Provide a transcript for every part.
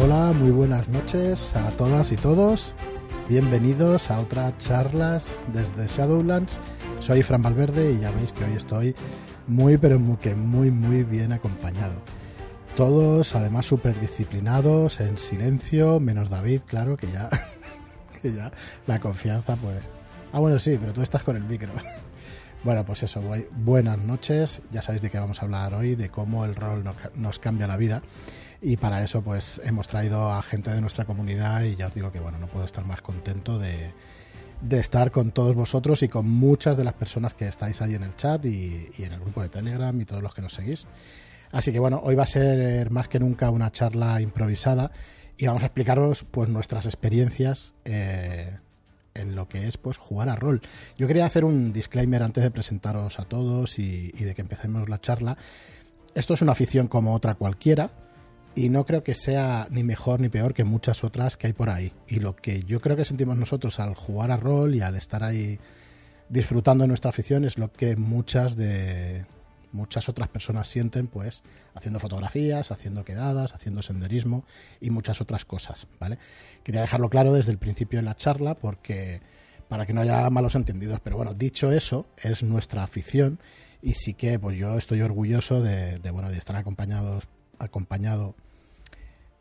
Hola, muy buenas noches a todas y todos. Bienvenidos a otras charlas desde Shadowlands. Soy Fran Valverde y ya veis que hoy estoy muy, pero muy, que muy, muy bien acompañado. Todos, además, súper disciplinados, en silencio, menos David, claro, que ya, que ya la confianza, pues. Ah, bueno, sí, pero tú estás con el micro. Bueno, pues eso, buenas noches. Ya sabéis de qué vamos a hablar hoy, de cómo el rol nos cambia la vida. Y para eso, pues hemos traído a gente de nuestra comunidad y ya os digo que, bueno, no puedo estar más contento de, estar con todos vosotros y con muchas de las personas que estáis ahí en el chat y, en el grupo de Telegram y todos los que nos seguís. Así que bueno, hoy va a ser más que nunca una charla improvisada y vamos a explicaros pues nuestras experiencias eh, en lo que es pues jugar a rol. Yo quería hacer un disclaimer antes de presentaros a todos y, de que empecemos la charla. Esto es una afición como otra cualquiera y no creo que sea ni mejor ni peor que muchas otras que hay por ahí. Y lo que yo creo que sentimos nosotros al jugar a rol y al estar ahí disfrutando de nuestra afición es lo que muchas de, muchas otras personas sienten pues haciendo fotografías, haciendo quedadas, haciendo senderismo y muchas otras cosas, ¿vale? Quería dejarlo claro desde el principio de la charla porque para que no haya malos entendidos, pero bueno, dicho eso, es nuestra afición y sí que pues yo estoy orgulloso de, bueno, de estar acompañados acompañado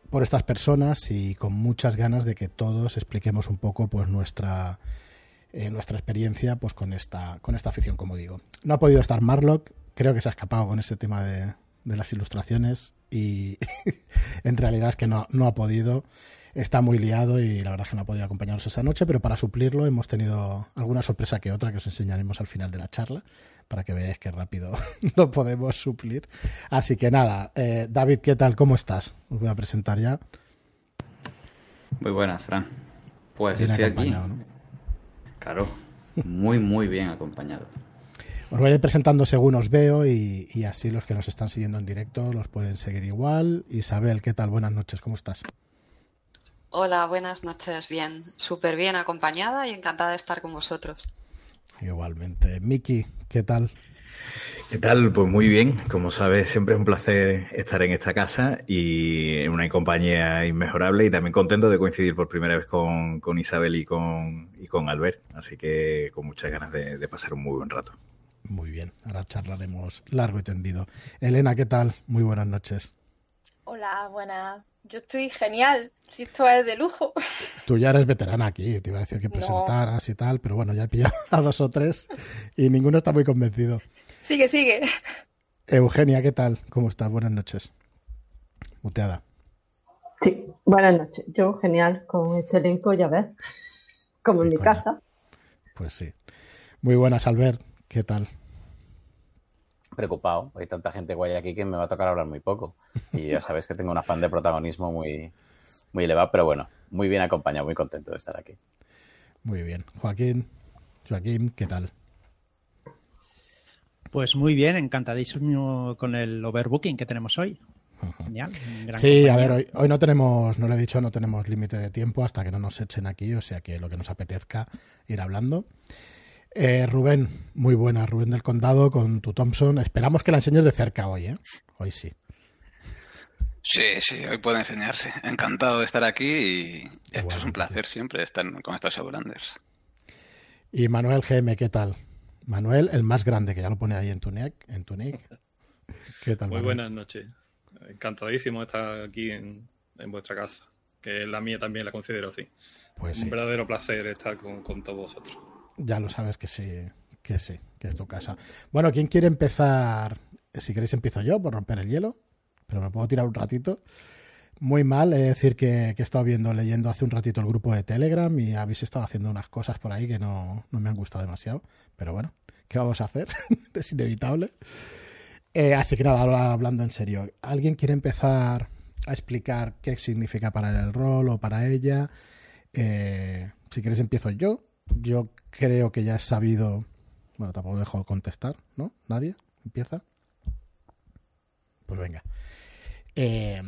por estas personas y con muchas ganas de que todos expliquemos un poco pues nuestra eh, nuestra experiencia pues con esta con esta afición como digo. No ha podido estar Marlock creo que se ha escapado con ese tema de, las ilustraciones y en realidad es que no, ha podido, está muy liado y la verdad es que no ha podido acompañarnos esa noche, pero para suplirlo hemos tenido alguna sorpresa que otra que os enseñaremos al final de la charla para que veáis qué rápido lo podemos suplir. Así que nada, eh, David, ¿qué tal? ¿Cómo estás? Os voy a presentar ya. Muy buenas, Fran. Pues estoy aquí. Claro, muy, muy bien acompañado. Os voy a ir presentando según os veo y, así los que nos están siguiendo en directo los pueden seguir igual. Isabel, ¿qué tal? Buenas noches, ¿cómo estás? Hola, buenas noches, bien, súper bien acompañada y encantada de estar con vosotros. Igualmente. Miki, ¿qué tal? ¿Qué tal? Pues muy bien. Como sabes, siempre es un placer estar en esta casa y en una compañía inmejorable y también contento de coincidir por primera vez con, Isabel y con, y con Albert. Así que con muchas ganas de pasar un muy buen rato. Muy bien, ahora charlaremos largo y tendido. Elena, ¿qué tal? Muy buenas noches. Hola, buenas. Yo estoy genial, si esto es de lujo. Tú ya eres veterana aquí, te iba a decir que presentaras y tal, pero bueno, ya he pillado a dos o tres y ninguno está muy convencido. Sigue, sigue. Eugenia, ¿qué tal? ¿Cómo estás? Buenas noches. Muteada. Sí, buenas noches. Yo genial con este elenco, ya ves, como en mi casa. Pues sí. Muy buenas, Albert. ¿Qué tal? Preocupado. Hay tanta gente guay aquí que me va a tocar hablar muy poco. Y ya sabes que tengo un afán de protagonismo muy, muy elevado, pero bueno, muy bien acompañado, muy contento de estar aquí. Muy bien. Joaquín, Joaquín, ¿qué tal? Pues muy bien, encantadísimo con el overbooking que tenemos hoy. Genial, sí, a ver, hoy, hoy, no tenemos, no lo he dicho, no tenemos límite de tiempo hasta que no nos echen aquí, o sea que lo que nos apetezca ir hablando. Eh, Rubén, muy buena, Rubén del Condado con tu Thompson. Esperamos que la enseñes de cerca hoy, ¿eh? Hoy sí. Sí, sí, hoy puede enseñarse. Encantado de estar aquí y es un placer siempre estar con estos Shadowlanders. Y Manuel GM, ¿qué tal? Manuel, el más grande, que ya lo pone ahí en tu nick. En tu ¿Qué tal? Muy buenas noches. Encantadísimo estar aquí en, vuestra casa, que la mía también la considero así. Pues un verdadero placer estar con, con todos vosotros. Ya lo sabes que sí, que sí, que es tu casa. Bueno, ¿quién quiere empezar? Si queréis empiezo yo por romper el hielo, pero me puedo tirar un ratito. Muy mal, es decir que, he estado viendo, leyendo hace un ratito el grupo de Telegram y habéis estado haciendo unas cosas por ahí que no, me han gustado demasiado. Pero bueno, ¿qué vamos a hacer? es inevitable. Eh, así que nada, ahora hablando en serio, ¿alguien quiere empezar a explicar qué significa para el rol o para ella? Eh, si queréis empiezo yo yo creo que ya he sabido. Bueno, tampoco dejo de contestar, ¿no? ¿Nadie? ¿Empieza? Pues venga. Eh,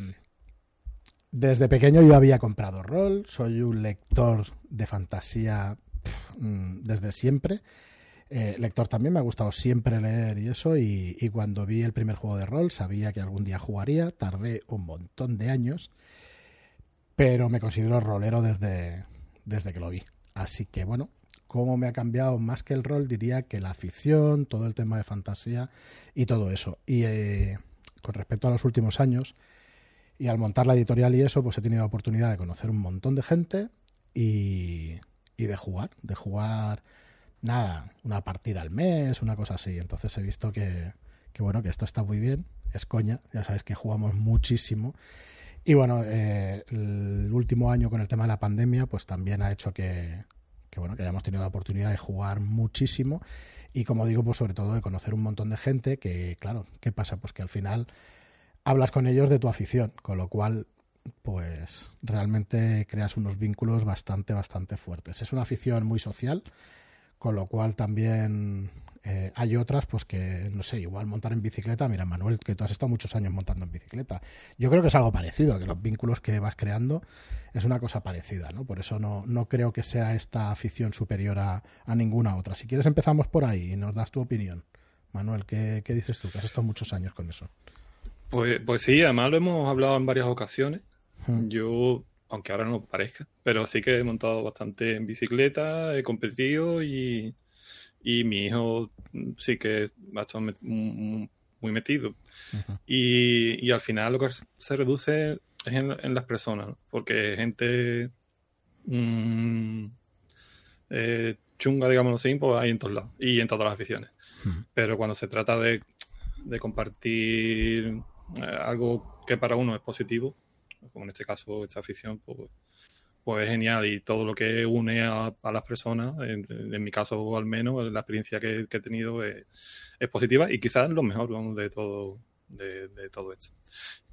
desde pequeño yo había comprado rol, soy un lector de fantasía mm, desde siempre. Eh, lector también me ha gustado siempre leer y eso, y, y, cuando vi el primer juego de rol sabía que algún día jugaría, tardé un montón de años, pero me considero rolero desde, desde que lo vi. Así que bueno, ¿cómo me ha cambiado más que el rol? Diría que la afición, todo el tema de fantasía y todo eso. Y eh, con respecto a los últimos años y al montar la editorial y eso, pues he tenido la oportunidad de conocer un montón de gente y, y de jugar, de jugar nada, una partida al mes, una cosa así. Entonces he visto que, que bueno, que esto está muy bien, es coña, ya sabes que jugamos muchísimo. Y bueno, eh, el último año con el tema de la pandemia, pues también ha hecho que, que, bueno, que hayamos tenido la oportunidad de jugar muchísimo. Y como digo, pues sobre todo de conocer un montón de gente que, claro, ¿qué pasa? Pues que al final hablas con ellos de tu afición, con lo cual pues realmente creas unos vínculos bastante, bastante fuertes. Es una afición muy social, con lo cual también eh, hay otras, pues que, no sé, igual montar en bicicleta. Mira, Manuel, que tú has estado muchos años montando en bicicleta. Yo creo que es algo parecido, que los vínculos que vas creando es una cosa parecida, ¿no? Por eso no, no creo que sea esta afición superior a, ninguna otra. Si quieres empezamos por ahí y nos das tu opinión. Manuel, ¿qué, ¿qué, dices tú? Que has estado muchos años con eso. Pues, pues sí, además lo hemos hablado en varias ocasiones. Yo, aunque ahora no parezca, pero sí que he montado bastante en bicicleta, he competido y, mi hijo sí que ha estado muy metido. y, al final lo que se reduce es en, las personas, porque gente mm, eh, chunga, digamos así, pues hay en todos lados y en todas las aficiones. Pero cuando se trata de, compartir eh, algo que para uno es positivo, como en este caso esta afición, pues, pues es genial y todo lo que une a, las personas, en, mi caso al menos, la experiencia que, he tenido es, positiva y quizás lo mejor de todo de, todo esto.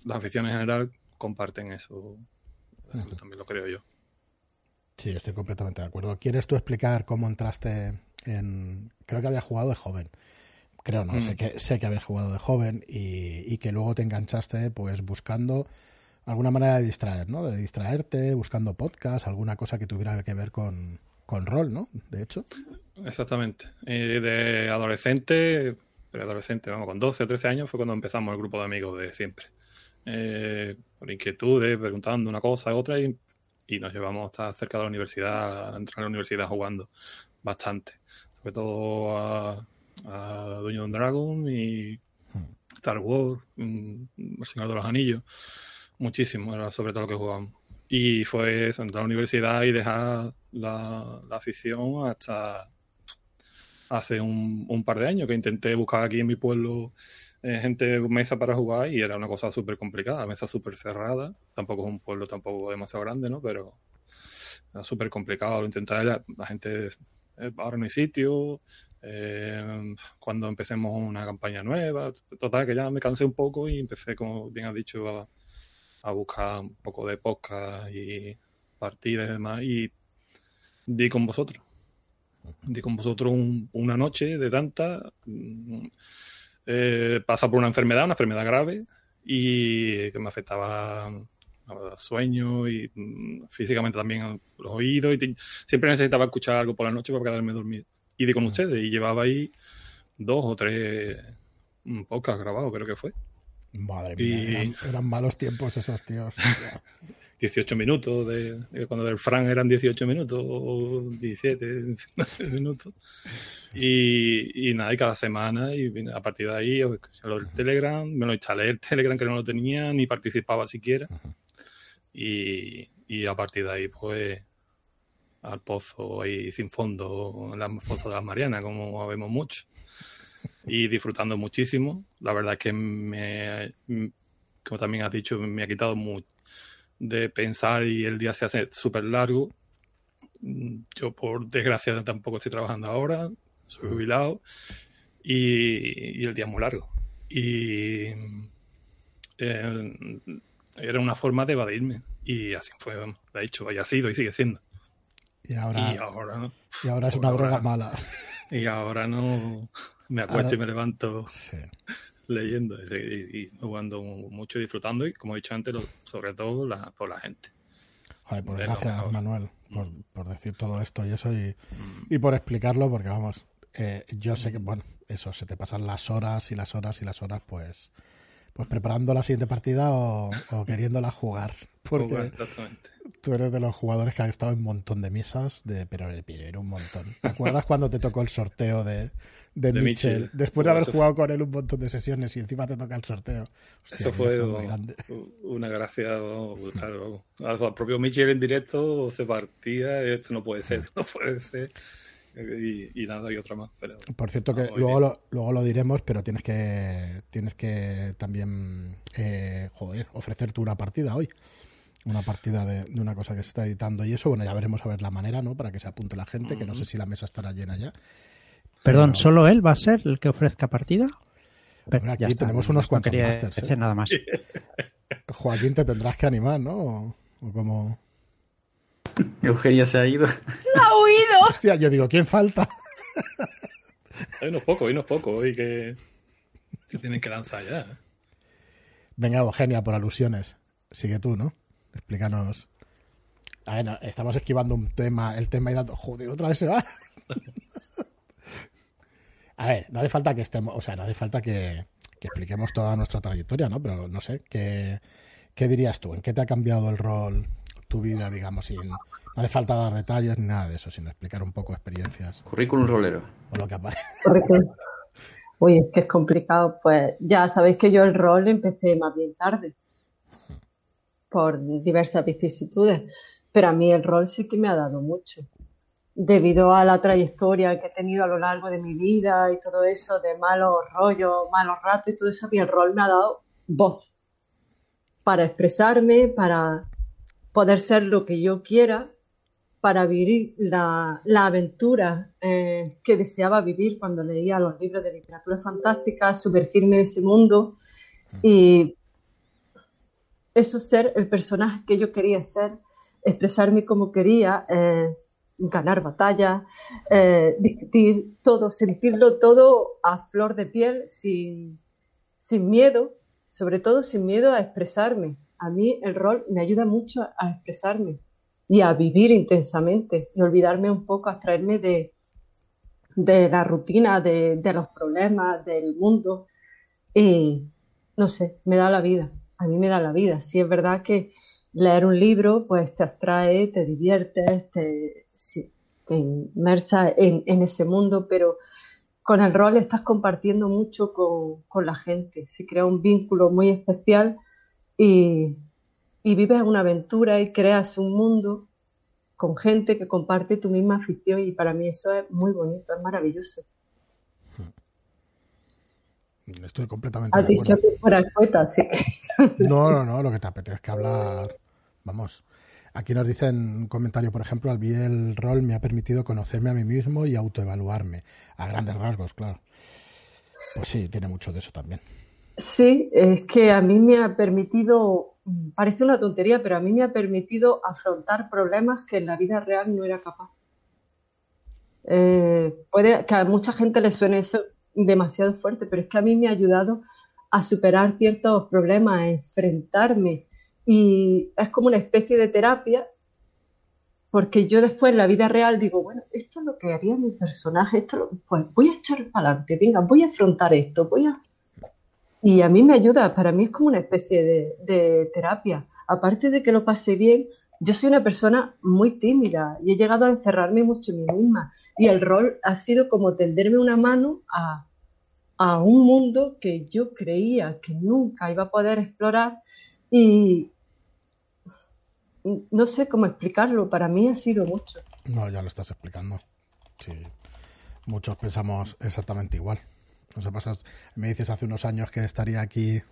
Las aficiones en general comparten eso, también lo creo yo. Sí, estoy completamente de acuerdo. ¿Quieres tú explicar cómo entraste en... Creo que había jugado de joven. Creo, no, sé, mm. que, sé que habías jugado de joven y, y que luego te enganchaste pues buscando alguna manera de distraer, ¿no? De distraerte, buscando podcast, alguna cosa que tuviera que ver con, con rol, ¿no? De hecho. Exactamente. Eh, de adolescente, pero adolescente, vamos, con 12 o 13 años fue cuando empezamos el grupo de amigos de siempre. Eh, por inquietudes, preguntando una cosa, otra, y, y, nos llevamos hasta cerca de la universidad, a entrar a la universidad jugando bastante. Sobre todo a, a Dungeons Dragon y hmm. Star Wars, mm, El Señor de los Anillos muchísimo, era sobre todo lo que jugábamos. Y fue eso, entrar a la universidad y dejar la, afición hasta hace un, par de años que intenté buscar aquí en mi pueblo eh, gente mesa para jugar y era una cosa súper complicada, mesa súper cerrada. Tampoco es un pueblo tampoco demasiado grande, ¿no? Pero era súper complicado. Lo intenté, la, la gente, eh, ahora no hay sitio, eh, cuando empecemos una campaña nueva. Total, que ya me cansé un poco y empecé, como bien has dicho, a, a buscar un poco de podcast y partidas y demás y di con vosotros. Di con vosotros una noche de tanta. Mm, eh, pasa por una enfermedad, una enfermedad grave y que me afectaba sueño y mm, físicamente también los oídos y siempre necesitaba escuchar algo por la noche para quedarme dormido. Y di con ustedes y llevaba ahí dos o tres mm, podcasts grabados, creo que fue. Madre mía, eran, malos tiempos esos tíos. 18 minutos, de, cuando del Fran eran 18 minutos o 17 minutos. Y, nada, y cada semana, y a partir de ahí, el Telegram, me lo instalé el Telegram que no lo tenía, ni participaba siquiera. y, y, a partir de ahí, pues, al pozo ahí sin fondo, en la fosa de las Marianas, como vemos mucho y disfrutando muchísimo. La verdad es que me, como también has dicho, me ha quitado mucho de pensar y el día se hace súper largo. Yo, por desgracia, tampoco estoy trabajando ahora, soy jubilado y, el día es muy largo. Y eh, era una forma de evadirme y así fue, de hecho, haya sido y sigue siendo. Y ahora, y ahora, y ahora es una droga mala. Y ahora no, me acuesto y me levanto leyendo y, jugando mucho y disfrutando y, como he dicho antes, sobre todo la, por la gente. Joder, pues gracias, Manuel, por, decir todo esto y eso y, mm. y por explicarlo, porque vamos, eh, yo sé que, bueno, eso, se te pasan las horas y las horas y las horas, pues pues preparando la siguiente partida o, queriéndola jugar. Porque tú eres de los jugadores que han estado en un montón de misas, de, pero, era un montón. ¿Te acuerdas cuando te tocó el sorteo de, de, Mitchell? Después de haber jugado con él un montón de sesiones y encima te toca el sorteo. eso fue, una gracia brutal. Al propio Mitchell en directo se partía, esto no puede ser, no puede ser y, nada, y otra más. Por cierto, que luego lo, luego lo diremos, pero tienes que tienes que también eh, joder, ofrecer una partida hoy. Una partida de, una cosa que se está editando y eso, bueno, ya veremos a ver la manera, ¿no? Para que se apunte la gente, que no sé si la mesa estará llena ya. Perdón, ¿solo él va a ser el que ofrezca partida? Pero aquí tenemos unos cuantos masters. ¿eh? nada más. Joaquín, te tendrás que animar, ¿no? o como... Eugenia se ha ido. ¡Se ha huido! Hostia, yo digo, ¿quién falta? hay unos pocos, hay unos pocos hoy que, que tienen que lanzar ya. ¿eh? Venga, Eugenia, por alusiones. Sigue tú, ¿no? Explícanos. A ver, estamos esquivando un tema, el tema y dando. Joder, otra vez se va. A ver, no hace falta que estemos, o sea, no hace falta que, que expliquemos toda nuestra trayectoria, ¿no? Pero no sé, ¿qué, ¿qué dirías tú? ¿En qué te ha cambiado el rol tu vida, digamos, sin, no hace falta dar detalles ni nada de eso, sino explicar un poco experiencias. Currículum rolero. O lo que aparece. Uy, es que es complicado. Pues ya sabéis que yo el rol empecé más bien tarde, por diversas vicisitudes, pero a mí el rol sí que me ha dado mucho. Debido a la trayectoria que he tenido a lo largo de mi vida y todo eso, de malos rollos, malos ratos y todo eso, a mí el rol me ha dado voz para expresarme, para poder ser lo que yo quiera para vivir la, aventura eh, que deseaba vivir cuando leía los libros de literatura fantástica, sumergirme en ese mundo y eso ser el personaje que yo quería ser, expresarme como quería, eh, ganar batallas, eh, discutir todo, sentirlo todo a flor de piel, sin, sin miedo, sobre todo sin miedo a expresarme a mí el rol me ayuda mucho a expresarme y a vivir intensamente y olvidarme un poco, abstraerme de, de la rutina, de, los problemas, del mundo. Y no sé, me da la vida, a mí me da la vida. Si es verdad que leer un libro pues te abstrae, te diviertes, te, inmersa en, en, ese mundo, pero con el rol estás compartiendo mucho con, con la gente, se crea un vínculo muy especial y, vives una aventura y creas un mundo con gente que comparte tu misma afición y para mí eso es muy bonito, es maravilloso. Estoy completamente. Has dicho que fuera poeta, así No, no, no, lo que te apetezca hablar. Vamos. Aquí nos dicen un comentario, por ejemplo, al el rol me ha permitido conocerme a mí mismo y autoevaluarme. A grandes rasgos, claro. Pues sí, tiene mucho de eso también. Sí, es que a mí me ha permitido, parece una tontería, pero a mí me ha permitido afrontar problemas que en la vida real no era capaz. Eh, puede que a mucha gente le suene eso demasiado fuerte, pero es que a mí me ha ayudado a superar ciertos problemas, a enfrentarme. Y es como una especie de terapia, porque yo después en la vida real digo, bueno, esto es lo que haría mi personaje, esto pues voy a echar para adelante, venga, voy a afrontar esto, voy a y a mí me ayuda, para mí es como una especie de, terapia. Aparte de que lo pase bien, yo soy una persona muy tímida y he llegado a encerrarme mucho en mí misma. Y el rol ha sido como tenderme una mano a, a un mundo que yo creía que nunca iba a poder explorar y no sé cómo explicarlo, para mí ha sido mucho. No, ya lo estás explicando. Sí, muchos pensamos exactamente igual. Me dices hace unos años que estaría aquí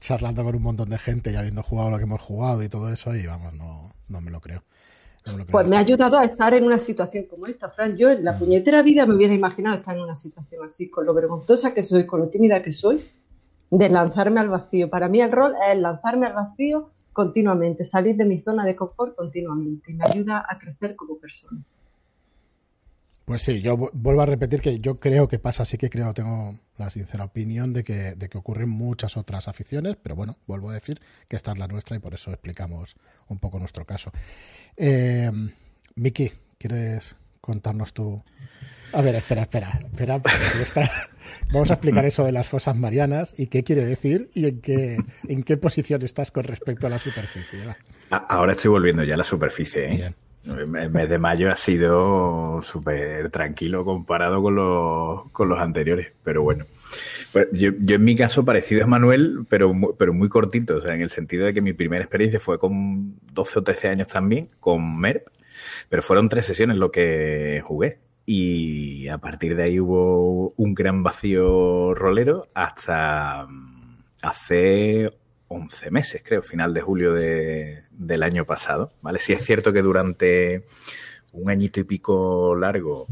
charlando con un montón de gente y habiendo jugado lo que hemos jugado y todo eso, y vamos, no, no me lo creo. pues me ha ayudado a estar en una situación como esta, Fran. Yo en la mm. puñetera vida me hubiera imaginado estar en una situación así, con lo vergonzosa que soy, con lo tímida que soy, de lanzarme al vacío. Para mí el rol es lanzarme al vacío continuamente, salir de mi zona de confort continuamente. Y me ayuda a crecer como persona. Pues sí, yo vuelvo a repetir que yo creo que pasa, sí que creo, tengo la sincera opinión de que, de que ocurren muchas otras aficiones, pero bueno, vuelvo a decir que esta es la nuestra y por eso explicamos un poco nuestro caso. Eh, Miki, ¿quieres contarnos tú A ver, espera, espera, espera, estás- Vamos a explicar eso de las fosas marianas y qué quiere decir y en qué, en qué posición estás con respecto a la superficie. Ahora estoy volviendo ya a la superficie. ¿eh? Bien. El mes de mayo ha sido súper tranquilo comparado con los, con los anteriores, pero bueno. Pues yo, yo en mi caso parecido a Manuel, pero, pero muy cortito, o sea, en el sentido de que mi primera experiencia fue con 12 o 13 años también, con MERP, pero fueron tres sesiones lo que jugué. Y a partir de ahí hubo un gran vacío rolero hasta mm, hace 11 meses, creo, final de julio de- del año pasado. ¿vale? Sí es cierto que durante un añito y pico largo,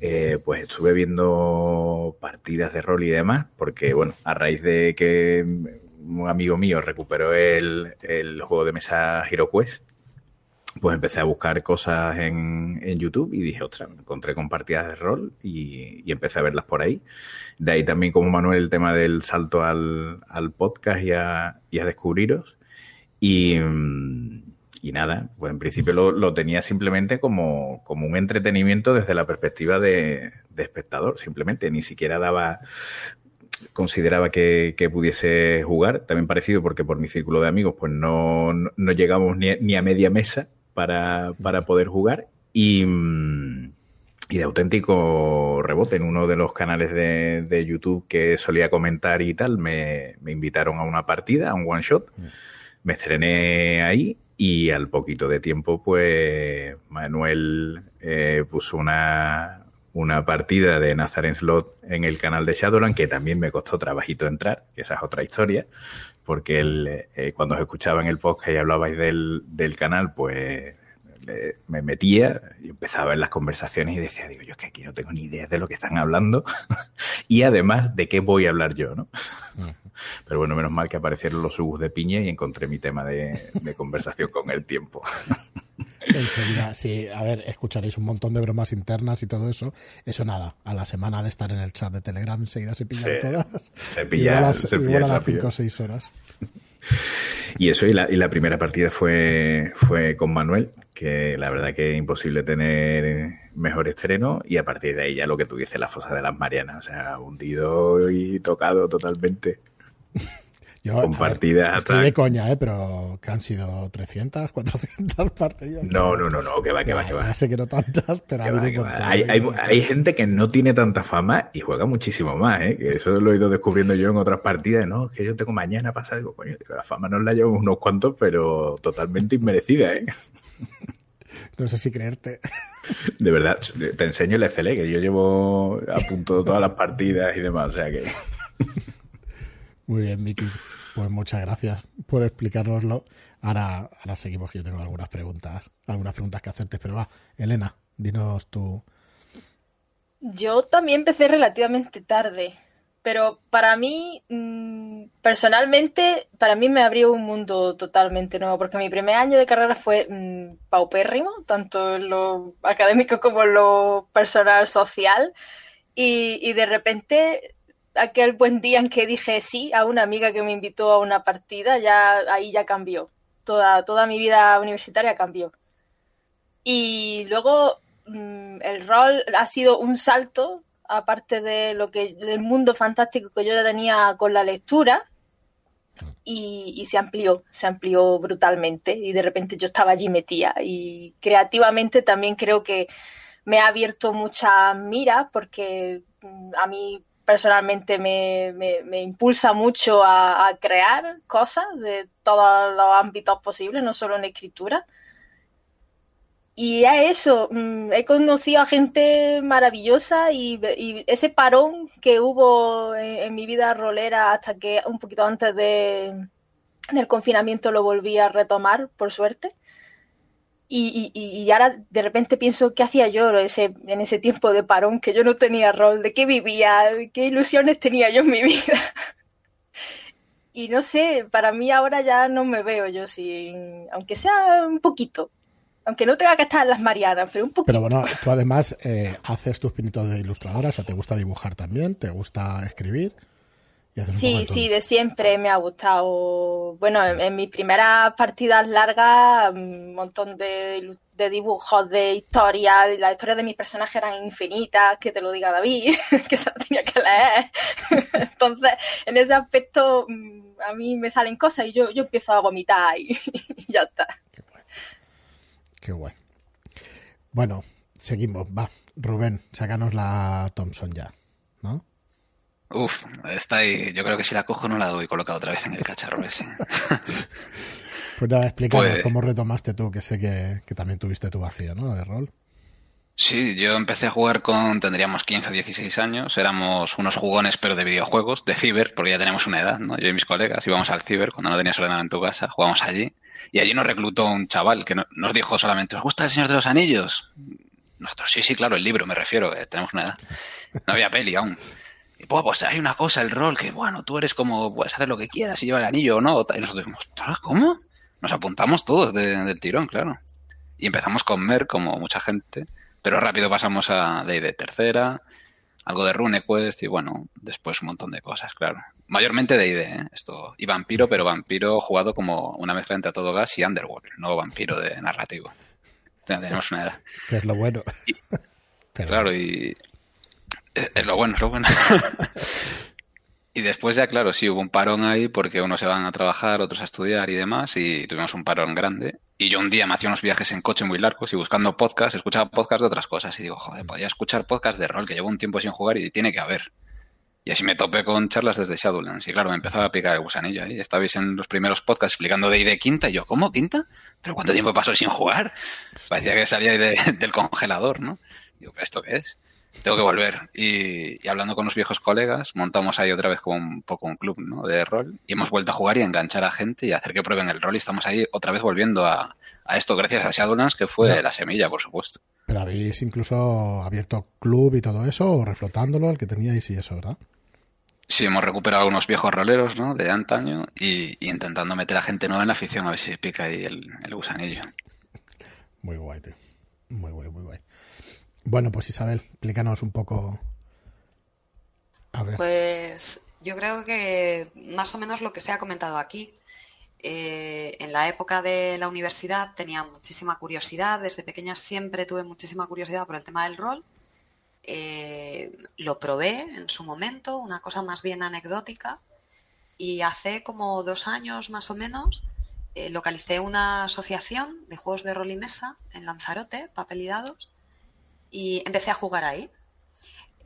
eh, pues estuve viendo partidas de rol y demás, porque, bueno, a raíz de que un amigo mío recuperó el, el juego de mesa HeroQuest, pues empecé a buscar cosas en, en YouTube y dije, ostras, encontré con partidas de rol y, y empecé a verlas por ahí. De ahí también, como Manuel, el tema del salto al, al podcast y a, y a descubriros. Y, y nada, pues en principio lo, lo tenía simplemente como, como un entretenimiento desde la perspectiva de, de espectador, simplemente, ni siquiera daba consideraba que, que pudiese jugar, también parecido porque por mi círculo de amigos pues no, no, no llegamos ni, ni a media mesa para, para poder jugar y, mm, y de auténtico rebote en uno de los canales de, de YouTube que solía comentar y tal, me, me invitaron a una partida, a un one shot, me estrené ahí y al poquito de tiempo pues Manuel eh, puso una, una partida de Nazareth Slot en el canal de Shadowland que también me costó trabajito entrar, que esa es otra historia, porque él, eh, cuando os escuchaba en el podcast y hablabais del, del canal, pues le- me metía y empezaba ver las conversaciones y decía, digo, yo es que aquí no tengo ni idea de lo que están hablando y además de qué voy a hablar yo, ¿no? Pero bueno, menos mal que aparecieron los subos de piña y encontré mi tema de, de conversación con el tiempo. Enseguida, sí, a ver, escucharéis un montón de bromas internas y todo eso. Eso nada, a la semana de estar en el chat de Telegram enseguida se pillan Sí, todas. se pilla- igual a, se igual a las rápido. 5 o 6 horas. Y eso, y la, y la primera partida fue, fue con Manuel, que la verdad que es imposible tener mejor estreno, y a partir de ahí ya lo que tú dices, la fosa de las Marianas, o sea, hundido y tocado totalmente. Yo, ver, Compartidas estoy de coña, ¿eh? pero que han sido 300, 400 partidas. No, no, no, no, que va, que va, que va. Ya sé que no tantas, pero ha habido. Hay, hay- hay gente que no tiene tanta fama y juega muchísimo más, ¿eh? que eso lo he ido descubriendo yo en otras partidas. No, que yo tengo mañana pasado, digo, coño, la fama nos la llevo unos cuantos, pero totalmente inmerecida, ¿eh? No sé si creerte. De verdad, te enseño el Excel, ¿eh? que yo llevo a punto todas las partidas y demás, o sea que... Muy bien, Miki. Pues muchas gracias por explicárnoslo. Ahora, ahora seguimos, que yo tengo algunas preguntas, algunas preguntas que hacerte, pero va, Elena, dinos tú. Yo también empecé relativamente tarde, pero para mí, mm, personalmente, para mí me abrió un mundo totalmente nuevo, porque mi primer año de carrera fue mm, paupérrimo, tanto en lo académico como en lo personal, social, y, y de repente, aquel buen día en que dije sí a una amiga que me invitó a una partida, ya ahí ya cambió. Toda, toda mi vida universitaria cambió. Y luego mm, el rol ha sido un salto, aparte de lo que del mundo fantástico que yo ya tenía con la lectura, y, se amplió, se amplió brutalmente. Y de repente yo estaba allí metida. Y creativamente también creo que me ha abierto mucha mira, porque mm, a mí personalmente me, me- impulsa mucho a, crear cosas de todos los ámbitos posibles, no solo en escritura. Y a eso, mm, he conocido a gente maravillosa y, ese parón que hubo en, en mi vida rolera hasta que un poquito antes de, del confinamiento lo volví a retomar, por suerte. Y, y- y ahora de repente pienso, ¿qué hacía yo ese, en ese tiempo de parón? Que yo no tenía rol, ¿de qué vivía? ¿Qué ilusiones tenía yo en mi vida? Y no sé, para mí ahora ya no me veo yo sin, aunque sea un poquito, aunque no tenga que estar en las Marianas, pero un poquito. Pero bueno, tú además eh, haces tus pinitos de ilustradora, o sea, te gusta dibujar también, te gusta escribir y haces un poco Sí, de sí, de siempre me ha gustado. Bueno, en, en mis primeras partidas largas, un montón de, dibujos, de historias, las historias de mis personajes eran infinitas, que te lo diga David, que se lo tenía que leer. Entonces, en ese aspecto, mm, a mí me salen cosas y yo, yo empiezo a vomitar y, y ya está. Qué guay. Bueno, seguimos. Va, Rubén, sácanos la Thompson ya, ¿no? Uf, está ahí. Yo creo que si la cojo no la doy colocada otra vez en el cacharro ese. Pues nada, explícanos Pues- cómo retomaste tú, que sé que, que también tuviste tu vacío, ¿no? De rol. Sí, yo empecé a jugar con, tendríamos 15 o 16 años, éramos unos jugones pero de videojuegos, de ciber, porque ya tenemos una edad, ¿no? Yo y mis colegas íbamos al ciber cuando no tenías ordenador en tu casa, jugábamos allí, y allí nos reclutó un chaval que no- nos dijo solamente, ¿os gusta el Señor de los Anillos? Nosotros, sí, sí, claro, el libro, me refiero, que tenemos una edad. No había peli aún. Y pues, pues hay una cosa, el rol, que bueno, tú eres como, puedes hacer lo que quieras y lleva el anillo o no. Y nosotros dijimos, "Ostras, ¿cómo? Nos apuntamos todos de- del tirón, claro. Y empezamos con Mer, como mucha gente, pero rápido pasamos a de tercera, algo de RuneQuest y bueno, después un montón de cosas, claro. Mayormente de ID, esto. Y vampiro, pero vampiro jugado como una mezcla entre todo gas y Underworld, no vampiro de narrativo. Tenemos una edad. Que es lo bueno. Claro, y es, es lo bueno, es lo bueno. y después ya, claro, sí, hubo un parón ahí porque unos se van a trabajar, otros a estudiar y demás, y tuvimos un parón grande. Y yo un día me hacía unos viajes en coche muy largos y buscando podcast, escuchaba podcast de otras cosas. Y digo, joder, podía escuchar podcast de rol que llevo un tiempo sin jugar y tiene que haber. Y así me topé con charlas desde Shadowlands. Y claro, me empezaba a picar el gusanillo ahí. Estabais en los primeros podcasts explicando de ID quinta. Y yo, ¿cómo quinta? ¿Pero cuánto tiempo pasó sin jugar? Parecía que salía ahí de- del congelador, ¿no? Digo, ¿pero esto qué es? Tengo que volver. Y, y hablando con los viejos colegas, montamos ahí otra vez como un poco un club ¿no? de rol. Y hemos vuelto a jugar y a enganchar a gente y a hacer que prueben el rol. Y estamos ahí otra vez volviendo a, a esto gracias a Shadowlands, que fue la semilla, por supuesto. Pero habéis incluso abierto club y todo eso, o reflotándolo, el que teníais y eso, ¿verdad? Sí, hemos recuperado unos viejos roleros ¿no? de antaño y, y intentando meter a gente nueva en la afición a ver si pica ahí el, el gusanillo. Muy guay, tío. Muy guay, muy guay. Bueno, pues Isabel, explícanos un poco. Pues yo creo que más o menos lo que se ha comentado aquí. Eh, en la época de la universidad tenía muchísima curiosidad, desde pequeña siempre tuve muchísima curiosidad por el tema del rol. Eh, lo probé en su momento, una cosa más bien anecdótica, y hace como dos años más o menos eh, localicé una asociación de juegos de rol y mesa en Lanzarote, papel y dados, y empecé a jugar ahí.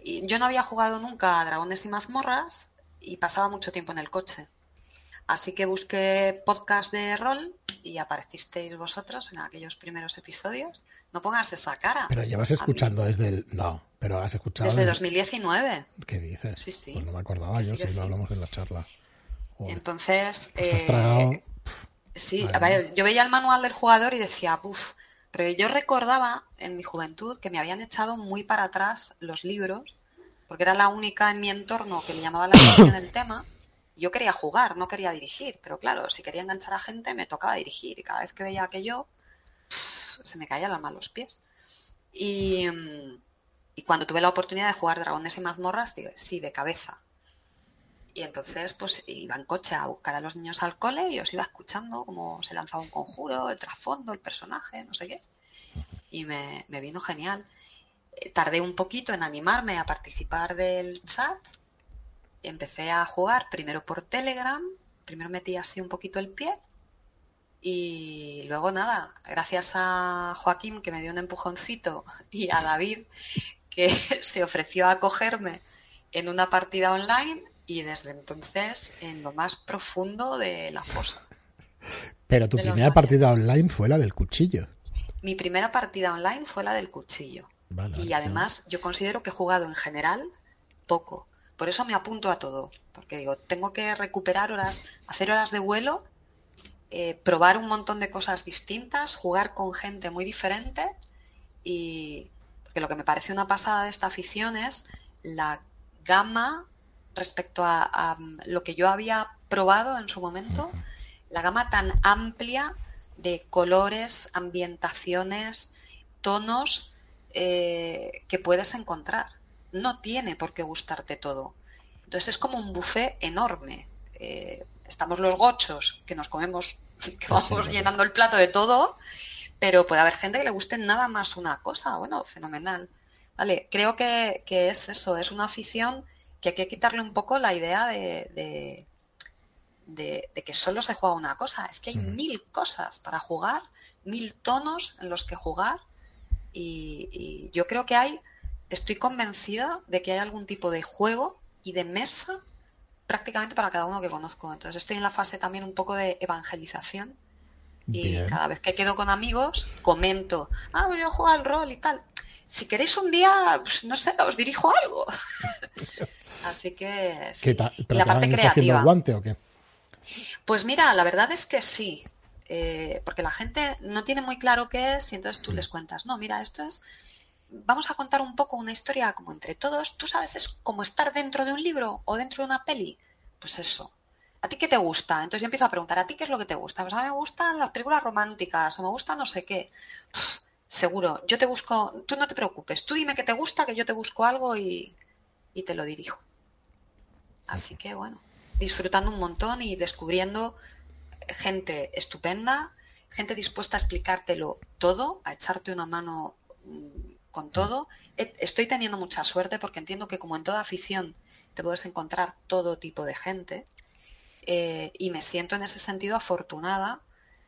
Y yo no había jugado nunca a Dragones y Mazmorras y pasaba mucho tiempo en el coche. Así que busqué podcast de rol y aparecisteis vosotros en aquellos primeros episodios. No pongas esa cara. Pero llevas escuchando desde el. No, pero has escuchado. Desde desde- 2019. ¿Qué dices? Sí, sí. Pues no me acordaba Que yo sí, si lo sí. hablamos en la charla. Joder, Entonces, pues te has eh, tragado. Sí, a ver, yo veía el manual del jugador y decía, puf, pero yo recordaba en mi juventud que me habían echado muy para atrás los libros, porque era la única en mi entorno que le llamaba la atención el tema. Yo quería jugar, no quería dirigir, pero claro, si quería enganchar a gente me tocaba dirigir y cada vez que veía aquello, se me caía el alma a los pies. Y, mm, y cuando tuve la oportunidad de jugar Dragones y Mazmorras, sí, de cabeza. Y entonces, pues iba en coche a buscar a los niños al cole y os iba escuchando cómo se lanzaba un conjuro, el trasfondo, el personaje, no sé qué. Y me, me vino genial. Eh, Tardé un poquito en animarme a participar del chat. Empecé a jugar primero por Telegram. Primero metí así un poquito el pie. Y luego nada, gracias a Joaquín que me dio un empujoncito y a David que se ofreció a acogerme en una partida online y desde entonces en lo más profundo de la fosa. Pero tu primera partida online fue la del cuchillo. Mi primera partida online fue la del cuchillo. Vale, Y además yo considero que he jugado en general poco. Por eso me apunto a todo. Porque digo, tengo que recuperar horas, hacer horas de vuelo, eh, probar un montón de cosas distintas, jugar con gente muy diferente. Y porque lo que me parece una pasada de esta afición es la gama respecto a, a lo que yo había probado en su momento, la gama tan amplia de colores, ambientaciones, tonos eh, que puedes encontrar. No tiene por qué gustarte todo. Entonces es como un buffet enorme. Eh, estamos los gochos, que nos comemos, que vamos llenando el plato de todo, pero puede haber gente que le guste nada más una cosa. Bueno, fenomenal. Vale, creo que, que es eso, es una afición que hay que quitarle un poco la idea de, de, de- de que solo se juega una cosa. Es que hay mil cosas para jugar, mil tonos en los que jugar. Y, y yo creo que hay, estoy convencida de que hay algún tipo de juego y de mesa prácticamente para cada uno que conozco. Entonces estoy en la fase también un poco de evangelización. Y Bien. cada vez que quedo con amigos, comento, ah, yo juego al rol y tal. Si queréis un día, pues, no sé, os dirijo algo. Así que sí. ¿Qué tal? Y ¿Pero la te van parte el creativa. guante o qué? Pues mira, la verdad es que sí, eh, porque la gente no tiene muy claro qué es y entonces tú les cuentas, no, mira, esto es, vamos a contar un poco una historia como entre todos, tú sabes, es como estar dentro de un libro o dentro de una peli, pues eso. ¿A ti qué te gusta? Entonces yo empiezo a preguntar, ¿a ti qué es lo que te gusta? Pues a mí me gustan las películas románticas o me gusta no sé qué. Seguro, yo te busco, tú no te preocupes, tú dime qué te gusta, que yo te busco algo y, y te lo dirijo. Así que bueno, disfrutando un montón y descubriendo gente estupenda, gente dispuesta a explicártelo todo, a echarte una mano mm, con todo. E- Estoy teniendo mucha suerte porque entiendo que como en toda afición te puedes encontrar todo tipo de gente eh, y me siento en ese sentido afortunada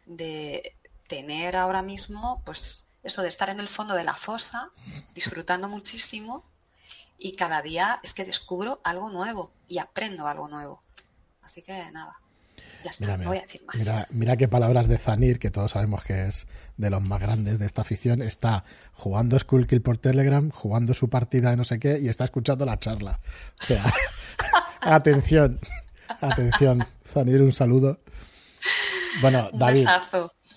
de tener ahora mismo, pues eso de estar en el fondo de la fosa, disfrutando muchísimo y cada día es que descubro algo nuevo y aprendo algo nuevo. Así que nada, ya está, Mira, no voy a decir más. mira, mira qué palabras de Zanir, que todos sabemos que es de los más grandes de esta afición. Está jugando Skullkill por Telegram, jugando su partida de no sé qué y está escuchando la charla. O sea, atención, atención. Zanir, un saludo. Bueno, David,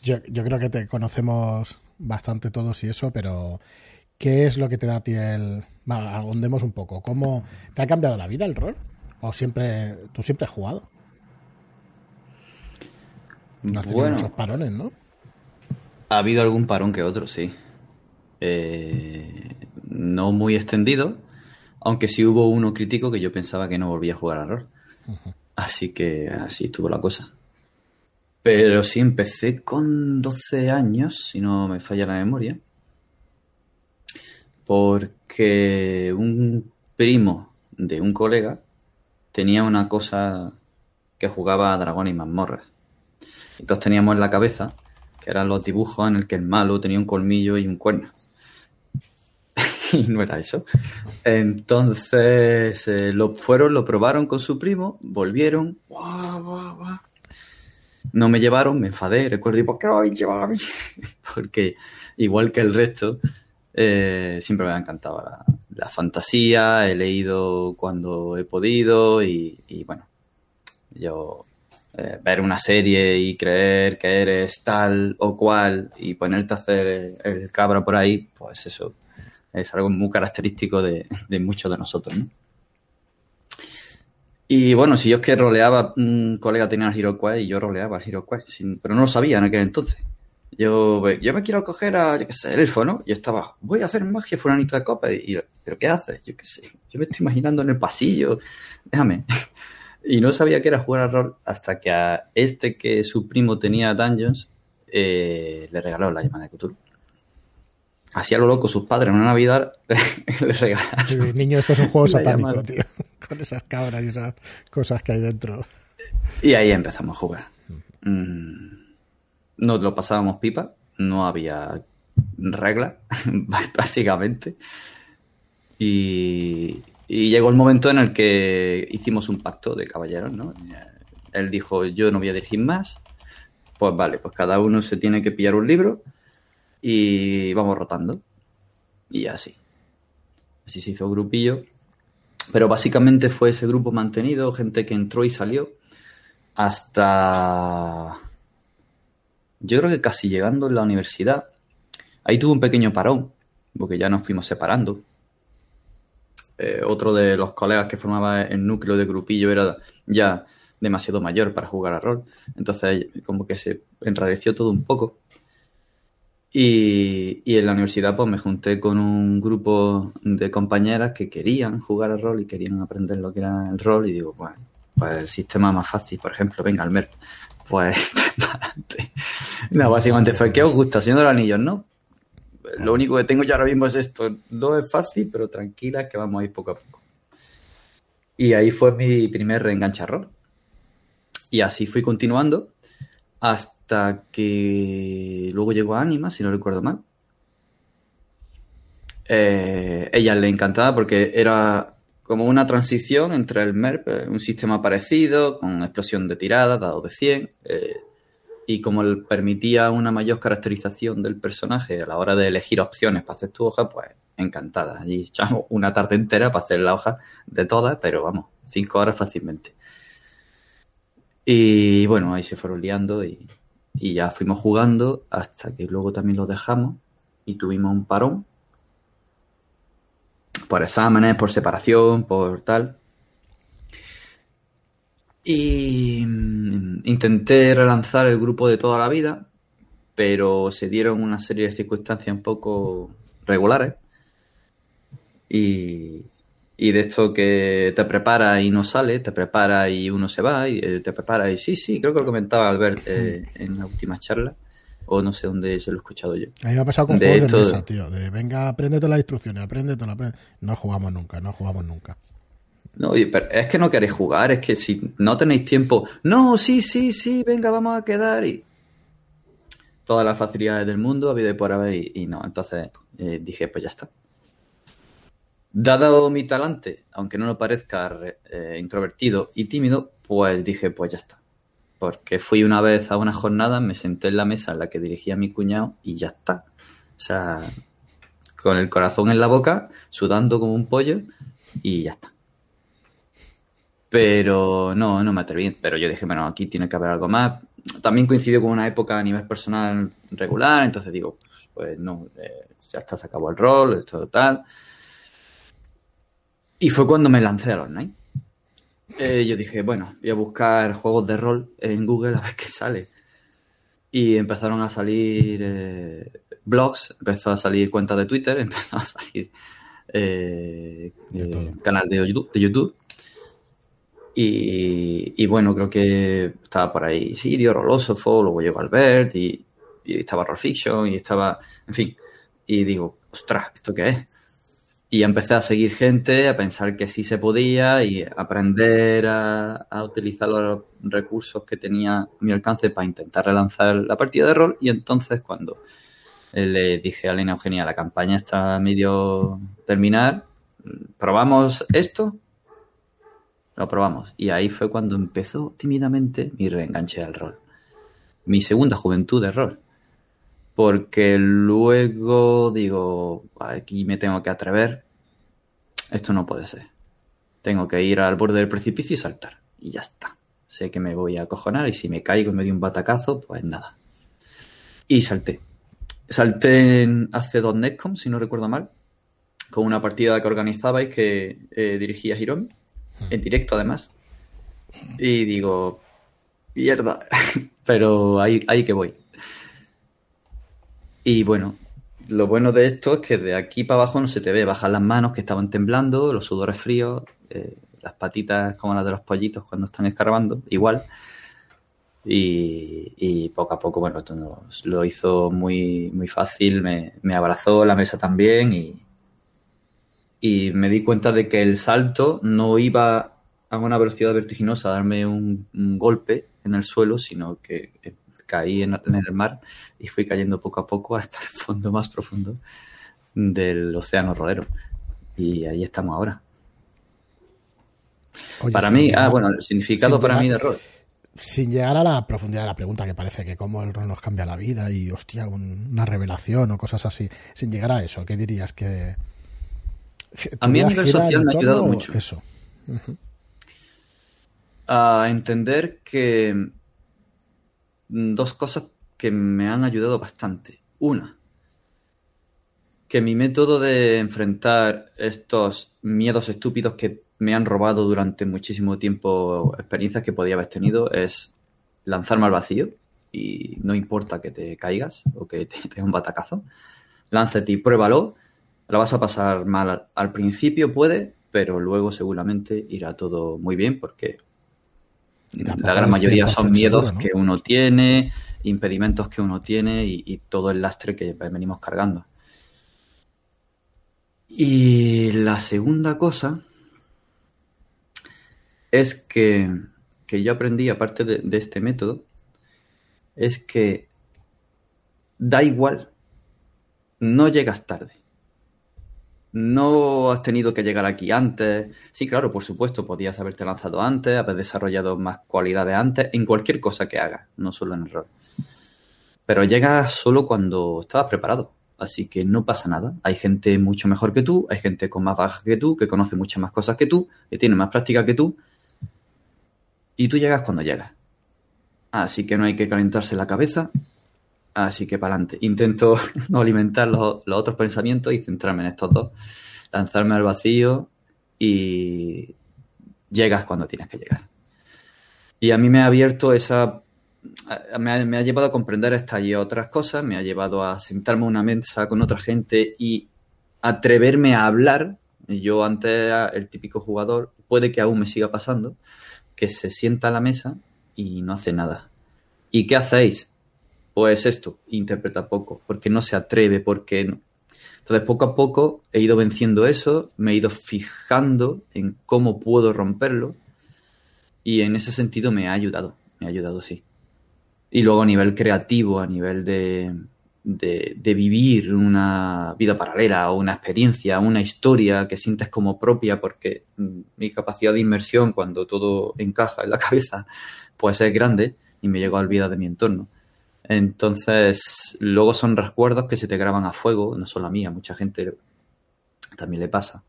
yo, yo creo que te conocemos bastante todos y eso, pero ¿qué es lo que te da a ti el... Va, ahondemos un poco. ¿Cómo te ha cambiado la vida el rol? ¿O siempre, tú siempre has jugado? No has tenido Bueno. muchos parones, ¿no? Ha habido algún parón que otro, sí. Eh, no muy extendido, aunque sí hubo uno crítico que yo pensaba que no volvía a jugar a rol. Así que así estuvo la cosa. Pero sí, empecé con 12 años, si no me falla la memoria, porque un primo de un colega tenía una cosa que jugaba a dragón y mazmorras. Entonces teníamos en la cabeza que eran los dibujos en el que el malo tenía un colmillo y un cuerno. y no era eso. Entonces eh, lo fueron, lo probaron con su primo, volvieron. No me llevaron, me enfadé, recuerdo, ¿y por qué no habéis llevado a mí? Porque igual que el resto, eh, siempre me ha encantado la, la fantasía, he leído cuando he podido y, y bueno, yo eh, ver una serie y creer que eres tal o cual y ponerte a hacer el cabra por ahí, pues eso es algo muy característico de, de muchos de nosotros, ¿no? Y bueno, si yo es que roleaba, un colega tenía el Hero Quest y yo roleaba el Hero Quest, sin- pero no lo sabía en aquel entonces. Yo, yo me quiero coger a, yo qué sé, el elfo, ¿no? Yo estaba, voy a hacer magia fulanito de copa. Y, ¿pero qué haces? Yo qué sé, yo me estoy imaginando en el pasillo, déjame. Y no sabía que era jugar al rol hasta que a este que su primo tenía Dungeons eh, le regaló la llama de Cthulhu. Así a lo loco, sus padres en una Navidad le regalaron. Niño, esto es un juego satánico, tío. Con esas cabras y esas cosas que hay dentro. Y ahí empezamos a jugar. Mm, Nos lo pasábamos pipa, no había reglas, básicamente. Y, y llegó el momento en el que hicimos un pacto de caballeros, ¿no? Él dijo, yo no voy a dirigir más. Pues vale, pues cada uno se tiene que pillar un libro y vamos rotando. Y así. Así se hizo grupillo. Pero básicamente fue ese grupo mantenido, gente que entró y salió, hasta... Yo creo que casi llegando en la universidad. Ahí tuve un pequeño parón, porque ya nos fuimos separando. Eh, otro de los colegas que formaba el núcleo de grupillo era ya demasiado mayor para jugar a rol. Entonces, como que se enrareció todo un poco. Y, y en la universidad pues me junté con un grupo de compañeras que querían jugar al rol y querían aprender lo que era el rol y digo, bueno, pues el sistema más fácil, por ejemplo, venga, al MERP, pues. No, básicamente fue, ¿qué os gusta? Señor de los Anillos, ¿no? Lo único que tengo yo ahora mismo es esto. No es fácil, pero tranquila que vamos a ir poco a poco. Y ahí fue mi primer reenganche a rol. Y así fui continuando hasta que luego llegó a Anima, si no recuerdo mal. Eh, ella le encantaba porque era como una transición entre el MERP, eh, un sistema parecido, con explosión de tiradas, dado de 100, eh, y como permitía una mayor caracterización del personaje a la hora de elegir opciones para hacer tu hoja, pues encantada. Allí echamos una tarde entera para hacer la hoja de todas, pero vamos, cinco horas fácilmente. Y bueno, ahí se fueron liando y, y ya fuimos jugando hasta que luego también lo dejamos y tuvimos un parón por exámenes, por separación, por tal. Y mm, intenté relanzar el grupo de toda la vida, pero se dieron una serie de circunstancias un poco regulares. Y, y de esto que te prepara y no sale, te prepara y uno se va, y eh, te prepara y sí, sí, creo que lo comentaba Albert eh, en la última charla, o no sé dónde se lo he escuchado yo. A mí me ha pasado con De juegos esto- de mesa, tío. De venga, apréndete las instrucciones, apréndete las No jugamos nunca, no jugamos nunca. No, pero es que no queréis jugar, es que si no tenéis tiempo, no, sí, sí, sí, venga, vamos a quedar y todas las facilidades del mundo había de por haber y, y no, entonces eh, dije, pues ya está. Dado mi talante, aunque no lo parezca re- eh, introvertido y tímido, pues dije, pues ya está. Porque fui una vez a una jornada, me senté en la mesa en la que dirigía mi cuñado y ya está. O sea, con el corazón en la boca, sudando como un pollo y ya está. Pero no, no me atreví. Pero yo dije, bueno, aquí tiene que haber algo más. También coincidió con una época a nivel personal regular, entonces digo, pues, pues no, eh, ya está, se acabó el rol, esto tal. Y fue cuando me lancé al online. Eh, yo dije, bueno, voy a buscar juegos de rol en Google a ver qué sale. Y empezaron a salir eh, blogs, empezó a salir cuentas de Twitter, empezó a salir eh, eh, canal de YouTube, de YouTube. Y, y bueno, creo que estaba por ahí Sirio, Rolosofo, luego llegó Albert y, y estaba Roll Fiction y estaba, en fin. Y digo, ostras, ¿esto qué es? Y empecé a seguir gente, a pensar que sí se podía y aprender a, utilizar los recursos que tenía a mi alcance para intentar relanzar la partida de rol. Y entonces cuando eh, le dije a Elena Eugenia, la campaña está medio terminar, ¿probamos esto? Lo probamos. Y ahí fue cuando empezó tímidamente mi reenganche al rol. Mi segunda juventud de rol. Porque luego digo, aquí me tengo que atrever. Esto no puede ser. Tengo que ir al borde del precipicio y saltar. Y ya está. Sé que me voy a acojonar y si me caigo y me doy un batacazo, pues nada. Y salté. Salté en, hace dos Netcom, si no recuerdo mal, con una partida que organizabais que eh, dirigía Hiromi, en directo además. Y digo, mierda, pero ahí, ahí que voy. Y bueno, lo bueno de esto es que de aquí para abajo no se te ve, bajan las manos que estaban temblando, los sudores fríos, eh, las patitas como las de los pollitos cuando están escarbando, igual. Y, poco a poco, bueno, esto lo hizo muy, muy fácil, me, abrazó la mesa también y, y me di cuenta de que el salto no iba a una velocidad vertiginosa a darme un, golpe en el suelo, sino que caí en, en el mar y fui cayendo poco a poco hasta el fondo más profundo del océano rolero. Y ahí estamos ahora. Oye, para mí, llegar- ah, bueno, el significado para llegar- mí de rol. Sin llegar a la profundidad de la pregunta, que parece que cómo el rol nos cambia la vida y, hostia, un- una revelación o cosas así. Sin llegar a eso, ¿qué dirías que... A mí a nivel social me ha ayudado mucho. Eso. A entender que dos cosas que me han ayudado bastante. Una, que mi método de enfrentar estos miedos estúpidos que me han robado durante muchísimo tiempo experiencias que podía haber tenido es lanzarme al vacío y no importa que te caigas o que te, te dé un batacazo. Lánzate y pruébalo. Lo vas a pasar mal al, principio, puede, pero luego seguramente irá todo muy bien porque la gran mayoría 100% son miedos seguro, ¿no? que uno tiene, impedimentos que uno tiene y, y todo el lastre que venimos cargando. Y la segunda cosa es que, que yo aprendí, aparte de, de este método, es que da igual, no llegas tarde. No has tenido que llegar aquí antes. Sí, claro, por supuesto, podías haberte lanzado antes, haber desarrollado más cualidades antes, en cualquier cosa que hagas, no solo en el rol. Pero llegas solo cuando estabas preparado. Así que no pasa nada. Hay gente mucho mejor que tú, hay gente con más bajas que tú, que conoce muchas más cosas que tú, que tiene más práctica que tú. Y tú llegas cuando llegas. Así que no hay que calentarse la cabeza. Así que para adelante. Intento no alimentar los, otros pensamientos y centrarme en estos dos. Lanzarme al vacío y llegas cuando tienes que llegar. Y a mí me ha abierto esa... Me ha, me ha llevado a comprender estas y otras cosas, me ha llevado a sentarme a una mesa con otra gente y atreverme a hablar. Yo antes era el típico jugador, puede que aún me siga pasando, que se sienta a la mesa y no hace nada. ¿Y qué hacéis? Pues esto, interpreta poco, porque no se atreve, porque no. Entonces, poco a poco he ido venciendo eso, me he ido fijando en cómo puedo romperlo y en ese sentido me ha ayudado, me ha ayudado, sí. Y luego a nivel creativo, a nivel de, de, de vivir una vida paralela o una experiencia, una historia que sientes como propia, porque mm, mi capacidad de inmersión cuando todo encaja en la cabeza, pues es grande y me llego a olvidar de mi entorno. Entonces, luego son recuerdos que se te graban a fuego, no solo a mí, mucha gente también le pasa.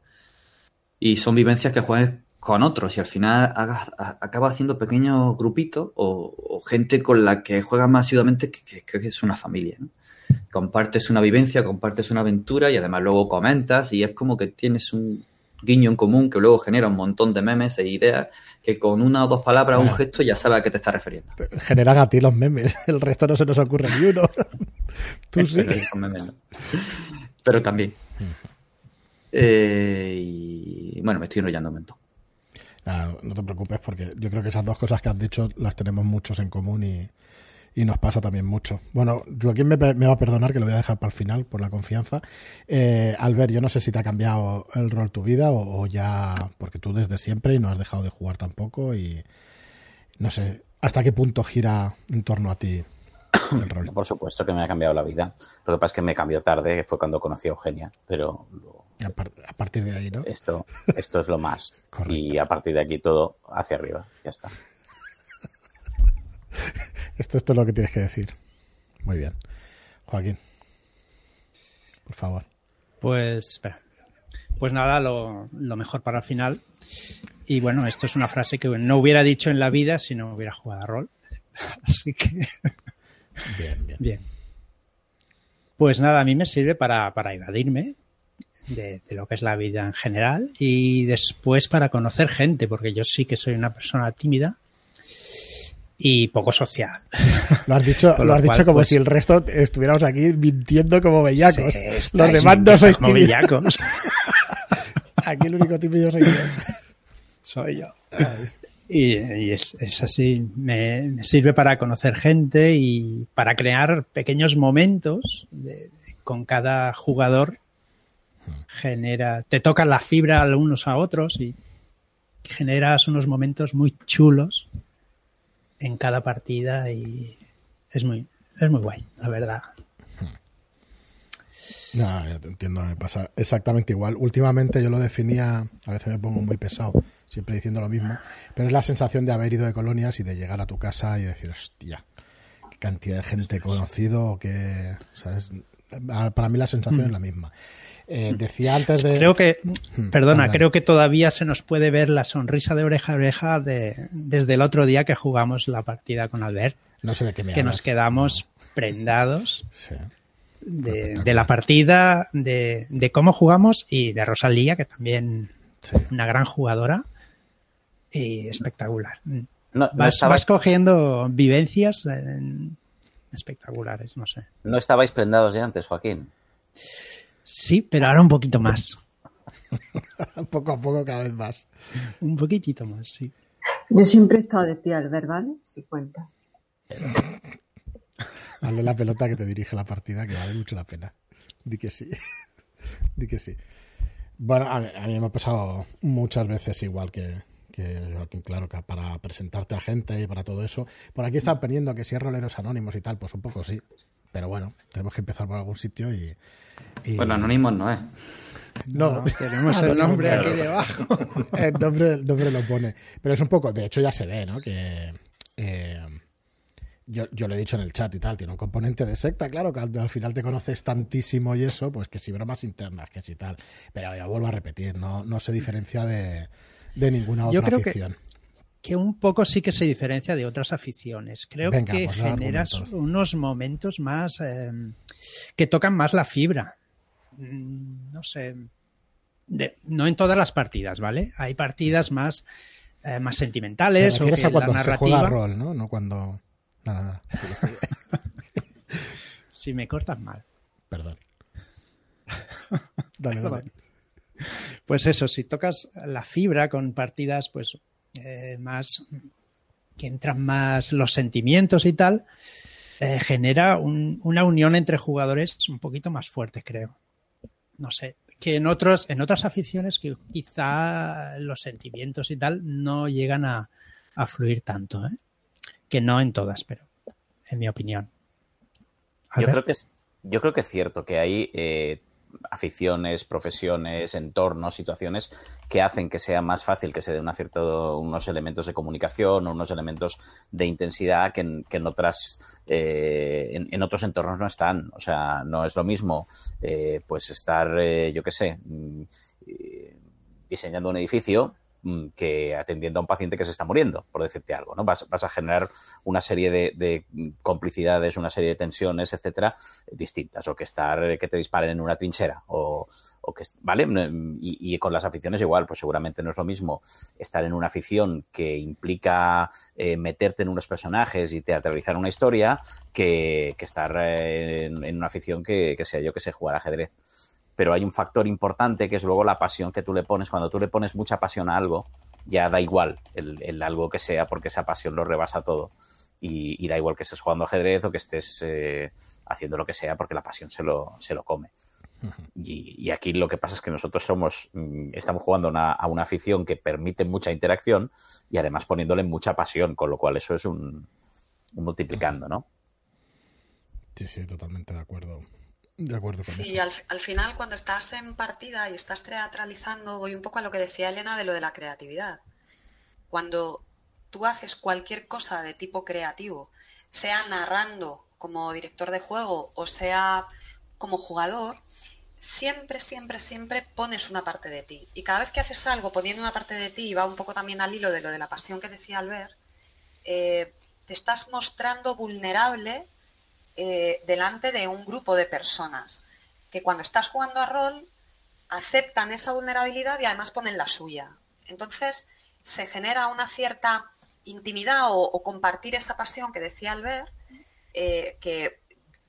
Y son vivencias que juegas con otros y al final hagas, a- acabas haciendo pequeños grupitos o, o gente con la que juegas más asiduamente que, que- que es una familia. ¿no? Compartes una vivencia, compartes una aventura y además luego comentas y es como que tienes un guiño en común que luego genera un montón de memes e ideas que con una o dos palabras o Bueno. un gesto ya sabes a qué te estás refiriendo. Generan a ti los memes. El resto no se nos ocurre ni uno. Tú sí. Pero esos memes no. Pero también. Eh, y bueno, me estoy enrollando un. Nada, no te preocupes porque yo creo que esas dos cosas que has dicho las tenemos muchos en común y, y nos pasa también mucho. Bueno, Joaquín me, me va a perdonar que lo voy a dejar para el final por la confianza. Eh, Albert, yo no sé si te ha cambiado el rol tu vida o, o ya, porque tú desde siempre y no has dejado de jugar tampoco y no sé hasta qué punto gira en torno a ti el rol. Por supuesto que me ha cambiado la vida. Lo que pasa es que me cambió tarde, que fue cuando conocí a Eugenia, pero lo- A, par- a partir de ahí, ¿no? esto, esto es lo más. Correcto. Y a partir de aquí todo hacia arriba. Ya está. Esto, esto es lo que tienes que decir. Muy bien. Joaquín, por favor. Pues, espera. Pues nada, lo, lo mejor para el final. Y bueno, esto es una frase que no hubiera dicho en la vida si no hubiera jugado a rol. Así que, Bien, bien. bien. Pues nada, a mí me sirve para, para evadirme de, de lo que es la vida en general y después para conocer gente, porque yo sí que soy una persona tímida y poco social. Lo has dicho, lo lo has dicho como pues- si el resto estuviéramos aquí mintiendo como bellacos. Los demás no sois como bellacos. Aquí el único tímido soy yo. soy yo. Y, y es, es así, me, me sirve para conocer gente y para crear pequeños momentos de- de- con cada jugador. Genera, te tocan la fibra a unos a otros y generas unos momentos muy chulos en cada partida y es muy, es muy guay, la verdad. No, ya te entiendo, me pasa exactamente igual. Últimamente yo lo definía, a veces me pongo muy pesado, siempre diciendo lo mismo, pero es la sensación de haber ido de colonias y de llegar a tu casa y decir, hostia, qué cantidad de gente conocido, que, ¿sabes? Para mí la sensación es la misma. Eh, decía antes de... Creo que, Hmm, perdona, creo que todavía se nos puede ver la sonrisa de oreja a oreja de, desde el otro día que jugamos la partida con Albert, No sé de qué me que hablas. nos quedamos prendados Sí. de, la partida, de, de cómo jugamos y de Rosalía, que también Sí. una gran jugadora y espectacular. No, no Vas, estaba- vas cogiendo vivencias en- espectaculares, no sé. ¿No estabais prendados ya antes, Joaquín? Sí, pero ahora un poquito más. poco a poco cada vez más. Un poquitito más, sí. Yo siempre he estado de ti, Albert, ¿vale? Si cuenta. Hazle la pelota que te dirige la partida, que vale mucho la pena. Di que sí. Di que sí. Bueno, a mí, a mí me ha pasado muchas veces igual que, que Joaquín, claro, que para presentarte a gente y para todo eso. Por aquí están poniendo que si es roleros anónimos y tal, pues un poco sí. Pero bueno, tenemos que empezar por algún sitio y. y- Bueno, Anónimos no es. No, No, tenemos el nombre aquí debajo. el, nombre, el nombre lo pone. Pero es un poco, de hecho ya se ve, ¿no? Que eh, yo, yo lo he dicho en el chat y tal, tiene un componente de secta, claro, que al, al final te conoces tantísimo y eso, pues que si bromas internas, que si tal. Pero ya vuelvo a repetir, no, no se diferencia de, de ninguna Yo otra creo que- afición. que un poco sí que se diferencia de otras aficiones. Creo Venga, que pues generas argumentos. unos momentos más eh, que tocan más la fibra. Mm, No sé. de- no en todas las partidas, ¿vale? Hay partidas más, eh, más sentimentales o que a cuando la se juega rol, ¿no? No cuando... Nada, nada. Sí, sí, Si me cortas mal. Perdón. Dale, dale. Pues eso, si tocas la fibra con partidas, pues eh, más que entran más los sentimientos y tal, eh, genera un- una unión entre jugadores un poquito más fuerte, creo. No sé, que en otros, en otras aficiones que quizá los sentimientos y tal no llegan a, a fluir tanto, ¿eh? Que no en todas, pero en mi opinión. Yo creo que es, yo creo que es cierto que hay eh, aficiones, profesiones, entornos, situaciones que hacen que sea más fácil que se den una unos elementos de comunicación o unos elementos de intensidad que en, que en otras eh, en, en otros entornos no están. O sea, no es lo mismo eh, pues estar, eh, yo qué sé, mm, eh, diseñando un edificio que atendiendo a un paciente que se está muriendo, por decirte algo, ¿no? Vas, a generar una serie de, de complicidades, una serie de tensiones, etcétera, distintas, o que estar, eh, que te disparen en una trinchera, o, que, ¿vale? Y, y con las aficiones igual, pues seguramente no es lo mismo estar en una afición que implica eh, meterte en unos personajes y teatralizar una historia que, estar eh, en, en una afición que, que sea yo que sé jugar ajedrez pero hay un factor importante que es luego la pasión que tú le pones. Cuando tú le pones mucha pasión a algo, ya da igual el, el algo que sea, porque esa pasión lo rebasa todo. Y, y da igual que estés jugando ajedrez o que estés eh, haciendo lo que sea, porque la pasión se lo, se lo come. Y, y aquí lo que pasa es que nosotros somos, mm, estamos jugando una- a una afición que permite mucha interacción y además poniéndole mucha pasión, con lo cual eso es un, un multiplicando, ¿no? Sí, sí, totalmente de acuerdo. De acuerdo con Sí, al final cuando estás en partida y estás teatralizando, voy un poco a lo que decía Elena de lo de la creatividad. Cuando tú haces cualquier cosa de tipo creativo, sea narrando como director de juego o sea como jugador, siempre, siempre, siempre pones una parte de ti. Y cada vez que haces algo poniendo una parte de ti, y va un poco también al hilo de lo de la pasión que decía Albert, eh, te estás mostrando vulnerable eh, delante de un grupo de personas que cuando estás jugando a rol aceptan esa vulnerabilidad y además ponen la suya. Entonces se genera una cierta intimidad o, o compartir esa pasión que decía Albert, eh, que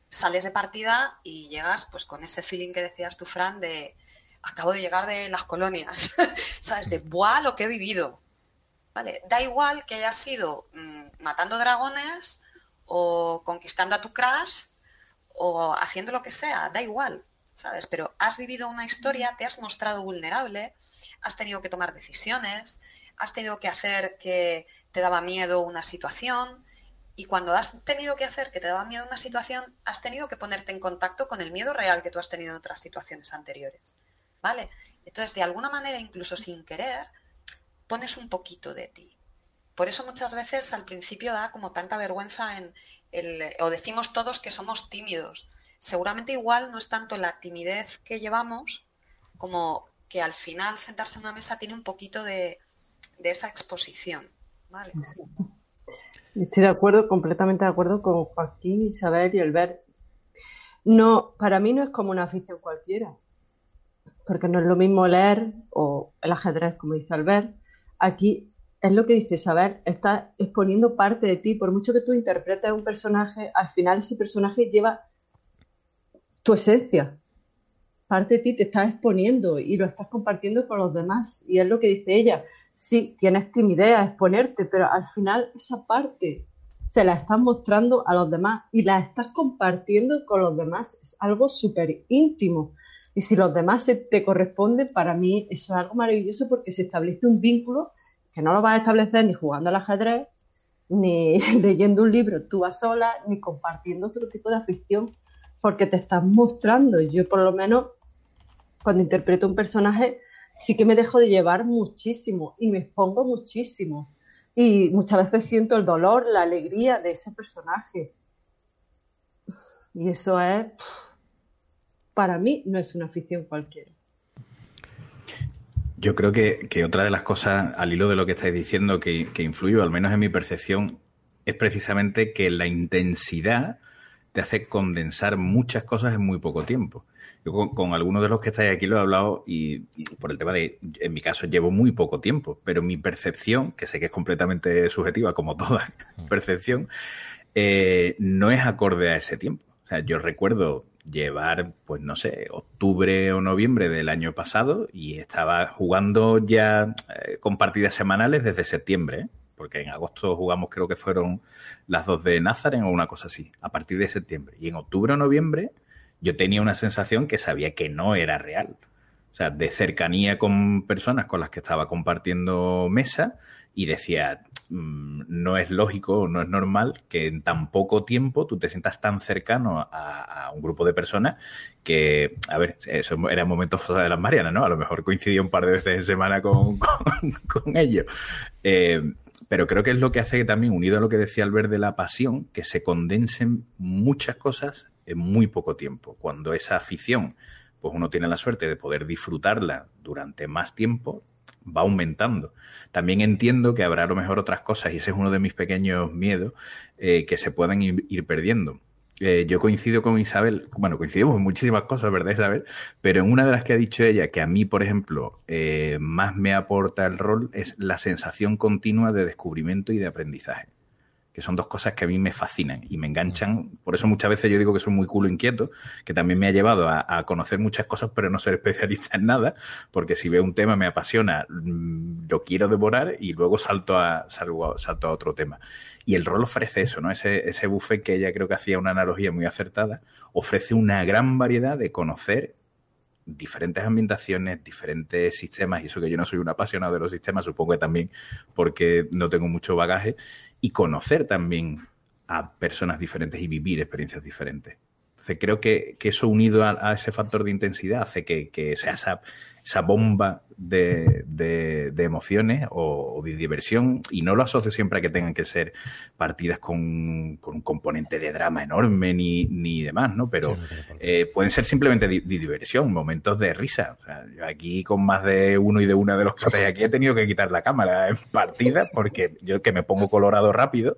sales de partida y llegas pues con ese feeling que decías tú, Fran, de acabo de llegar de las colonias, ¿sabes? De ¡buah! lo que he vivido. ¿Vale? Da igual que hayas sido mm, matando dragones o conquistando a tu crush o haciendo lo que sea, da igual, ¿sabes? Pero has vivido una historia, te has mostrado vulnerable, has tenido que tomar decisiones, has tenido que hacer que te daba miedo una situación y cuando has tenido que hacer que te daba miedo una situación, has tenido que ponerte en contacto con el miedo real que tú has tenido en otras situaciones anteriores, ¿vale? Entonces, de alguna manera, incluso sin querer, pones un poquito de ti. Por eso muchas veces al principio da como tanta vergüenza en el, o decimos todos que somos tímidos. Seguramente igual no es tanto la timidez que llevamos como que al final sentarse en una mesa tiene un poquito de, de esa exposición. Estoy de acuerdo, completamente de acuerdo con Joaquín, Isabel y Albert. No, para mí no es como una afición cualquiera, porque no es lo mismo leer o el ajedrez, como dice Albert. Aquí es lo que dice Isabel, estás exponiendo parte de ti. Por mucho que tú interpretes un personaje, al final ese personaje lleva tu esencia. Parte de ti te estás exponiendo y lo estás compartiendo con los demás. Y es lo que dice ella. Sí, tienes timidez a exponerte, pero al final esa parte se la estás mostrando a los demás y la estás compartiendo con los demás. Es algo súper íntimo. Y si los demás se te corresponden, para mí eso es algo maravilloso porque se establece un vínculo que no lo vas a establecer ni jugando al ajedrez, ni leyendo un libro tú a sola, ni compartiendo otro tipo de afición, porque te estás mostrando. Yo por lo menos, cuando interpreto un personaje, sí que me dejo de llevar muchísimo y me expongo muchísimo. Y muchas veces siento el dolor, la alegría de ese personaje. Y eso es, para mí, no es una afición cualquiera. Yo creo que, otra de las cosas, al hilo de lo que estáis diciendo, que, que influye, al menos en mi percepción, es precisamente que la intensidad te hace condensar muchas cosas en muy poco tiempo. Yo con, algunos de los que estáis aquí lo he hablado y, por el tema de, en mi caso llevo muy poco tiempo, pero mi percepción, que sé que es completamente subjetiva como toda mm. percepción, eh, no es acorde a ese tiempo. O sea, yo recuerdo llevar, pues no sé, octubre o noviembre del año pasado y estaba jugando ya eh, con partidas semanales desde septiembre, ¿eh? porque en agosto jugamos creo que fueron las dos de Nazaren o una cosa así, a partir de septiembre. Y en octubre o noviembre yo tenía una sensación que sabía que no era real. O sea, de cercanía con personas con las que estaba compartiendo mesa y decía, Mm, no es lógico, no es normal que en tan poco tiempo tú te sientas tan cercano a, un grupo de personas que, a ver, eso era momentos de las Marianas, ¿no? A lo mejor coincidía un par de veces en semana con, con, ellos. Eh, pero creo que es lo que hace también, unido a lo que decía Albert de la pasión, que se condensen muchas cosas en muy poco tiempo. Cuando esa afición, pues uno tiene la suerte de poder disfrutarla durante más tiempo, va aumentando. También entiendo que habrá a lo mejor otras cosas, y ese es uno de mis pequeños miedos, eh, que se puedan ir, perdiendo. Eh, yo coincido con Isabel, bueno, coincidimos en muchísimas cosas, ¿verdad, Isabel? Pero en una de las que ha dicho ella, que a mí, por ejemplo, eh, más me aporta el rol, es la sensación continua de descubrimiento y de aprendizaje que son dos cosas que a mí me fascinan y me enganchan. Por eso muchas veces yo digo que soy muy culo inquieto, que también me ha llevado a, conocer muchas cosas, pero no ser especialista en nada, porque si veo un tema me apasiona, mm, lo quiero devorar y luego salto a, salto a otro tema. Y el rol ofrece eso, ¿no? Ese, ese buffet que ella creo que hacía una analogía muy acertada, ofrece una gran variedad de conocer diferentes ambientaciones, diferentes sistemas, y eso que yo no soy un apasionado de los sistemas, supongo que también porque no tengo mucho bagaje, y conocer también a personas diferentes y vivir experiencias diferentes. Entonces creo que, eso unido a, ese factor de intensidad hace que, que sea esa, esa bomba de, de, emociones o, de diversión y no lo asocio siempre a que tengan que ser partidas con, con un componente de drama enorme ni, ni demás, ¿no? Pero eh, pueden ser simplemente de, diversión, momentos de risa. O sea, yo aquí con más de uno y de una de los que aquí he tenido que quitar la cámara en partida porque yo que me pongo colorado rápido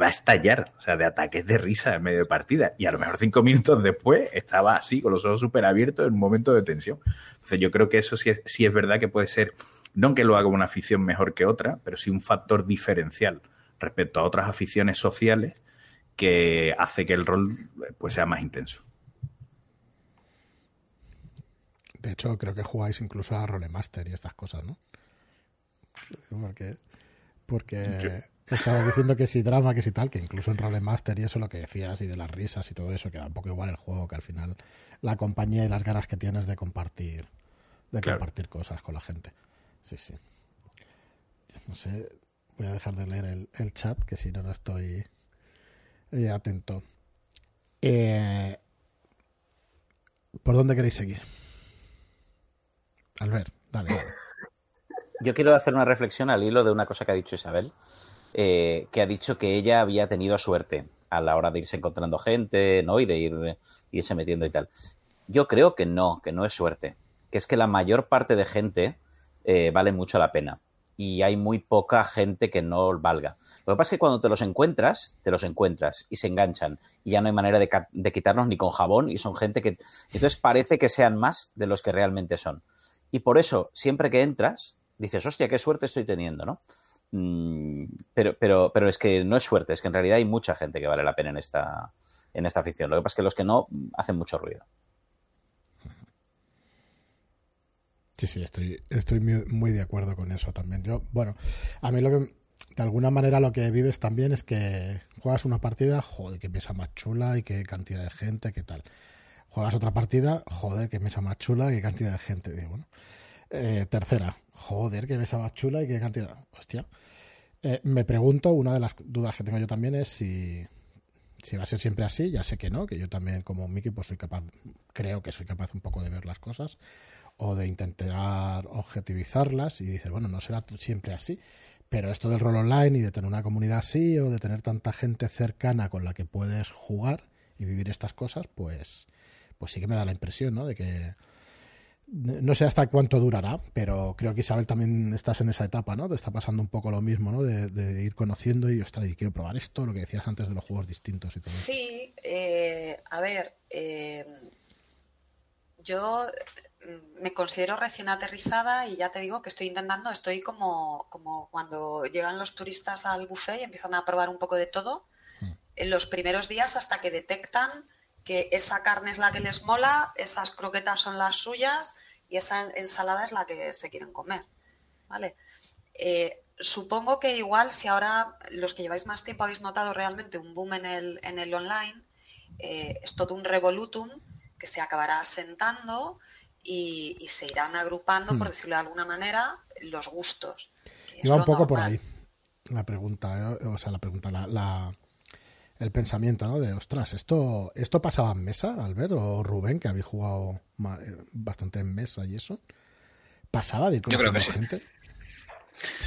va a estallar, o sea, de ataques de risa en medio de partida. Y a lo mejor cinco minutos después estaba así, con los ojos súper abiertos en un momento de tensión. Entonces yo creo que eso sí es, sí es verdad que puede ser, no que lo haga una afición mejor que otra, pero sí un factor diferencial respecto a otras aficiones sociales que hace que el rol pues, sea más intenso. De hecho, creo que jugáis incluso a Rolemaster y estas cosas, ¿no? Porque, porque estabas diciendo que si drama, que si tal, que incluso en Rolemaster y eso lo que decías y de las risas y todo eso, que da un poco igual el juego, que al final la compañía y las ganas que tienes de compartir de compartir cosas con la gente. Sí, sí. No sé, voy a dejar de leer el, chat, que si no, no estoy eh, atento. Eh, ¿Por dónde queréis seguir? Albert, dale, dale. Yo quiero hacer una reflexión al hilo de una cosa que ha dicho Isabel, eh, que ha dicho que ella había tenido suerte a la hora de irse encontrando gente, ¿no? Y de ir, irse metiendo y tal. Yo creo que no, que no es suerte que es que la mayor parte de gente eh, vale mucho la pena y hay muy poca gente que no valga. Lo que pasa es que cuando te los encuentras, te los encuentras y se enganchan y ya no hay manera de, de quitarlos ni con jabón y son gente que... Entonces parece que sean más de los que realmente son. Y por eso, siempre que entras, dices, hostia, qué suerte estoy teniendo, ¿no? Mm, pero, pero, pero es que no es suerte, es que en realidad hay mucha gente que vale la pena en esta, en esta afición. Lo que pasa es que los que no hacen mucho ruido. Sí, sí, estoy, estoy muy, de acuerdo con eso también. Yo, bueno, a mí lo que, de alguna manera lo que vives también es que juegas una partida, joder, que mesa más chula y qué cantidad de gente, qué tal. Juegas otra partida, joder, que mesa más chula y qué cantidad de gente. Digo, bueno. Eh, tercera, joder, qué mesa más chula y qué cantidad. Hostia. Eh, me pregunto, una de las dudas que tengo yo también es si, si va a ser siempre así. Ya sé que no, que yo también como Mickey pues soy capaz, creo que soy capaz un poco de ver las cosas o de intentar objetivizarlas y dices, bueno, no será siempre así, pero esto del rol online y de tener una comunidad así o de tener tanta gente cercana con la que puedes jugar y vivir estas cosas, pues, pues sí que me da la impresión, ¿no? De que no sé hasta cuánto durará, pero creo que Isabel también estás en esa etapa, ¿no? Te está pasando un poco lo mismo, ¿no? De, ir conociendo y, ostras, y quiero probar esto, lo que decías antes de los juegos distintos y todo. Sí, eh, a ver, eh, yo me considero recién aterrizada y ya te digo que estoy intentando, estoy como, como cuando llegan los turistas al buffet y empiezan a probar un poco de todo, hmm. en los primeros días hasta que detectan que esa carne es la que les mola, esas croquetas son las suyas y esa ensalada es la que se quieren comer. ¿Vale? Eh, supongo que igual si ahora los que lleváis más tiempo habéis notado realmente un boom en el, en el online, eh, es todo un revolutum que se acabará asentando y, se irán agrupando, por hmm. decirlo de alguna manera, los gustos. Iba un poco por ahí la pregunta, eh, o sea, la pregunta, la, el pensamiento, ¿no? De, ostras, ¿esto, ¿esto pasaba en mesa, Albert o Rubén, que habéis jugado eh, bastante en mesa y eso? ¿Pasaba de ir Yo creo que gente?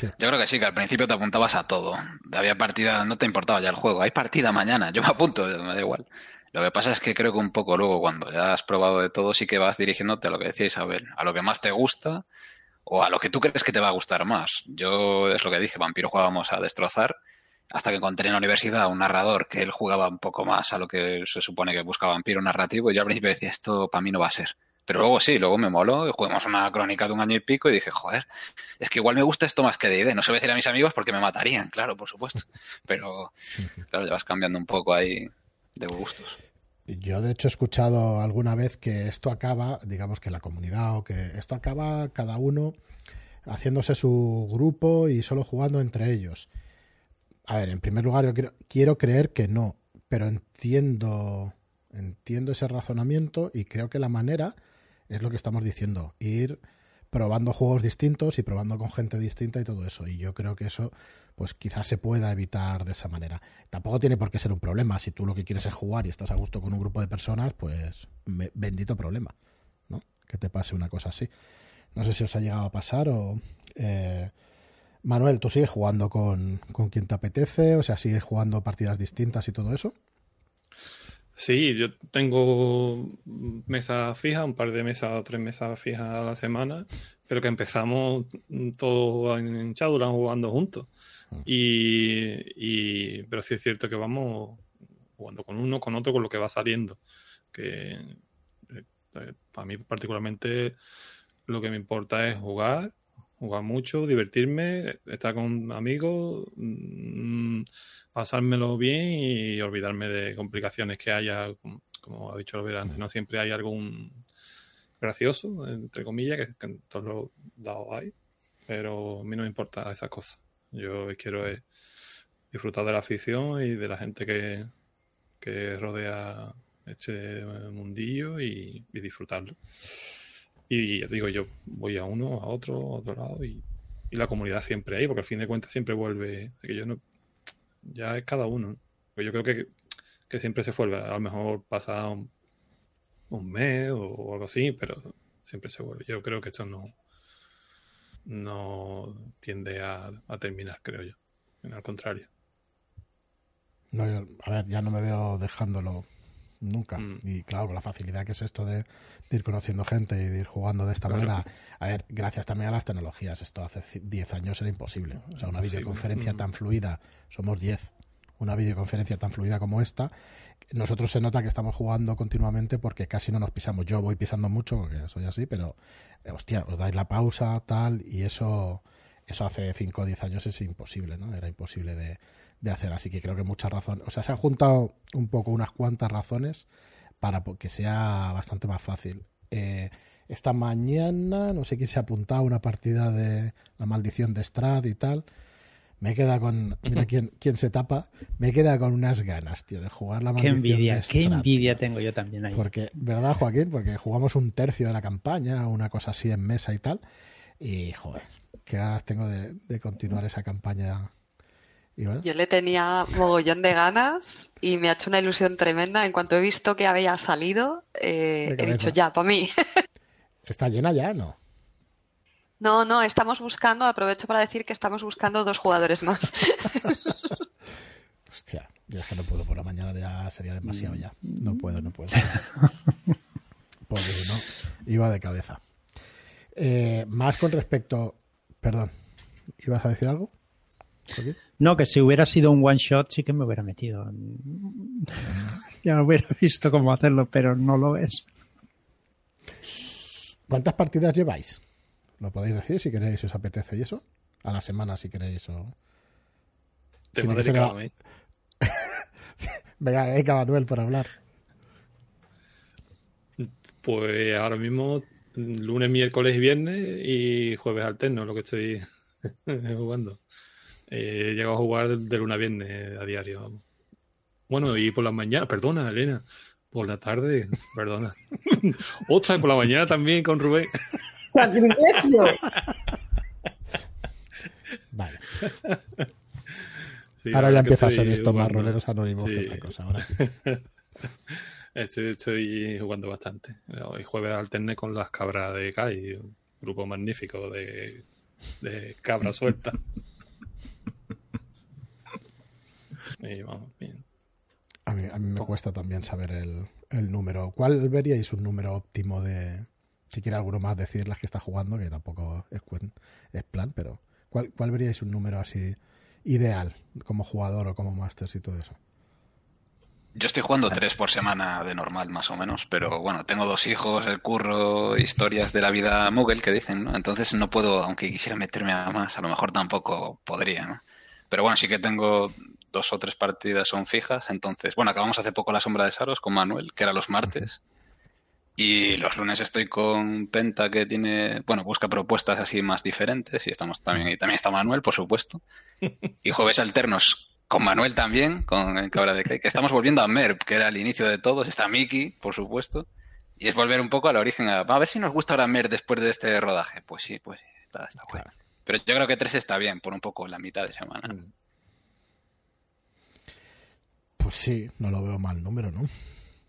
Yo creo que sí, que al principio te apuntabas a todo. Había partida, no te importaba ya el juego. Hay partida mañana, yo me apunto, me da igual. Lo que pasa es que creo que un poco luego, cuando ya has probado de todo, sí que vas dirigiéndote a lo que decía Isabel, a lo que más te gusta o a lo que tú crees que te va a gustar más. Yo, es lo que dije, Vampiro jugábamos a destrozar, hasta que encontré en la universidad un narrador que él jugaba un poco más a lo que se supone que busca Vampiro narrativo, y yo al principio decía, esto para mí no va a ser. Pero luego sí, luego me moló, jugamos una crónica de un año y pico y dije, joder, es que igual me gusta esto más que de idea. No se voy a decir a mis amigos porque me matarían, claro, por supuesto. Pero, claro, ya vas cambiando un poco ahí de gustos. Yo, de hecho, he escuchado alguna vez que esto acaba, digamos que la comunidad, o que esto acaba cada uno haciéndose su grupo y solo jugando entre ellos. A ver, en primer lugar, yo quiero, quiero creer que no, pero entiendo, entiendo ese razonamiento y creo que la manera es lo que estamos diciendo, ir probando juegos distintos y probando con gente distinta y todo eso. Y yo creo que eso, pues quizás se pueda evitar de esa manera. Tampoco tiene por qué ser un problema. Si tú lo que quieres es jugar y estás a gusto con un grupo de personas, pues bendito problema, ¿no? Que te pase una cosa así. No sé si os ha llegado a pasar o... Eh, Manuel, ¿tú sigues jugando con, con quien te apetece? O sea, ¿sigues jugando partidas distintas y todo eso? Sí, yo tengo mesas fijas, un par de mesas, tres mesas fijas a la semana, pero que empezamos todos en Shadowlands jugando juntos. Ah. Y, pero sí es cierto que vamos jugando con uno, con otro, con lo que va saliendo. Que eh, para mí particularmente lo que me importa es jugar, jugar mucho, divertirme, estar con amigos, mm, pasármelo bien y olvidarme de complicaciones que haya, como, ha dicho Albert antes, no siempre hay algún gracioso, entre comillas, que, en todos los lados hay, pero a mí no me importa esas cosas. Yo quiero disfrutar de la afición y de la gente que, que rodea este mundillo y, disfrutarlo. Y digo, yo voy a uno, a otro, a otro lado y, y la comunidad siempre hay, porque al fin de cuentas siempre vuelve. Así que yo no, ya es cada uno. Pues yo creo que, que, siempre se vuelve. A lo mejor pasa un, mes o, algo así, pero siempre se vuelve. Yo creo que esto no, no tiende a, terminar, creo yo. Al contrario. No, a ver, ya no me veo dejándolo nunca. Mm. Y claro, con la facilidad que es esto de, ir conociendo gente y de ir jugando de esta manera. A ver, gracias también a las tecnologías. Esto hace 10 años era imposible. O sea, una videoconferencia mm. tan fluida, somos 10. Una videoconferencia tan fluida como esta, nosotros se nota que estamos jugando continuamente porque casi no nos pisamos. Yo voy pisando mucho porque soy así, pero hostia, os dais la pausa, tal, y eso Eso hace 5 o 10 años es imposible, ¿no? Era imposible de, de hacer. Así que creo que muchas razones. O sea, se han juntado un poco unas cuantas razones para que sea bastante más fácil. Eh, esta mañana, no sé quién se ha apuntado a una partida de la maldición de Strad y tal. Me queda con. Mira quién, quién se tapa. Me queda con unas ganas, tío, de jugar la Qué maldición. envidia, de qué envidia tío. tengo yo también ahí. Porque, ¿verdad, Joaquín? Porque jugamos un tercio de la campaña, una cosa así en mesa y tal. Y, joder, qué ganas tengo de, de continuar esa campaña. Iván. Yo le tenía mogollón de ganas y me ha hecho una ilusión tremenda. En cuanto he visto que había salido, eh, he dicho ya, para mí. ¿Está llena ya? No. No, no, estamos buscando, aprovecho para decir que estamos buscando dos jugadores más. Hostia, yo es que no puedo por la mañana, ya sería demasiado ya. No puedo, no puedo. Porque si no, iba de cabeza. Eh, más con respecto. Perdón, ¿ibas a decir algo? Joaquín? No, que si hubiera sido un one shot sí que me hubiera metido. ya hubiera visto cómo hacerlo, pero no lo es. ¿Cuántas partidas lleváis? Lo podéis decir si queréis, si os apetece y eso. A la semana si queréis o... Tiene que ser delicado, la- ¿eh? Venga, venga, Manuel, por hablar. Pues ahora mismo, lunes, miércoles y viernes y jueves alterno, lo que estoy jugando. Eh, he llegado a jugar de lunes a viernes a diario. Bueno, y por la mañana, perdona, Elena, por la tarde, perdona. Otra por la mañana también con Rubén. ¡Sacrilegio! Vale. Sí, Ahora ya empieza a ser estoy esto más roleros anónimos que otra cosa. Ahora sí. Estoy, estoy jugando bastante. Hoy jueves alterné con las cabras de Kai, un grupo magnífico de, de cabras sueltas. Y vamos, bien. A mí, a mí me cuesta también saber el, el número. ¿Cuál veríais un número óptimo de... Si quiere alguno más decir las que está jugando, que tampoco es, es plan, pero ¿cuál, ¿cuál veríais un número así ideal como jugador o como masters y todo eso? Yo estoy jugando tres por semana de normal, más o menos, pero bueno, tengo dos hijos, el curro, historias de la vida Moogle que dicen, ¿no? Entonces no puedo, aunque quisiera meterme a más, a lo mejor tampoco podría, ¿no? Pero bueno, sí que tengo dos o tres partidas son fijas, entonces, bueno, acabamos hace poco la sombra de Saros con Manuel, que era los martes, y los lunes estoy con Penta, que tiene, bueno, busca propuestas así más diferentes, y estamos también, y también está Manuel, por supuesto. Y jueves alternos con Manuel también, con el Cabra de que estamos volviendo a Merp, que era el inicio de todos, está Miki, por supuesto, y es volver un poco al origen, a, a ver si nos gusta ahora Merp después de este rodaje. Pues sí, pues está, está bueno. Pero yo creo que tres está bien, por un poco la mitad de semana. Pues sí, no lo veo mal número, ¿no?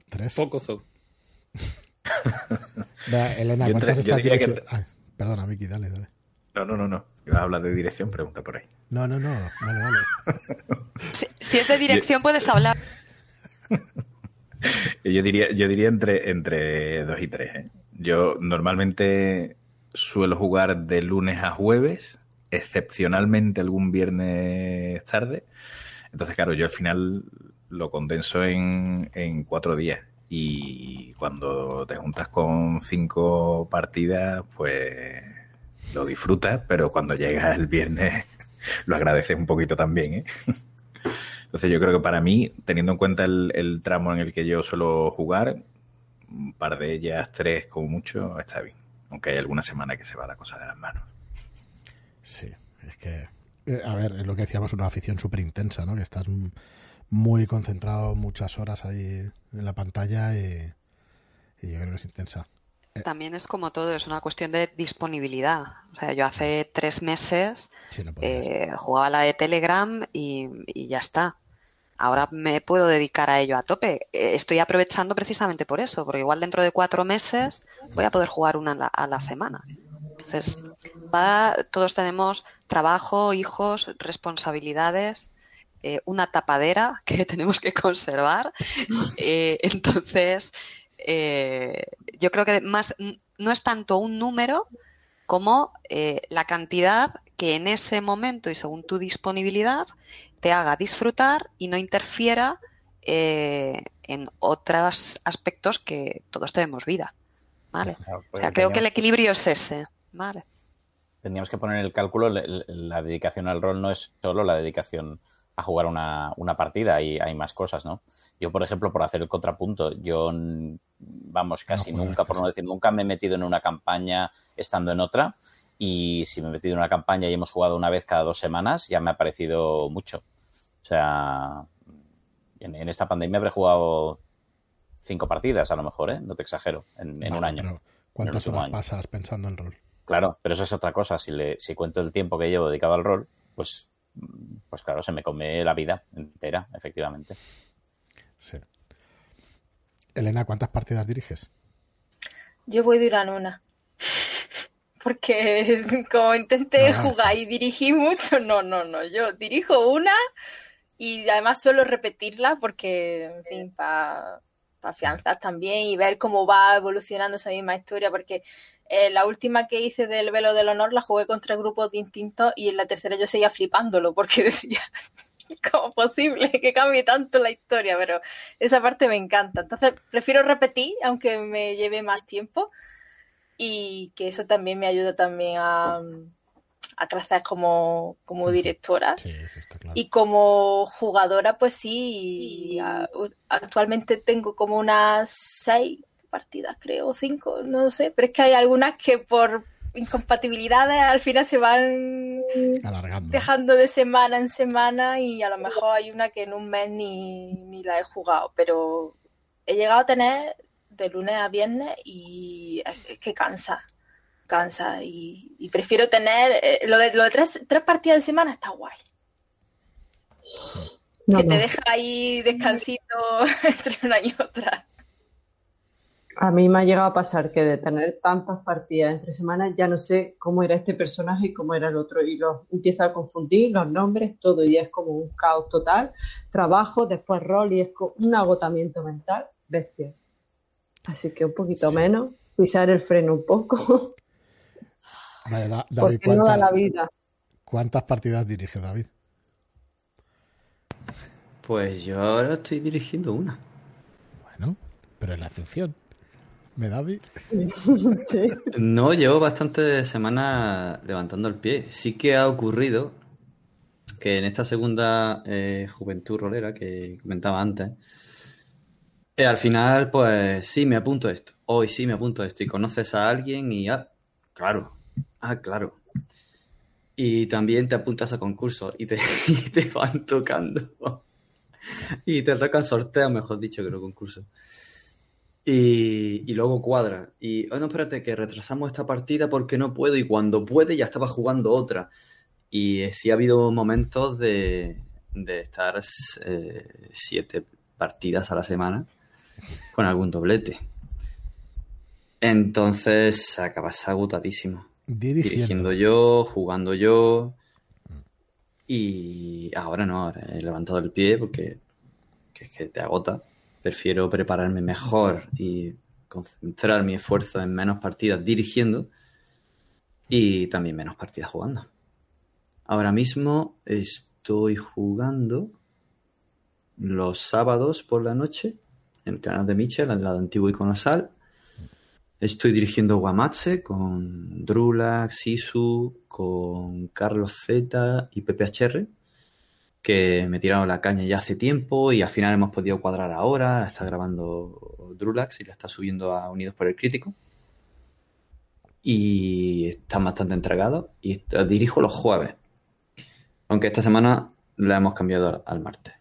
Tres. Pocos son. Elena, Yo ¿cuántas yo estás diría que dirigi- Ay, perdona, Miki, dale, dale. No, no, no, no. Ibas a hablar de dirección, pregunta por ahí. No, no, no, vale, vale. Si, si es de dirección, puedes hablar. Yo diría, yo diría entre, entre dos y tres. ¿eh? Yo normalmente suelo jugar de lunes a jueves, excepcionalmente algún viernes tarde. Entonces, claro, yo al final lo condenso en, en cuatro días. Y cuando te juntas con cinco partidas, pues lo disfrutas, pero cuando llegas el viernes lo agradeces un poquito también, ¿eh? Entonces yo creo que para mí, teniendo en cuenta el, el tramo en el que yo suelo jugar, un par de ellas, tres como mucho, está bien. Aunque hay alguna semana que se va la cosa de las manos. Sí, es que, eh, a ver, es lo que decíamos, una afición súper intensa, ¿no? Que estás muy concentrado muchas horas ahí en la pantalla y, y yo creo que es intensa. También es como todo, es una cuestión de disponibilidad. O sea, yo hace tres meses Sí, no podía. eh, jugaba la de Telegram y, y ya está. Ahora me puedo dedicar a ello a tope. Eh, Estoy aprovechando precisamente por eso, porque igual dentro de cuatro meses voy a poder jugar una a la, a la semana. Entonces, va- todos tenemos trabajo, hijos, responsabilidades, eh, una tapadera que tenemos que conservar. Eh, entonces, eh, yo creo que más no es tanto un número como la cantidad que en ese momento y según tu disponibilidad te haga disfrutar y no interfiera en otros aspectos que todos tenemos vida. ¿Vale? Claro, O pues sea, creo que el equilibrio es ese. ¿Vale? tendríamos que poner en el cálculo la dedicación al rol no es solo la dedicación a jugar una, una partida, hay, hay más cosas, ¿no? Yo, por ejemplo, por hacer el contrapunto, yo, vamos, casi nunca, por no decir nunca, me he metido en una campaña estando en otra y si me he metido en una campaña y hemos jugado una vez cada dos semanas, ya me ha parecido mucho. O sea, en, en esta pandemia habré jugado cinco partidas, a lo mejor, ¿eh? No te exagero, en, en Vale, un año. ¿Cuántas horas año. pasas pensando en rol? Claro, pero eso es otra cosa. Si, le, si cuento el tiempo que llevo dedicado al rol, pues, pues claro, se me come la vida entera, efectivamente. Sí. Elena, ¿cuántas partidas diriges? Yo voy de una en una. Porque como intenté No, jugar y dirigí mucho, no, no, no. Yo dirijo una y además suelo repetirla porque, en fin, para afianzar también y ver cómo va evolucionando esa misma historia. Porque eh, la última que hice del Velo del Honor la jugué contra grupos distintos y en la tercera yo seguía flipándolo porque decía, ¿cómo posible que cambie tanto la historia? Pero esa parte me encanta. Entonces prefiero repetir, aunque me lleve más tiempo y que eso también me ayuda también a, a crecer como, como directora. Sí, sí, está claro. Y como jugadora, pues sí, a- actualmente tengo como unas seis partidas, creo, o cinco, no sé, pero es que hay algunas que por incompatibilidades al final se van Alargando. dejando de semana en semana y a lo mejor hay una que en un mes ni, ni la he jugado, pero he llegado a tener de lunes a viernes y es que cansa, cansa y, y prefiero tener eh, lo de, lo de tres, tres partidas de semana está guay, No, que no. te deja ahí descansito entre una y otra. A mí me ha llegado a pasar que de tener tantas partidas entre semanas ya no sé cómo era este personaje y cómo era el otro y los empiezo a confundir los nombres, todo y es como un caos total. Trabajo, después rol y es un agotamiento mental bestia. Así que un poquito Sí. menos, pisar el freno un poco, Vale, Da- David, porque no da ¿cuántas, la vida. cuántas partidas dirige David? Pues yo ahora estoy dirigiendo una. Bueno, pero es la excepción. ¿Me David? Sí. No, llevo bastantes semanas levantando el pie. Sí que ha ocurrido que en esta segunda eh, juventud rolera que comentaba antes, eh, al final, pues sí, me apunto a esto. Hoy sí me apunto a esto. Y conoces a alguien y, ah, claro, ah, claro. Y también te apuntas a concursos y te, van tocando. Y te tocan sorteos, mejor dicho, que los concursos. Y, luego cuadra. Y, oh, no, espérate, que retrasamos esta partida porque no puedo. Y cuando puede, ya estaba jugando otra. Y sí ha habido momentos de, de estar eh, siete partidas a la semana con algún doblete. Entonces acabas agotadísimo. Dirigiendo. Yo, jugando yo. Y ahora no, ahora he levantado el pie porque que es que te agota. Prefiero prepararme mejor y concentrar mi esfuerzo en menos partidas dirigiendo y también menos partidas jugando. Ahora mismo estoy jugando los sábados por la noche en el canal de Michel, en la de Antiguo Iconosal. Estoy dirigiendo Guamatse con Drulax, Sisu, con Carlos Z y PPHR, que me tiraron la caña ya hace tiempo y al final hemos podido cuadrar ahora. La está grabando Drulax y la está subiendo a Unidos por el Crítico. Y están bastante entregados y la dirijo los jueves. Aunque esta semana la hemos cambiado al martes.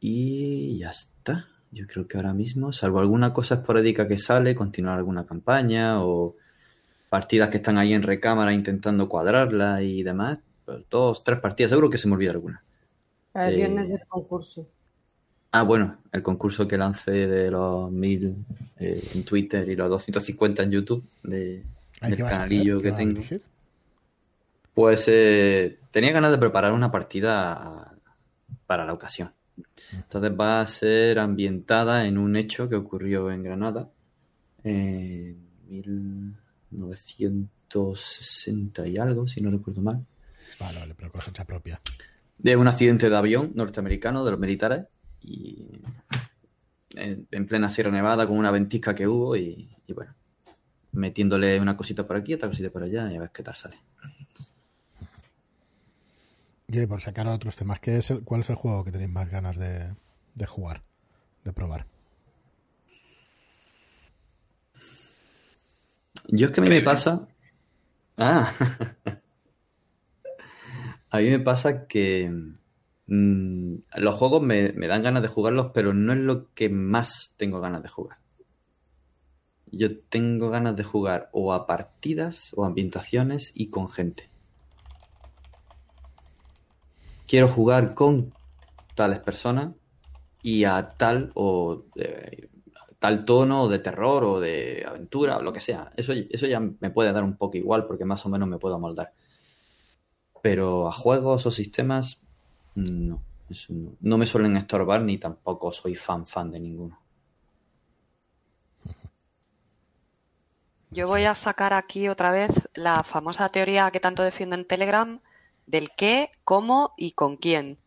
Y ya está. Yo creo que ahora mismo, salvo alguna cosa esporádica que sale, continuar alguna campaña o partidas que están ahí en recámara intentando cuadrarla y demás, pues dos, tres partidas, seguro que se me olvida alguna. El Eh, viernes del concurso. Ah, bueno, el concurso que lancé de los 1000 eh, en Twitter y los 250 en YouTube de, del canalillo ¿Qué que tengo. Pues eh, tenía ganas de preparar una partida para la ocasión. Entonces va a ser ambientada en un hecho que ocurrió en Granada en 1960 y algo, si no recuerdo mal, Vale, vale, pero cosecha propia. de un accidente de avión norteamericano de los militares y en, en plena Sierra Nevada con una ventisca que hubo y, y bueno, metiéndole una cosita por aquí, otra cosita por allá y a ver qué tal sale. Y por sacar a otros temas, ¿qué es ¿cuál es el juego que tenéis más ganas de, de jugar, de probar? Yo es que a mí me pasa. Ah. a mí me pasa que mm, los juegos me, me dan ganas de jugarlos, pero no es lo que más tengo ganas de jugar. Yo tengo ganas de jugar o a partidas o a ambientaciones y con gente. Quiero jugar con tales personas y a tal o eh, tal tono de terror o de aventura o lo que sea. Eso, eso ya me puede dar un poco igual porque más o menos me puedo moldar. Pero a juegos o sistemas, no. No. No me suelen estorbar ni tampoco soy fan fan de ninguno. Yo voy a sacar aquí otra vez la famosa teoría que tanto defiendo en Telegram del qué, cómo y con quién,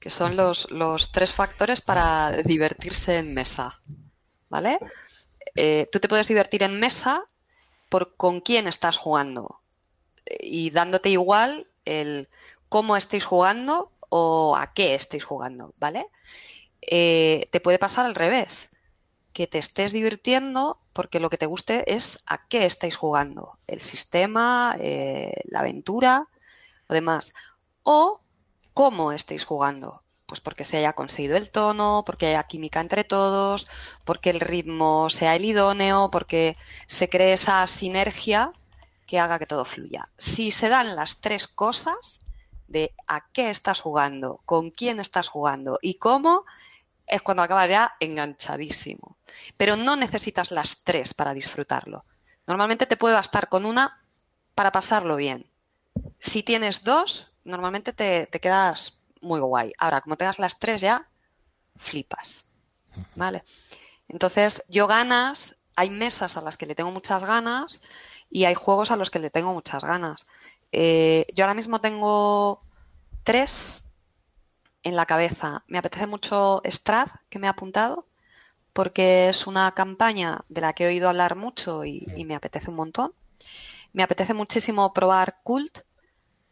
que son los, los tres factores para divertirse en mesa. ¿Vale? Eh, tú te puedes divertir en mesa por con quién estás jugando y dándote igual el cómo estéis jugando o a qué estéis jugando, ¿vale? Eh, te puede pasar al revés, que te estés divirtiendo porque lo que te guste es a qué estáis jugando, el sistema, eh, la aventura o demás, o cómo estáis jugando, pues porque se haya conseguido el tono, porque haya química entre todos, porque el ritmo sea el idóneo, porque se cree esa sinergia que haga que todo fluya. Si se dan las tres cosas de a qué estás jugando, con quién estás jugando y cómo, es cuando acabas ya enganchadísimo. Pero no necesitas las tres para disfrutarlo. Normalmente te puede bastar con una para pasarlo bien. Si tienes dos, normalmente te, te quedas muy guay. Ahora, como tengas las tres ya, flipas. ¿Vale? Entonces, yo ganas, hay mesas a las que le tengo muchas ganas y hay juegos a los que le tengo muchas ganas. Eh, yo ahora mismo tengo tres en la cabeza. Me apetece mucho Strad, que me ha apuntado, porque es una campaña de la que he oído hablar mucho y, y me apetece un montón. Me apetece muchísimo probar Cult,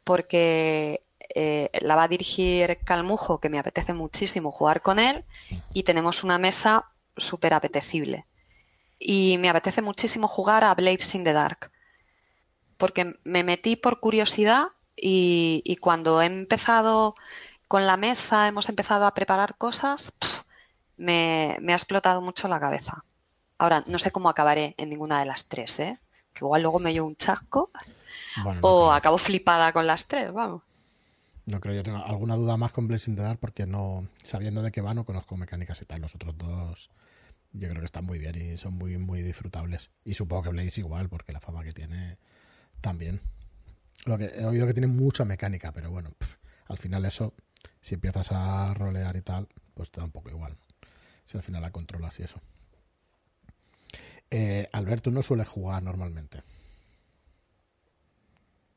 porque eh, la va a dirigir Calmujo, que me apetece muchísimo jugar con él, y tenemos una mesa súper apetecible. Y me apetece muchísimo jugar a Blades in the Dark, porque me metí por curiosidad y, y cuando he empezado con la mesa, hemos empezado a preparar cosas, pff, me, me ha explotado mucho la cabeza. Ahora, no sé cómo acabaré en ninguna de las tres, ¿eh? Que igual luego me llevo un chasco Bueno, no o creo. acabo flipada con las tres, vamos. No creo yo tengo alguna duda más con Blades in the Dark porque no, sabiendo de qué va, no conozco mecánicas y tal. Los otros dos yo creo que están muy bien y son muy, muy disfrutables. Y supongo que Blaze igual, porque la fama que tiene también. Lo que he oído que tiene mucha mecánica, pero bueno, pff, al final eso, si empiezas a rolear y tal, pues te da un poco igual. Si al final la controlas y eso. Eh, Alberto no suele jugar normalmente.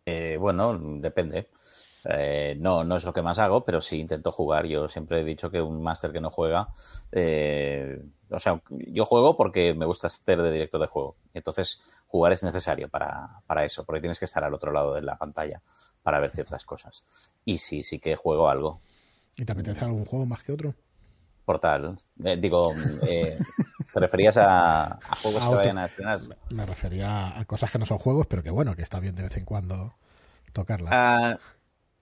Eh, bueno, depende. Eh, no, no es lo que más hago, pero sí intento jugar. Yo siempre he dicho que un máster que no juega, eh, o sea, yo juego porque me gusta hacer de director de juego. Entonces, jugar es necesario para, para eso, porque tienes que estar al otro lado de la pantalla para ver ciertas cosas. Y sí, sí que juego algo. ¿Y te apetece algún juego más que otro? Portal. Eh, digo, eh, ¿te referías a, a juegos A que vayan a? Me refería a cosas que no son juegos, pero que bueno, que está bien de vez en cuando tocarlas. Ah,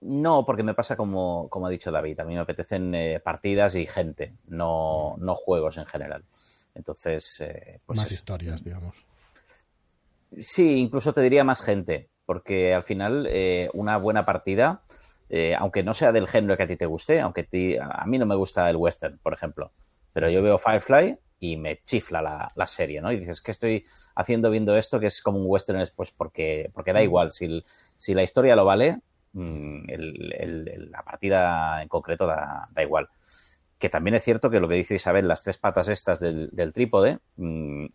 no, porque me pasa como, como ha dicho David. A mí me apetecen eh, partidas y gente, no, no juegos en general. Entonces, eh, pues más es- historias, digamos. sí, incluso te diría más gente, porque al final eh, una buena partida, eh, aunque no sea del género que a ti te guste, aunque ti- a mí no me gusta el western, por ejemplo, pero yo veo Firefly y me chifla la, la serie, ¿no? Y dices, ¿qué estoy haciendo viendo esto que es como un western? Es pues porque, porque da igual, si, el- si la historia lo vale, mm, el- el- el- la partida en concreto da, da igual. Que también es cierto que lo que dice Isabel, las tres patas estas del, del trípode, mm,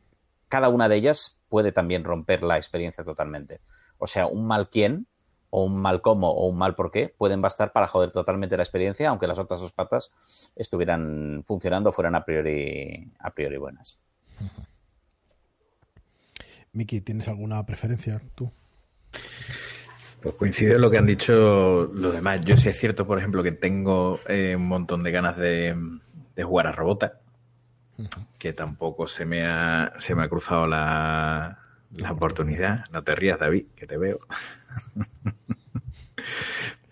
cada una de ellas puede también romper la experiencia totalmente. O sea, un mal quién, o un mal cómo, o un mal por qué, pueden bastar para joder totalmente la experiencia, aunque las otras dos patas estuvieran funcionando, fueran a priori, a priori buenas. Miki, ¿tienes alguna preferencia tú? Pues coincide en lo que han dicho los demás. Yo sí es cierto, por ejemplo, que tengo eh, un montón de ganas de, de jugar a Robota, que tampoco se me ha, se me ha cruzado la, la oportunidad. No te rías, David, que te veo.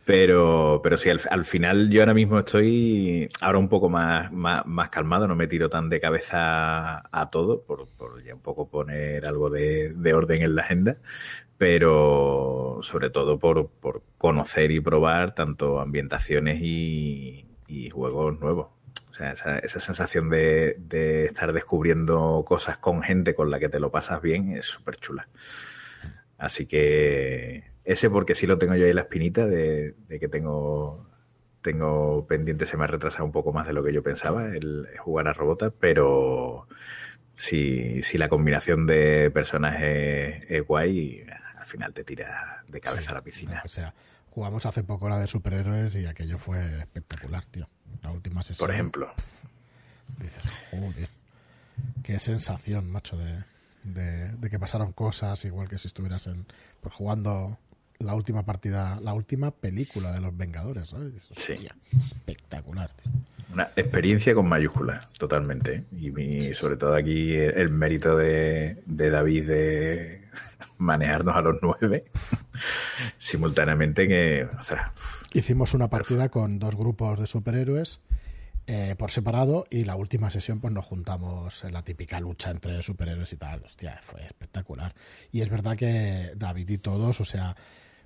Pero, pero sí, al, al, final yo ahora mismo estoy ahora un poco más, más, más, calmado, no me tiro tan de cabeza a todo, por, por ya un poco poner algo de, de, orden en la agenda, pero sobre todo por, por conocer y probar tanto ambientaciones y, y juegos nuevos. O sea, esa, esa sensación de, de, estar descubriendo cosas con gente con la que te lo pasas bien es súper chula. Así que ese porque sí lo tengo yo ahí la espinita de, de, que tengo, tengo pendiente, se me ha retrasado un poco más de lo que yo pensaba el, jugar a Robota, pero si, si, la combinación de personas es, es, guay, al final te tira de cabeza sí, a la piscina. O sea, jugamos hace poco la de superhéroes y aquello fue espectacular, tío. La última sesión. Por ejemplo. Dices, joder, qué sensación, macho, de, de, de, que pasaron cosas igual que si estuvieras en, pues, jugando la última partida, la última película de los Vengadores, ¿sabes? Sí. espectacular, tío. Una experiencia con mayúsculas, totalmente. Y mi, sobre todo aquí el, el mérito de, de, David de manejarnos a los nueve simultáneamente que, o sea, Hicimos una partida con dos grupos de superhéroes eh, por separado y la última sesión pues nos juntamos en la típica lucha entre superhéroes y tal. Hostia, fue espectacular. Y es verdad que David y todos, o sea,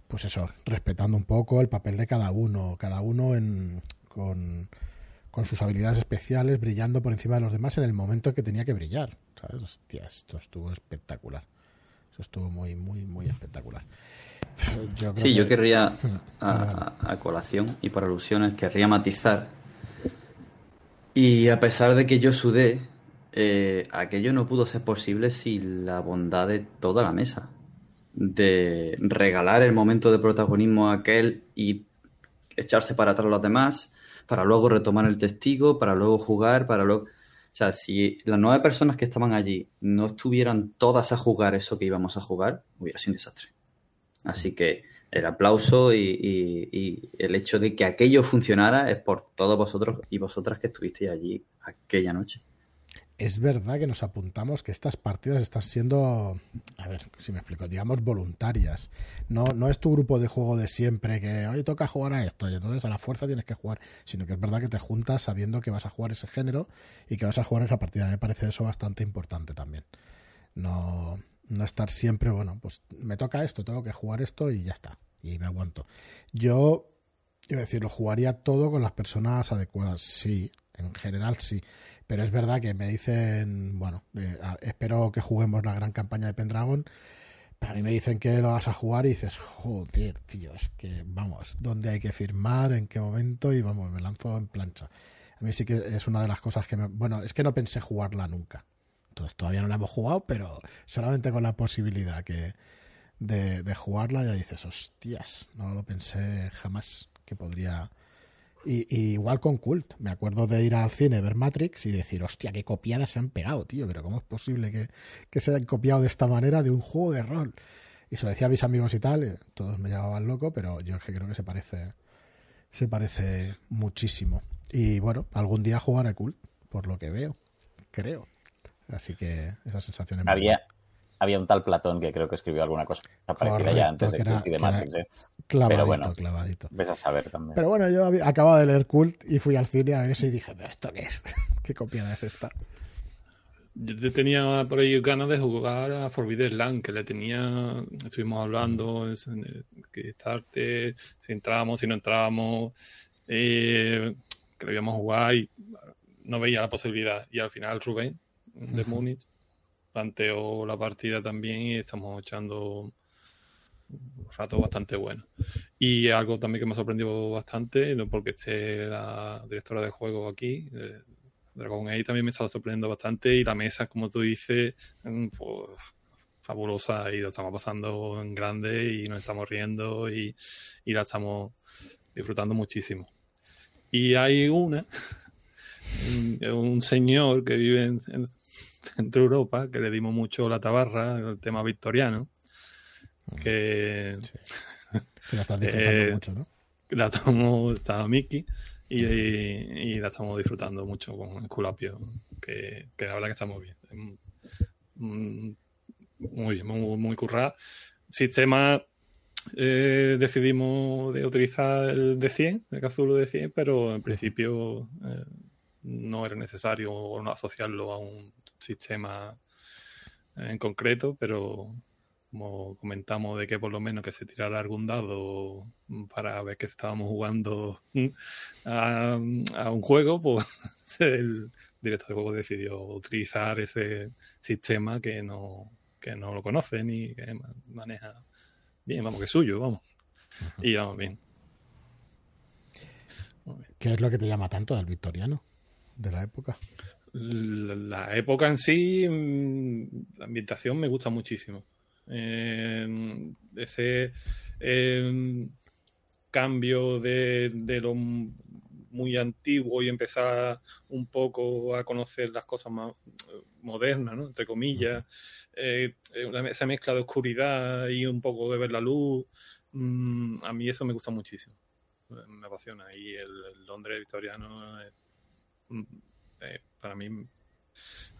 pues eso, respetando un poco el papel de cada uno, cada uno en, con, con, sus habilidades especiales, brillando por encima de los demás en el momento en que tenía que brillar. ¿Sabes? Hostia, esto estuvo espectacular. Eso estuvo muy, muy, muy espectacular. Yo sí, que... yo querría, a, a, colación y por alusiones, querría matizar. Y a pesar de que yo sudé, eh, aquello no pudo ser posible sin la bondad de toda la mesa de regalar el momento de protagonismo a aquel y echarse para atrás a los demás, para luego retomar el testigo, para luego jugar, para luego... O sea, si las nueve personas que estaban allí no estuvieran todas a jugar eso que íbamos a jugar, hubiera sido un desastre. Así que el aplauso y, el hecho de que aquello funcionara es por todos vosotros y vosotras que estuvisteis allí aquella noche es verdad que nos apuntamos que estas partidas están siendo, a ver si me explico, digamos voluntarias. No, no es tu grupo de juego de siempre que hoy toca jugar a esto y entonces a la fuerza tienes que jugar, sino que es verdad que te juntas sabiendo que vas a jugar ese género y que vas a jugar esa partida. Me parece eso bastante importante también. No, no estar siempre, bueno, pues me toca esto, tengo que jugar esto y ya está. Y me aguanto. Yo, iba a decir, lo jugaría todo con las personas adecuadas, sí, en general sí. Pero es verdad que me dicen, bueno, eh, espero que juguemos la gran campaña de Pendragon. A mí me dicen que lo vas a jugar y dices, joder, tío, es que vamos, ¿dónde hay que firmar? ¿En qué momento? Y vamos, me lanzo en plancha. A mí sí que es una de las cosas que me. Bueno, es que no pensé jugarla nunca. Entonces todavía no la hemos jugado, pero solamente con la posibilidad que de, jugarla ya dices, hostias, no lo pensé jamás que podría y, igual con Cult. Me acuerdo de ir al cine, ver Matrix y decir, hostia, qué copiadas se han pegado, tío. Pero ¿cómo es posible que, que se hayan copiado de esta manera de un juego de rol? Y se lo decía a mis amigos y tal, y todos me llamaban loco, pero yo es que creo que se parece, se parece muchísimo. Y bueno, algún día jugaré Cult, por lo que veo, creo. Así que esa sensación es Había, había un tal Platón que creo que escribió alguna cosa parecida Correcto, ya antes de que era- Cult y de Matrix. ¿eh? Clavadito, Pero bueno, clavadito. ves a saber también. Pero bueno, yo había- acababa de leer Cult y fui al cine a ver eso y dije, ¿pero esto qué es? ¿Qué copiada es esta? Yo tenía por ahí ganas de jugar a Forbidden Land, que le tenía, estuvimos hablando, es- eh, que estarte, si entrábamos, si no entrábamos, eh, que lo íbamos a jugar y no veía la posibilidad. Y al final Rubén, de. Múnich, planteó la partida también y estamos echando un rato bastante bueno. Y algo también que me ha sorprendido bastante, no porque esté la directora de juego aquí, eh, Dragon Age también me está sorprendiendo bastante y la mesa, como tú dices, mm, pues, fabulosa y lo estamos pasando en grande y nos estamos riendo y, y la estamos disfrutando muchísimo. Y hay una, un- un señor que vive en, en- Centro Europa, que le dimos mucho la tabarra, el tema victoriano, que, Sí. Que la estás disfrutando Eh, mucho, ¿no? la estamos, estaba Miki y, y la estamos disfrutando mucho con el Culapio, que, que la verdad que estamos bien. Muy bien, muy, muy currada. Sistema, eh, decidimos de utilizar el de 100, el Cthulhu de 100, pero en principio eh, no era necesario o no asociarlo a un sistema en concreto, pero como comentamos de que por lo menos que se tirara algún dado para ver que estábamos jugando a, a un juego, pues el director de juego decidió utilizar ese sistema que no, que no lo conoce ni que ma- maneja bien, vamos, que es suyo, vamos. Y vamos bien. Muy bien. ¿Qué es lo que te llama tanto del victoriano de la época? La, época en sí, mm, la ambientación me gusta muchísimo. Eh, ese eh, cambio de, de lo muy antiguo y empezar un poco a conocer las cosas más eh, modernas, ¿no? entre comillas. Eh, eh, esa mezcla de oscuridad y un poco de ver la luz. mm, a mí eso me gusta muchísimo. Me apasiona. Y el, el Londres victoriano es, eh, para mí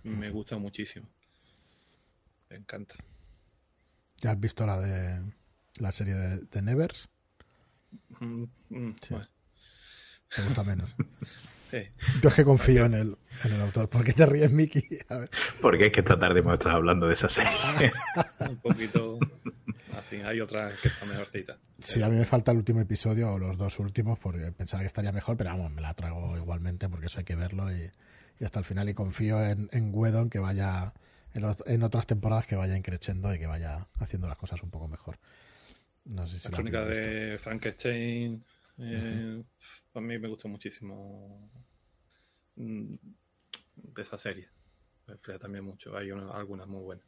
me gusta muchísimo. Me encanta. ¿Ya has visto la de la serie de, de Nevers? Mm, mm, Sí. bueno, ¿Te gusta menos? sí. Yo es que confío en el, en el autor. ¿Por qué te ríes, Miki? Porque es que esta tarde hemos estado hablando de esa serie. un poquito. Fin, hay otras que están mejorcitas. Sí, a mí me falta el último episodio o los dos últimos porque pensaba que estaría mejor, pero vamos, me la trago igualmente porque eso hay que verlo y, y hasta el final. Y confío en, en Wedon que vaya, en, los- en otras temporadas que vaya increciendo y que vaya haciendo las cosas un poco mejor. No sé si La crónica de Frankenstein. eh, A mí me gusta muchísimo. mm, De esa serie. Me también mucho. Hay una- algunas muy buenas.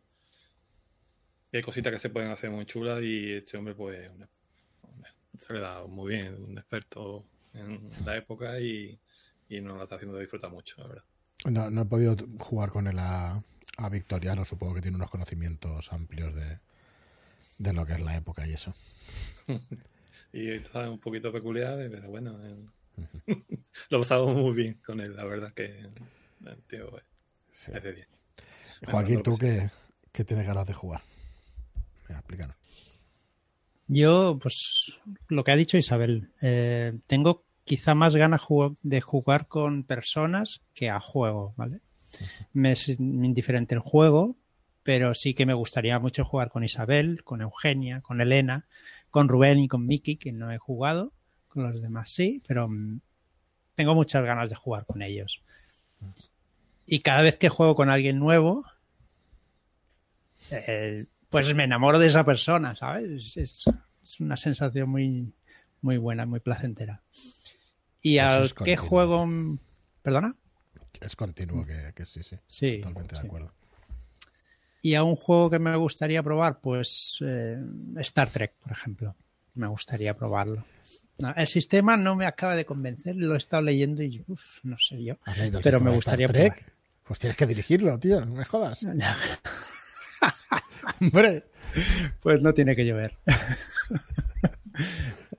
Y hay cositas que se pueden hacer muy chulas y este hombre, pues, se le da muy bien, un experto en la época y, y nos la está haciendo disfrutar mucho, la verdad. No, no he podido jugar con él a, a Victoriano, supongo que tiene unos conocimientos amplios de, de lo que es la época y eso. Y está un poquito peculiar, pero bueno, eh, lo he pasado muy bien con él, la verdad que el tío es, Sí. es de 10. Joaquín, Bueno, ¿tú que qué, qué tienes ganas de jugar? Explícanos. Yo, pues, lo que ha dicho Isabel, eh, tengo quizá más ganas de jugar con personas que a juego, ¿vale? Me es indiferente el juego, pero sí que me gustaría mucho jugar con Isabel, con Eugenia, con Elena, con Rubén y con Miki, que no he jugado, con los demás sí, pero mm, tengo muchas ganas de jugar con ellos. Y cada vez que juego con alguien nuevo, eh, pues me enamoro de esa persona, ¿sabes? Es, es una sensación muy, muy buena, muy placentera. Y Eso al continuo. juego... ¿Perdona? Es continuo, que, que sí, sí. Sí. Totalmente de acuerdo. Y a un juego que me gustaría probar, pues eh, Star Trek, por ejemplo. Me gustaría probarlo. No, el sistema no me acaba de convencer, lo he estado leyendo y uf, no sé yo. ¿Has leído el Pero me gustaría Trek? probar. Pues tienes que dirigirlo, tío, no me jodas. Hombre, Pues no tiene que llover.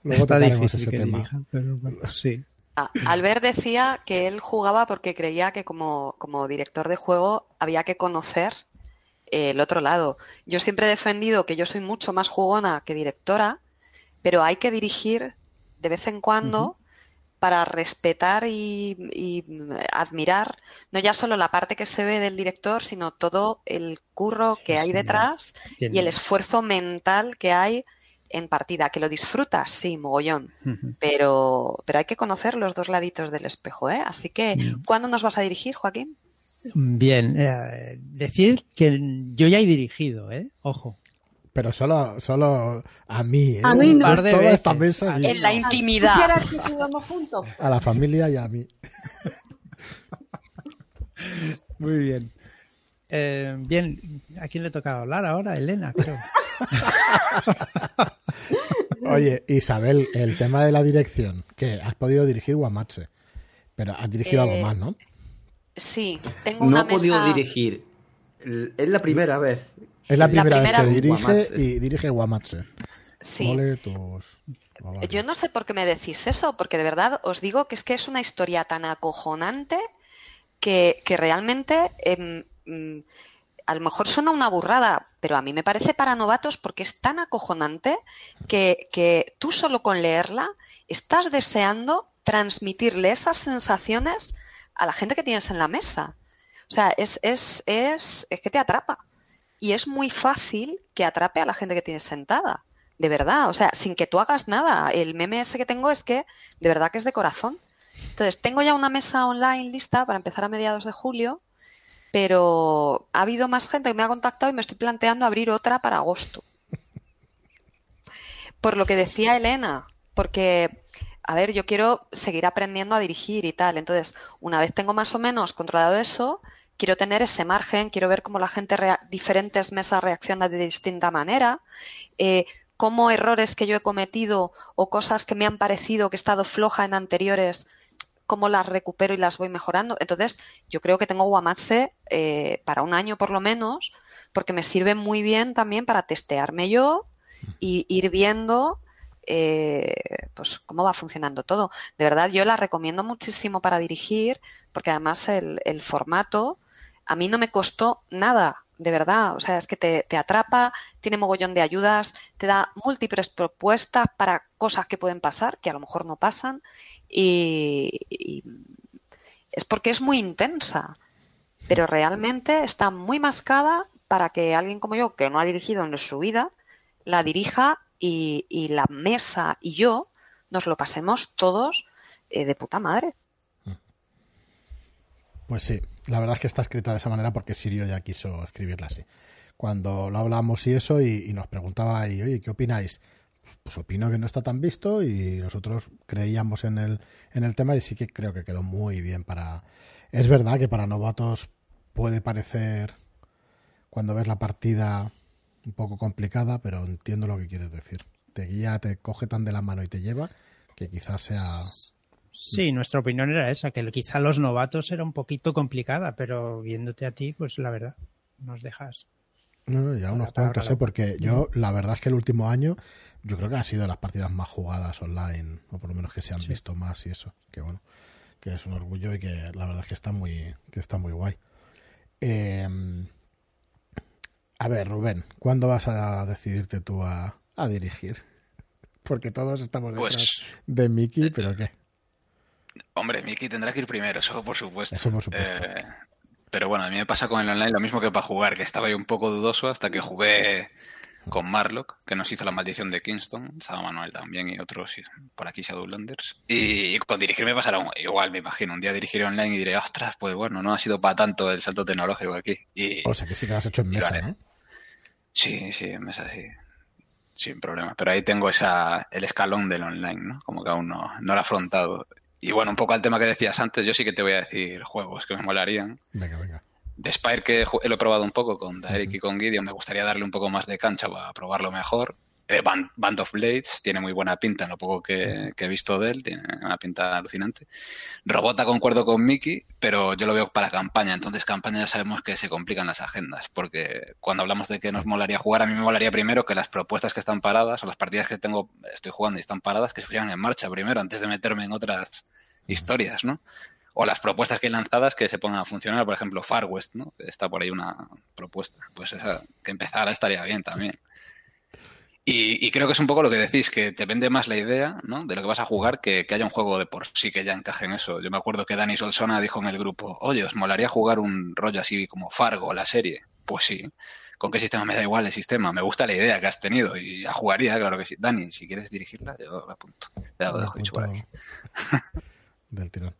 luego Está difícil ese que tema. dirija, pero bueno, sí. Ah, Albert decía que él jugaba porque creía que como, como director de juego había que conocer eh, el otro lado. Yo siempre he defendido que yo soy mucho más jugona que directora, pero hay que dirigir de vez en cuando para respetar y, y, admirar no ya solo la parte que se ve del director, sino todo el curro que hay detrás y el esfuerzo mental que hay en partida. Que lo disfrutas, sí, mogollón pero, pero hay que conocer los dos laditos del espejo, ¿eh? Así que, Mm. ¿cuándo nos vas a dirigir, Joaquín? Bien, eh, decir que yo ya he dirigido, ¿eh? Ojo. Pero solo, solo a mí, ¿eh? A mí no. Par de toda veces. esta mesa En la ¿Tú intimidad. juntos? a la familia y a mí. Muy bien. Eh, bien, ¿a quién le toca hablar ahora? Elena, creo. Oye, Isabel, el tema de la dirección, que has podido dirigir Guamache, pero has dirigido Eh, algo más, ¿no? Sí, tengo No una he podido dirigir Es la primera vez. Es la La primera, vez que dirige Guamatse. y dirige Guamatse. Sí. Ole tus babarios. Yo no sé por qué me decís eso, porque de verdad os digo que es que es una historia tan acojonante que, que realmente em, mm, a lo mejor suena una burrada, pero a mí me parece para novatos porque es tan acojonante que, que tú solo con leerla estás deseando transmitirle esas sensaciones a la gente que tienes en la mesa. O sea, es, es, es, es que te atrapa. Y es muy fácil que atrape a la gente que tienes sentada. De verdad, o sea, sin que tú hagas nada. El meme ese que tengo es que de verdad que es de corazón. Entonces, tengo ya una mesa online lista para empezar a mediados de julio, pero ha habido más gente que me ha contactado y me estoy planteando abrir otra para agosto. Por lo que decía Elena, porque, a ver, yo quiero seguir aprendiendo a dirigir y tal. Entonces, una vez tengo más o menos controlado eso, quiero tener ese margen, quiero ver cómo la gente, diferentes mesas reaccionan de distinta manera, eh, cómo errores que yo he cometido o cosas que me han parecido que he estado floja en anteriores, cómo las recupero y las voy mejorando. Entonces, yo creo que tengo Guamatse eh, para un año por lo menos, porque me sirve muy bien también para testearme yo y ir viendo eh, pues cómo va funcionando todo. De verdad, yo la recomiendo muchísimo para dirigir, porque además el formato a mí no me costó nada, de verdad. O sea, es que te, atrapa, tiene mogollón de ayudas, te da múltiples propuestas para cosas que pueden pasar, que a lo mejor no pasan, y, y es porque es muy intensa, pero realmente está muy mascada para que alguien como yo, que no ha dirigido en su vida, la dirija y, y la mesa y yo nos lo pasemos todos eh, de puta madre. Pues sí, la verdad es que está escrita de esa manera porque Sirio ya quiso escribirla así. Cuando lo hablamos y eso, y, y nos preguntaba, y, oye, ¿qué opináis? Pues opino que no está tan visto y nosotros creíamos en el, en el tema y sí que creo que quedó muy bien para... Es verdad que para novatos puede parecer, cuando ves la partida, un poco complicada, pero entiendo lo que quieres decir. Te guía, te coge tan de la mano y te lleva que quizás sea... Sí, nuestra opinión era esa, que quizá los novatos era un poquito complicada, pero viéndote a ti, pues la verdad, nos dejas. No, no, ya unos cuantos, ¿eh? porque yo, la verdad es que el último año, yo creo que ha sido de las partidas más jugadas online, o por lo menos que se han Sí. visto más y eso, que bueno, que es un orgullo y que la verdad es que está muy, que está muy guay. Eh, a ver, Rubén, ¿cuándo vas a decidirte tú a, a dirigir? Porque todos estamos detrás Pues, de Mickey, pero ¿qué? Hombre, Miki tendrá que ir primero, eso por supuesto. Eso por supuesto. Eh, pero bueno, a mí me pasa con el online lo mismo que para jugar, que estaba yo un poco dudoso hasta que jugué con Marlock, que nos hizo la maldición de Kingston, estaba Manuel también y otros por aquí Shadowlanders. Y con dirigir me pasará un- igual, me imagino. Un día dirigiré online y diré, ostras, pues bueno, no ha sido para tanto el salto tecnológico aquí. Y, O sea, que sí que lo has hecho en mesa, vale. ¿no? Sí, sí, en mesa sí. Sin problema. Pero ahí tengo esa, el escalón del online, ¿no? Como que aún no, no lo he afrontado. Y bueno, un poco al tema que decías antes, yo sí que te voy a decir juegos que me molarían. Venga, venga. De Spire que lo he probado un poco con Derek y con Gideon, me gustaría darle un poco más de cancha para probarlo mejor. Eh, Band, Band of Blades tiene muy buena pinta en lo poco que, que he visto de él, tiene una pinta alucinante. Robota concuerdo con Mickey, pero yo lo veo para campaña, entonces campaña ya sabemos que se complican las agendas, porque cuando hablamos de que nos molaría jugar, a mí me molaría primero que las propuestas que están paradas o las partidas que tengo, estoy jugando y están paradas, que se pusieran en marcha primero antes de meterme en otras historias, ¿no? O las propuestas que hay lanzadas que se pongan a funcionar, por ejemplo, Far West, ¿no? Está por ahí una propuesta. Pues esa, que empezara estaría bien también. Y, y creo que es un poco lo que decís, que te vende más la idea ¿no? de lo que vas a jugar que, que haya un juego de por sí que ya encaje en eso. Yo me acuerdo que Dani Solsona dijo en el grupo, oye, ¿os molaría jugar un rollo así como Fargo, la serie? Pues sí. ¿Con qué sistema me da igual el sistema? Me gusta la idea que has tenido y la jugaría, claro que sí. Dani, si quieres dirigirla, yo la apunto. Ya lo dejo dicho por. del tirón.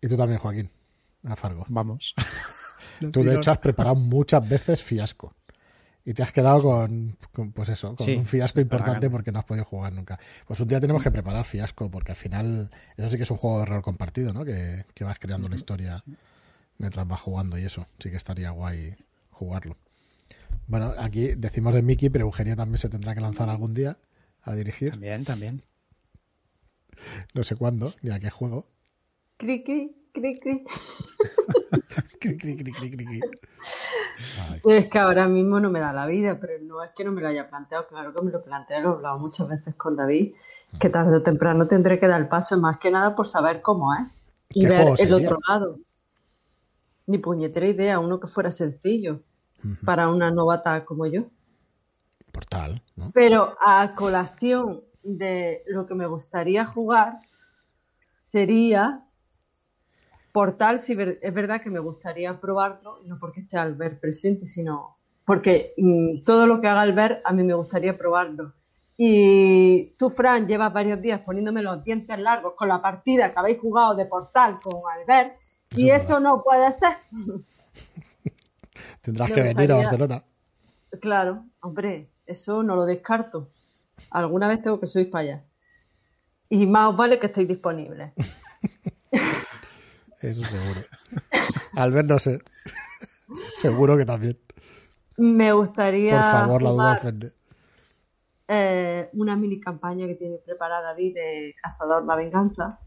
Y tú también, Joaquín, a Fargo. Vamos. Tú, de hecho, has preparado muchas veces fiasco. Y te has quedado con, con, pues eso, con Sí, un fiasco importante porque no has podido jugar nunca. Pues un día tenemos que preparar fiasco, porque al final, eso sí que es un juego de rol compartido, ¿no? Que, que vas creando la historia mientras vas jugando y eso. Sí que estaría guay jugarlo. Bueno, aquí decimos de Mickey, pero Eugenia también se tendrá que lanzar algún día a dirigir. También, también. No sé cuándo, ni a qué juego. Cri, cri, cri, cri. Cri, cri, cri, cri, cri, Es que ahora mismo no me da la vida, pero no es que no me lo haya planteado, claro que me lo planteé, lo he hablado muchas veces con David, que tarde o temprano tendré que dar el paso, más que nada por saber cómo es y ¿Qué ver juego el sería? otro lado. Ni puñetera idea, uno que fuera sencillo ujú. para una novata como yo. Portal, ¿no? Pero a colación de lo que me gustaría jugar sería Portal, si ver- es verdad que me gustaría probarlo, no porque esté Albert presente, sino porque mm, todo lo que haga Albert a mí me gustaría probarlo. Y tú, Fran, llevas varios días poniéndome los dientes largos con la partida que habéis jugado de Portal con Albert, y Eso es eso no puede ser. Tendrás Me que venir a gustaría- Barcelona. Claro, hombre, eso no lo descarto. Alguna vez tengo que subir para allá. Y más os vale que estéis disponibles. Eso seguro. Albert, no sé. seguro que también. Me gustaría Por favor, la duda jugar, ofende. eh, una mini campaña que tiene preparada David de Cazador la Venganza.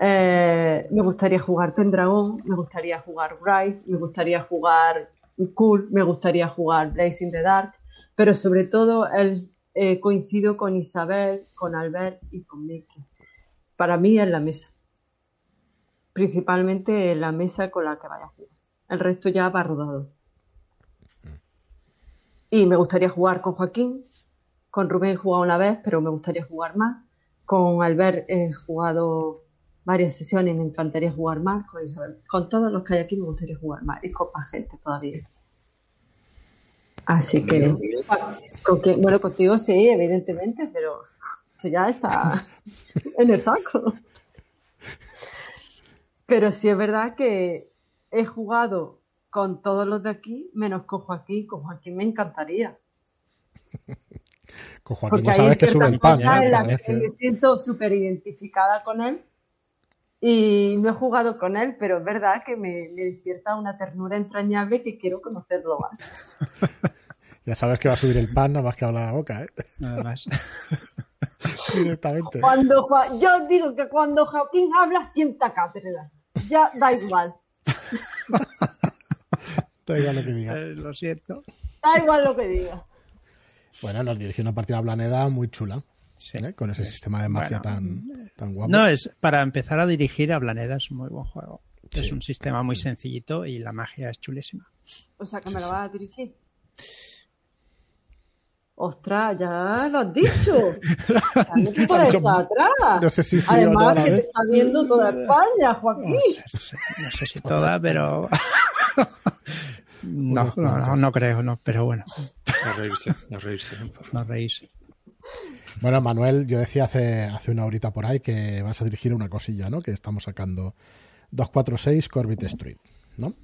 Eh, me gustaría jugar Pendragon, me gustaría jugar Wraith, me gustaría jugar Cool, me gustaría jugar Blaze in the Dark, pero sobre todo el, eh, coincido con Isabel, con Albert y con Mickey. Para mí es la mesa. Principalmente la mesa con la que vaya a jugar. El resto ya va rodado. Y me gustaría jugar con Joaquín. Con Rubén he jugado una vez, pero me gustaría jugar más. Con Albert he jugado varias sesiones y me encantaría jugar más. Con Isabel. Con todos los que hay aquí me gustaría jugar más. Y con más gente todavía. Así que, con bueno, contigo sí, evidentemente, pero esto ya está en el saco. Pero sí es verdad que he jugado con todos los de aquí, menos con Joaquín. Con Joaquín me encantaría. Con Joaquín Porque ya hay sabes que sube el pan. ¿eh? en que que- me siento súper identificada con él. Y no he jugado con él, pero es verdad que me, me despierta una ternura entrañable que quiero conocerlo más. Ya sabes que va a subir el pan, nada más que habla la boca, ¿eh? Nada más. Directamente. Cuando Joa- yo digo que cuando Joaquín habla sienta cátedra. Ya da igual. Da igual lo que diga. Eh, lo siento. Da igual lo que diga. Bueno, nos dirigió una partida a Planeda muy chula. Sí. ¿eh? Con ese sistema de magia bueno, tan, tan guapo. No, es para empezar a dirigir a Blaneda es un muy buen juego. Sí. Es un sistema muy sencillito y la magia es chulísima. O sea, que me lo vas a dirigir. Ostras, ya lo has dicho. No te puedes echar atrás. no sé si sí no Además, que te está viendo toda España, Joaquín. No sé, no sé si toda, pero. No, no, no, no creo, no, pero bueno, A reírse, a reírse. no reís. Bueno, Manuel, yo decía hace, hace una horita por ahí que vas a dirigir una cosilla, ¿no? Que estamos sacando 246 Corbett Street, ¿no?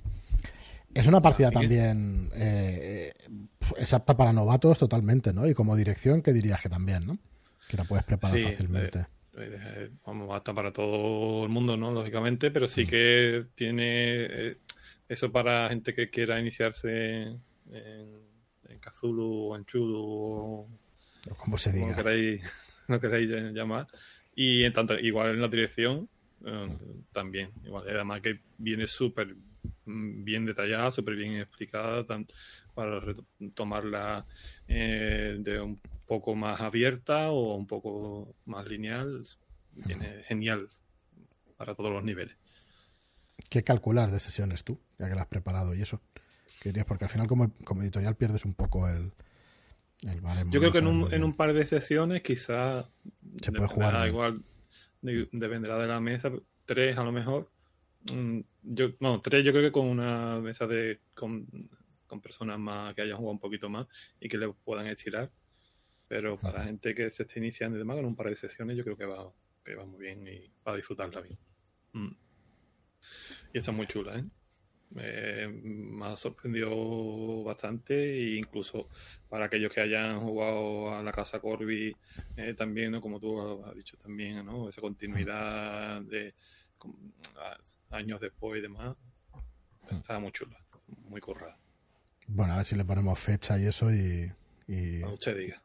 Es una partida también eh, eh, es apta para novatos totalmente, ¿no? Y como dirección, que dirías que también, ¿no? Que la puedes preparar Sí, fácilmente. eh, eh, vamos, hasta para todo el mundo, ¿no? Lógicamente, pero Mm. sí que tiene eh, eso para gente que quiera iniciarse en, en Cthulhu o en Chulu o o como se como diga. queráis, lo queráis llamar. Y en tanto, igual en la dirección, eh, también. Igual, además que viene súper bien detallada, súper bien explicada, tan- para tomarla de un poco más abierta o un poco más lineal. Viene genial para todos los niveles. ¿Qué calculas de sesiones tú, ya que la has preparado y eso? Porque al final como, como editorial pierdes un poco el, Yo creo no que en un, en un par de sesiones quizás Se puede jugar bien. igual de- dependerá de la mesa tres a lo mejor Mm, yo no tres yo creo que con una mesa de con, con personas más que hayan jugado un poquito más y que le puedan estirar pero para gente que se esté iniciando y demás en un par de sesiones yo creo que va que va muy bien y va a disfrutarla bien Mm. y está muy chula ¿eh? Eh, me ha sorprendido bastante e incluso para aquellos que hayan jugado a la casa Corby eh, también, ¿no? como tú has dicho también, ¿no? esa continuidad de años después y demás, está muy chula, muy currada. Bueno, a ver si le ponemos fecha y eso y, y, Cuando usted diga.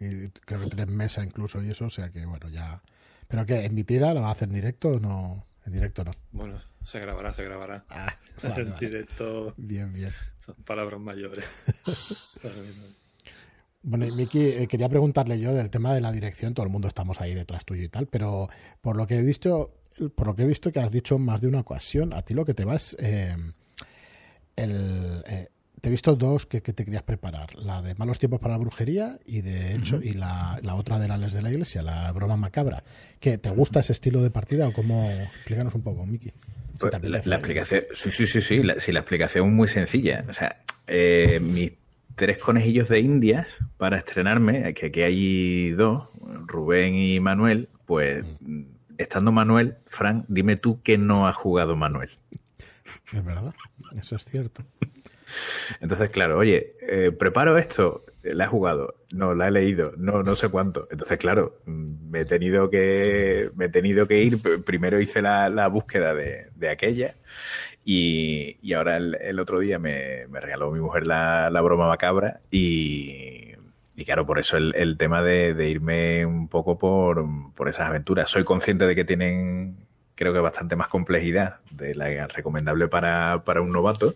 y creo que tres mesas incluso y eso, o sea que bueno, ya... ¿Pero qué? ¿Emitida? ¿La va a hacer en directo o no? En directo no. Bueno, se grabará, se grabará. Ah, vale, en vale. directo Bien, bien. son palabras mayores. Bueno, y Miki, eh, quería preguntarle yo del tema de la dirección, todo el mundo estamos ahí detrás tuyo y tal, pero por lo que he visto, por lo que he visto que has dicho más de una ocasión, a ti lo que te vas, eh, el, eh, te he visto dos que, que te querías preparar, la de malos tiempos para la brujería y de hecho y la, la otra de la les de la iglesia, la broma macabra. ¿Que te gusta ese estilo de partida o cómo? Explícanos un poco, Miki. Pues la, explicación, sí, sí, sí, sí, la, sí, la explicación es muy sencilla. O sea, eh, mis tres conejillos de indias para estrenarme, que aquí hay dos, Rubén y Manuel, pues estando Manuel, Frank, dime tú que no ha jugado Manuel. Es verdad, eso es cierto. Entonces, claro, oye, eh, preparo esto, la he jugado, no, la he leído, no, no sé cuánto. Entonces, claro, mm, me he tenido que, me he tenido que ir. Primero hice la, la búsqueda de, de aquella y, y ahora el, el otro día me, me regaló mi mujer la, la broma macabra y, y claro, por eso el, el tema de, de irme un poco por, por esas aventuras. Soy consciente de que tienen, creo que bastante más complejidad de la recomendable para, para un novato,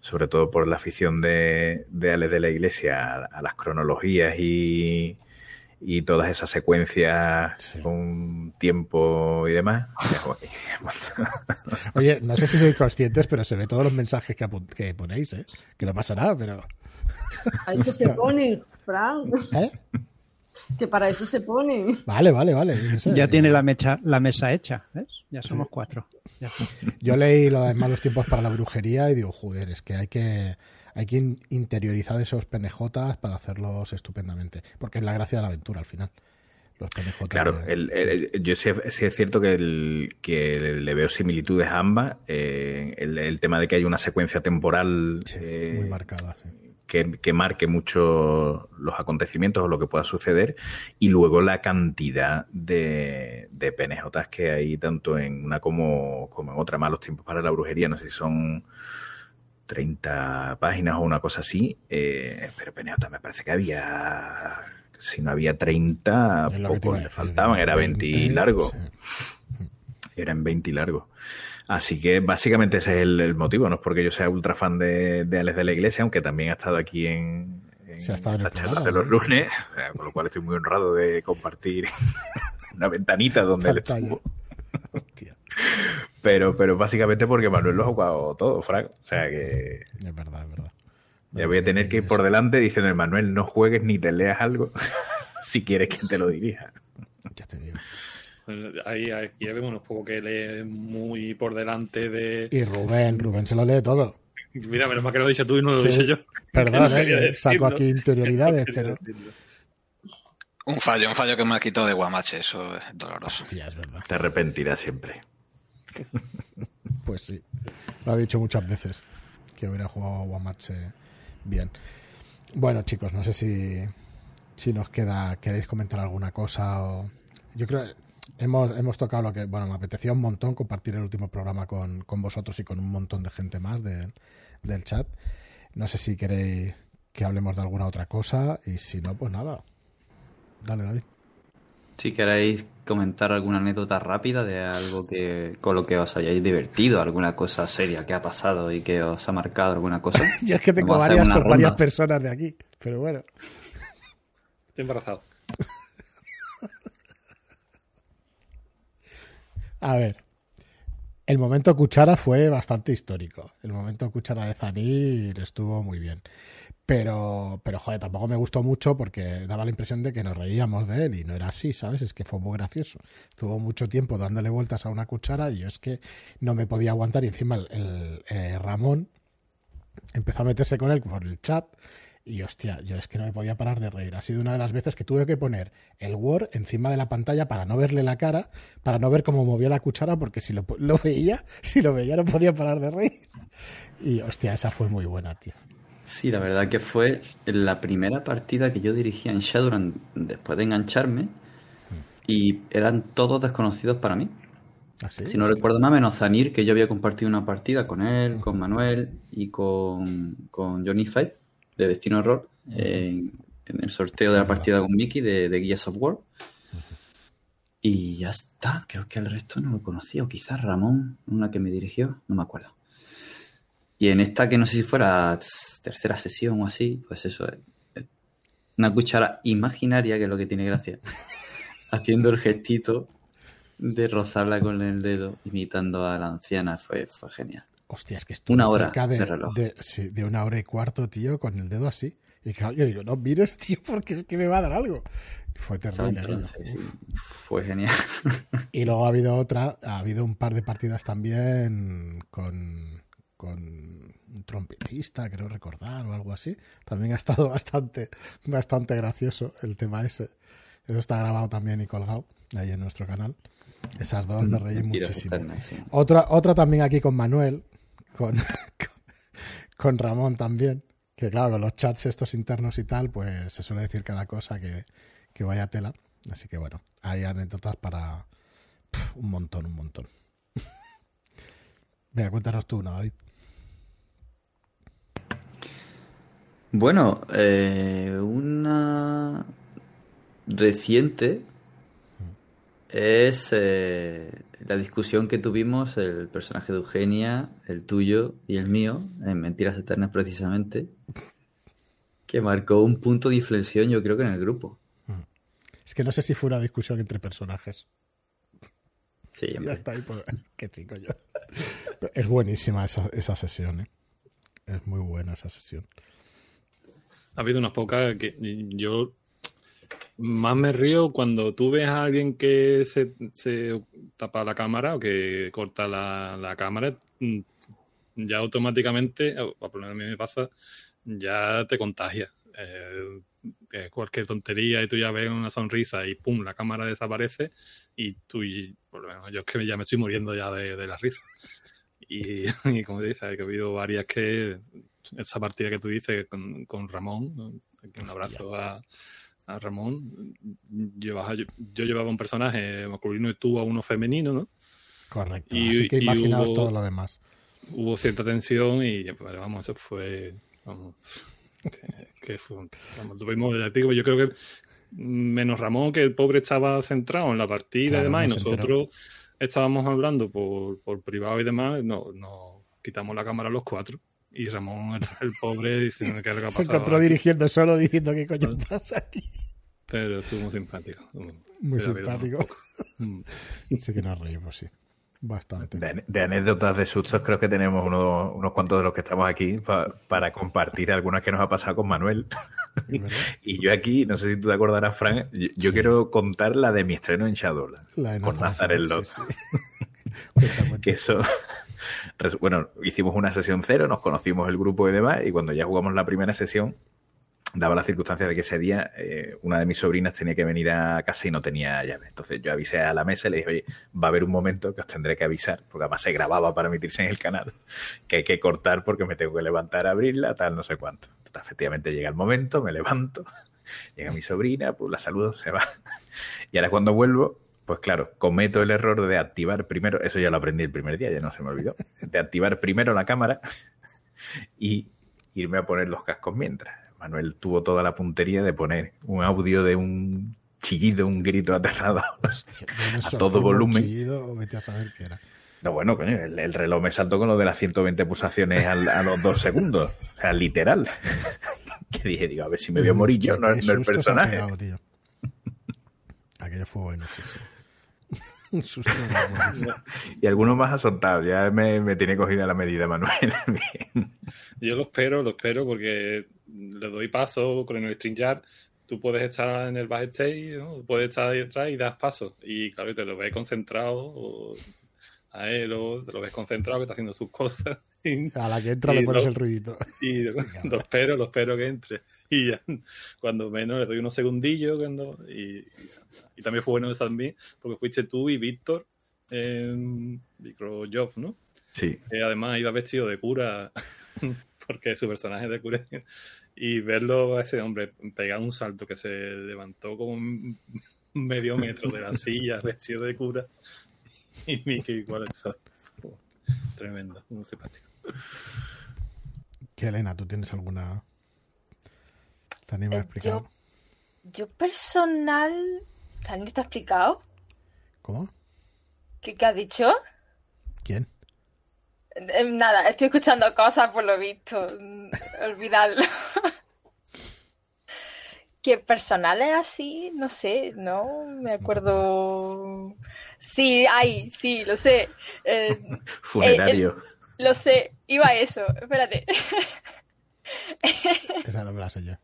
sobre todo por la afición de, de Ale de la Iglesia a, a las cronologías y, y todas esas secuencias Sí. con tiempo y demás. Oye, no sé si sois conscientes, pero se ve todos los mensajes que, que ponéis, ¿eh? Que no pasa nada, pero... A eso se ponen, Frank. ¿Eh? Que para eso se ponen. Vale, vale, vale. sé. Ya tiene la, mecha, la mesa hecha, ¿ves? Ya somos cuatro. Ya. Yo leí lo de malos tiempos para la brujería y digo, joder, es que hay que hay que in- interiorizar esos penejotas para hacerlos estupendamente. Porque es la gracia de la aventura al final. Los penejotas. Claro, de- el- el- yo sí, sí es cierto que, el- que le veo similitudes a ambas. eh, el, el tema de que hay una secuencia temporal Sí, eh, muy marcada. sí. Que, que marque mucho los acontecimientos o lo que pueda suceder y luego la cantidad de, de penejotas que hay tanto en una como, como en otra. Malos tiempos para la brujería, no sé si son 30 páginas o una cosa así, eh, pero penejotas me parece que había, si no había 30, Es lo que te iba pocos a le faltaban, era 20 y largo sí. era en 20 y largo. Así que básicamente ese es el, el motivo. No es porque yo sea ultra fan de, de Alex de la Iglesia, aunque también ha estado aquí en, en ha estado charlas programa, de los lunes, eh, con lo cual estoy muy honrado de compartir una ventanita donde él estuvo. Hostia, Pero, pero básicamente porque Manuel lo ha jugado todo, Frank. O sea que es verdad, es verdad. ya voy a tener que ir por delante diciendo, Manuel, no juegues ni te leas algo si quieres que te lo dirija. Ya te digo. Ahí, aquí vemos un poco que lee muy por delante de. Y Rubén, Rubén se lo lee todo. Mira, menos mal que lo dices tú y no lo Sí. dice yo. Perdón, quería eh, saco aquí interioridades, pero... Un fallo, un fallo que me ha quitado de Guamache, eso es doloroso. Ya, es verdad. Te arrepentirás siempre. Pues sí. Lo ha dicho muchas veces. Que hubiera jugado a Guamache bien. Bueno, chicos, no sé si, si nos queda. ¿Queréis comentar alguna cosa? O... Yo creo hemos, hemos tocado lo que. Bueno, me apetecía un montón compartir el último programa con, con vosotros y con un montón de gente más de- del chat. No sé si queréis que hablemos de alguna otra cosa. Y si no, pues nada. Dale, David. Si queréis comentar alguna anécdota rápida de algo que con lo que os hayáis divertido, alguna cosa seria que ha pasado y que os ha marcado alguna cosa. Yo es que tengo varias varias personas de aquí. Pero bueno. Estoy embarazado. A ver. El momento cuchara fue bastante histórico. El momento cuchara de Zanir estuvo muy bien. Pero, pero joder, tampoco me gustó mucho porque daba la impresión de que nos reíamos de él y no era así, ¿sabes? Es que fue muy gracioso. Estuvo mucho tiempo dándole vueltas a una cuchara y yo es que no me podía aguantar y encima el, eh, Ramón empezó a meterse con él por el chat y hostia, yo es que no me podía parar de reír. Ha sido una de las veces que tuve que poner el Word encima de la pantalla para no verle la cara, para no ver cómo movía la cuchara, porque si lo, lo veía, si lo veía no podía parar de reír. Y hostia, esa fue muy buena, tío. Sí, la verdad que fue la primera partida que yo dirigía en Shadowrun después de engancharme y eran todos desconocidos para mí. Así. Si no recuerdo mal, menos Zanir, que yo había compartido una partida con él, con Manuel y con, con Johnny Five de Destino Error en, el sorteo de la partida con Mickey de, de Gears of War. Y ya está, creo que el resto no lo conocía, o quizás Ramón, una que me dirigió, no me acuerdo. Y en esta que no sé si fuera tercera sesión o así, pues eso, eh, una cuchara imaginaria, que es lo que tiene gracia, haciendo el gestito de rozarla con el dedo, imitando a la anciana, fue, fue genial. Hostia, es que Una hora cerca de, de reloj. de- sí, de una hora y cuarto, tío, con el dedo así. Y claro, yo digo, no mires, tío, porque es que me va a dar algo. Fue terrible. aquello. Entonces, sí, fue genial. Y luego ha habido otra, ha habido un par de partidas también con, con un trompetista, creo recordar, o algo así. También ha estado bastante, bastante gracioso el tema ese. Eso está grabado también y colgado ahí en nuestro canal. Esas dos me reí Mentiras muchísimo. sí. Otra, otra también aquí con Manuel, con, con Ramón también. Que claro, con los chats estos internos y tal, pues se suele decir cada cosa que, que vaya tela. Así que bueno, hay anécdotas para un montón, un montón. Venga, cuéntanos tú una, David. Bueno, eh, una reciente es eh, la discusión que tuvimos el personaje de Eugenia, el tuyo y el mío, en Mentiras Eternas precisamente, que marcó un punto de inflexión yo creo que en el grupo. Es que no sé si fue una discusión entre personajes. Sí, Ya está ahí, pues, qué chico yo. Es buenísima esa, esa sesión, ¿eh? Es muy buena esa sesión. Ha habido unas pocas que yo más me río cuando tú ves a alguien que se, se tapa la cámara o que corta la, la cámara, mm, ya automáticamente, o por lo menos a mí me pasa, ya te contagia. Eh, cualquier tontería y tú ya ves una sonrisa y pum, la cámara desaparece y tú, y, por lo menos yo es que ya me estoy muriendo ya de, de la risa. Y, y como dices, hay que ha habido varias que esa partida que tú dices con, con Ramón, un abrazo a, a Ramón. Llevaba- yo, yo llevaba un personaje masculino y tú a uno femenino, ¿no? Correcto. Y- Así que imaginaos hubo- todo lo demás. Hubo cierta tensión y pues, vamos, eso fue. Vamos, que, que fue un- vamos, tuvimos, yo creo que menos Ramón, que el pobre estaba centrado en la partida Claro, y demás, y nosotros estábamos hablando por, por privado y demás, no, no quitamos la cámara los cuatro. Y Ramón, el, el pobre, diciendo que algo ha Se encontró aquí. dirigiendo solo diciendo qué coño pasa aquí. Pero estuvo muy simpático. Muy simpático. Mm. Sí que nos reímos, sí. Bastante. De, de anécdotas de sustos creo que tenemos unos, unos cuantos de los que estamos aquí pa- para compartir algunas que nos ha pasado con Manuel. y yo aquí, no sé si tú te acordarás, Frank, yo, yo quiero contar la de mi estreno en Shadowlands. La de con Nazareth, sí, Lot. sí. Cuenta, cuenta. Que eso... Bueno, hicimos una sesión cero, nos conocimos el grupo y demás, y cuando ya jugamos la primera sesión, daba la circunstancia de que ese día eh, una de mis sobrinas tenía que venir a casa y no tenía llave. Entonces yo avisé a la mesa y le dije, oye, va a haber un momento que os tendré que avisar, porque además se grababa para emitirse en el canal, que hay que cortar porque me tengo que levantar a abrirla, tal, no sé cuánto. Entonces, efectivamente llega el momento, me levanto, llega mi sobrina, pues la saludo, se va. Y ahora cuando vuelvo, pues claro, cometo el error de activar primero, eso ya lo aprendí el primer día, ya no se me olvidó, de activar primero la cámara y irme a poner los cascos mientras. Manuel tuvo toda la puntería de poner un audio de un chillido, un grito aterrado. A todo volumen. chillido, o vete a saber qué era. No, bueno, coño, el, el reloj me saltó con lo de las 120 pulsaciones al- a los dos segundos. O sea, literal. que dije, digo, a ver si me voy a morir yo, no, el personaje. pegado. Aquello fue bueno, sí, sí. Un susto de la buena. Y alguno más ha soltado. Ya me, me tiene cogida la medida, Manuel. Bien. Yo lo espero, lo espero porque le doy paso con el StreamYard. Tú puedes estar en el backstage, ¿no? puedes estar ahí atrás y das pasos. Y claro, te lo ves concentrado o a él o te lo ves concentrado que está haciendo sus cosas. Y, A la que entra le pones lo- el ruidito. y lo espero, lo espero que entre. Y ya, cuando menos le doy unos segundillos. Cuando, y, también fue bueno eso también, porque fuiste tú y Víctor en Microjob, ¿no? Sí. que además iba vestido de cura, porque su personaje es de cura, y verlo a ese hombre pegar un salto que se levantó como un medio metro de la silla, vestido de cura, y Mickey igual eso. Tremendo, muy simpático. ¿Qué, Elena? ¿Tú tienes alguna...? ¿Te animas a Eh, explicar? yo, yo personal, ¿también está explicado? ¿Cómo? ¿Qué, qué has dicho? ¿Quién? Eh, Nada, estoy escuchando cosas por lo visto. Mm, Olvidadlo. que personales así, no sé, no me acuerdo. Sí, hay, sí, lo sé. Eh, Funerario. lo sé, iba a eso. Espérate. Esa no me la sé yo.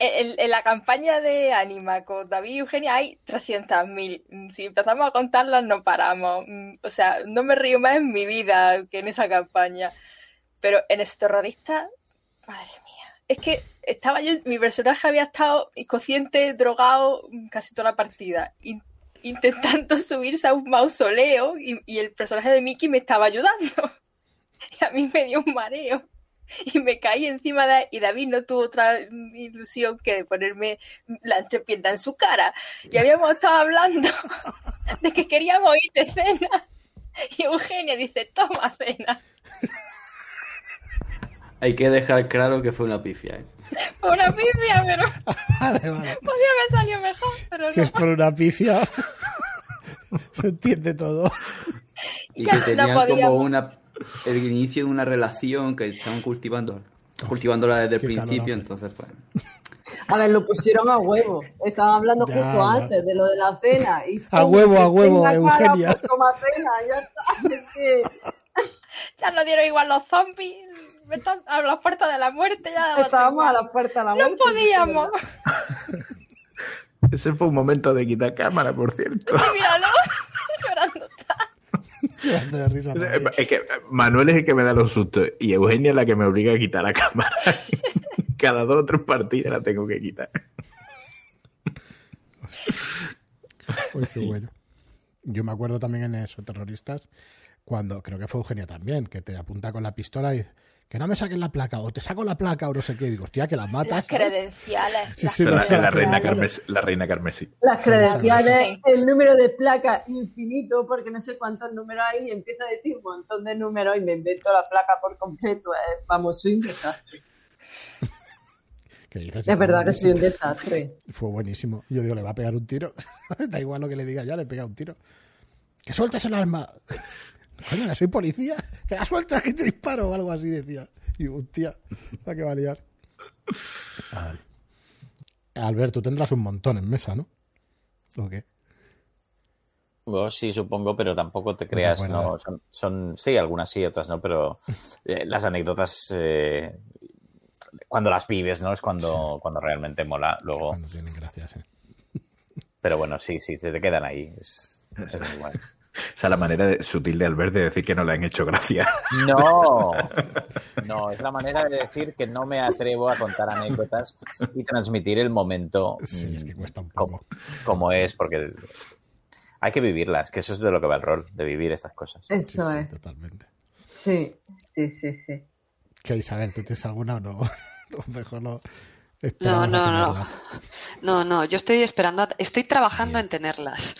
En, en la campaña de Anima con David y Eugenia hay 300.000. Mm, Si empezamos a contarlas, no paramos. Mm, O sea, no me río más en mi vida que en esa campaña. Pero en ese terrorista, madre mía. Es que estaba yo, mi personaje había estado inconsciente, drogado mm, casi toda la partida. in- intentando subirse a un mausoleo y, y el personaje de Mickey me estaba ayudando. Y a mí me dio un mareo y me caí encima de y David no tuvo otra ilusión que de ponerme la entrepierna en su cara. Y habíamos estado hablando de que queríamos ir de cena y Eugenia dice, toma cena. Hay que dejar claro que fue una pifia, ¿eh? Fue una pifia, pero Vale, vale. podía haber salido mejor, pero Si no. es por una pifia, se entiende todo. Y Ya, que no tenían como podíamos. una el inicio de una relación que estaban cultivando cultivándola desde el Qué principio, entonces pues A ver, lo pusieron a huevo. Estaban hablando Ya, justo ya. antes de lo de la cena. Y A huevo, a huevo, Eugenia. pues cena, ya está. Ya nos dieron igual los zombies, me están a las puertas de la muerte, ya daba estábamos a la puerta de la No muerte. podíamos. Ese fue un momento de quitar cámara, por cierto. Míralo, está. Llorando de risa todavía. Es que Manuel es el que me da los sustos y Eugenia es la que me obliga a quitar la cámara. Cada dos o tres partidas la tengo que quitar. Uy, qué bueno. Yo me acuerdo también en esos terroristas, cuando creo que fue Eugenia también, que te apunta con la pistola y dice, que no me saquen la placa, o te saco la placa, o no sé qué. Y digo, hostia, que la matas. Las credenciales. Sí, las sí, La, la- la reina. Carmesí, la reina Carmesí. Las credenciales, el número de placa infinito, porque no sé cuántos números hay, y empieza a decir un montón de números y me invento la placa por completo. eh, Vamos, soy un desastre. Dices, Es verdad que soy un desastre. Fue buenísimo. Yo digo, le va a pegar un tiro. da igual lo que le diga ya, le pega un tiro. Que sueltes el arma. Coño, que soy policía. Que la sueltas, que te disparo o algo así decía. Y hostia, la que va a liar. Ay. Albert, tú tendrás un montón en mesa, ¿no? ¿O qué? Bueno, sí, supongo, pero tampoco te creas, no, son, son- sí, algunas sí, otras no, pero eh, las anécdotas, eh, cuando las vives, ¿no? Es cuando, cuando realmente mola. Luego, Cuando tienen gracias, ¿eh? pero bueno, sí, sí, se te quedan ahí. Es, es muy Esa es la manera de- sutil de Albert de decir que no le han hecho gracia. No, no, es la manera de decir que no me atrevo a contar anécdotas y transmitir el momento Sí, mm, es que cuesta un como, poco. como es, porque hay que vivirlas, que eso es de lo que va el rol, de vivir estas cosas. Eso sí, es. totalmente. Sí, sí, sí, sí. ¿Qué, Isabel? ¿Tú tienes alguna o no? O Mejor no. No, no, no. No, no, yo estoy esperando, a- estoy trabajando en tenerlas.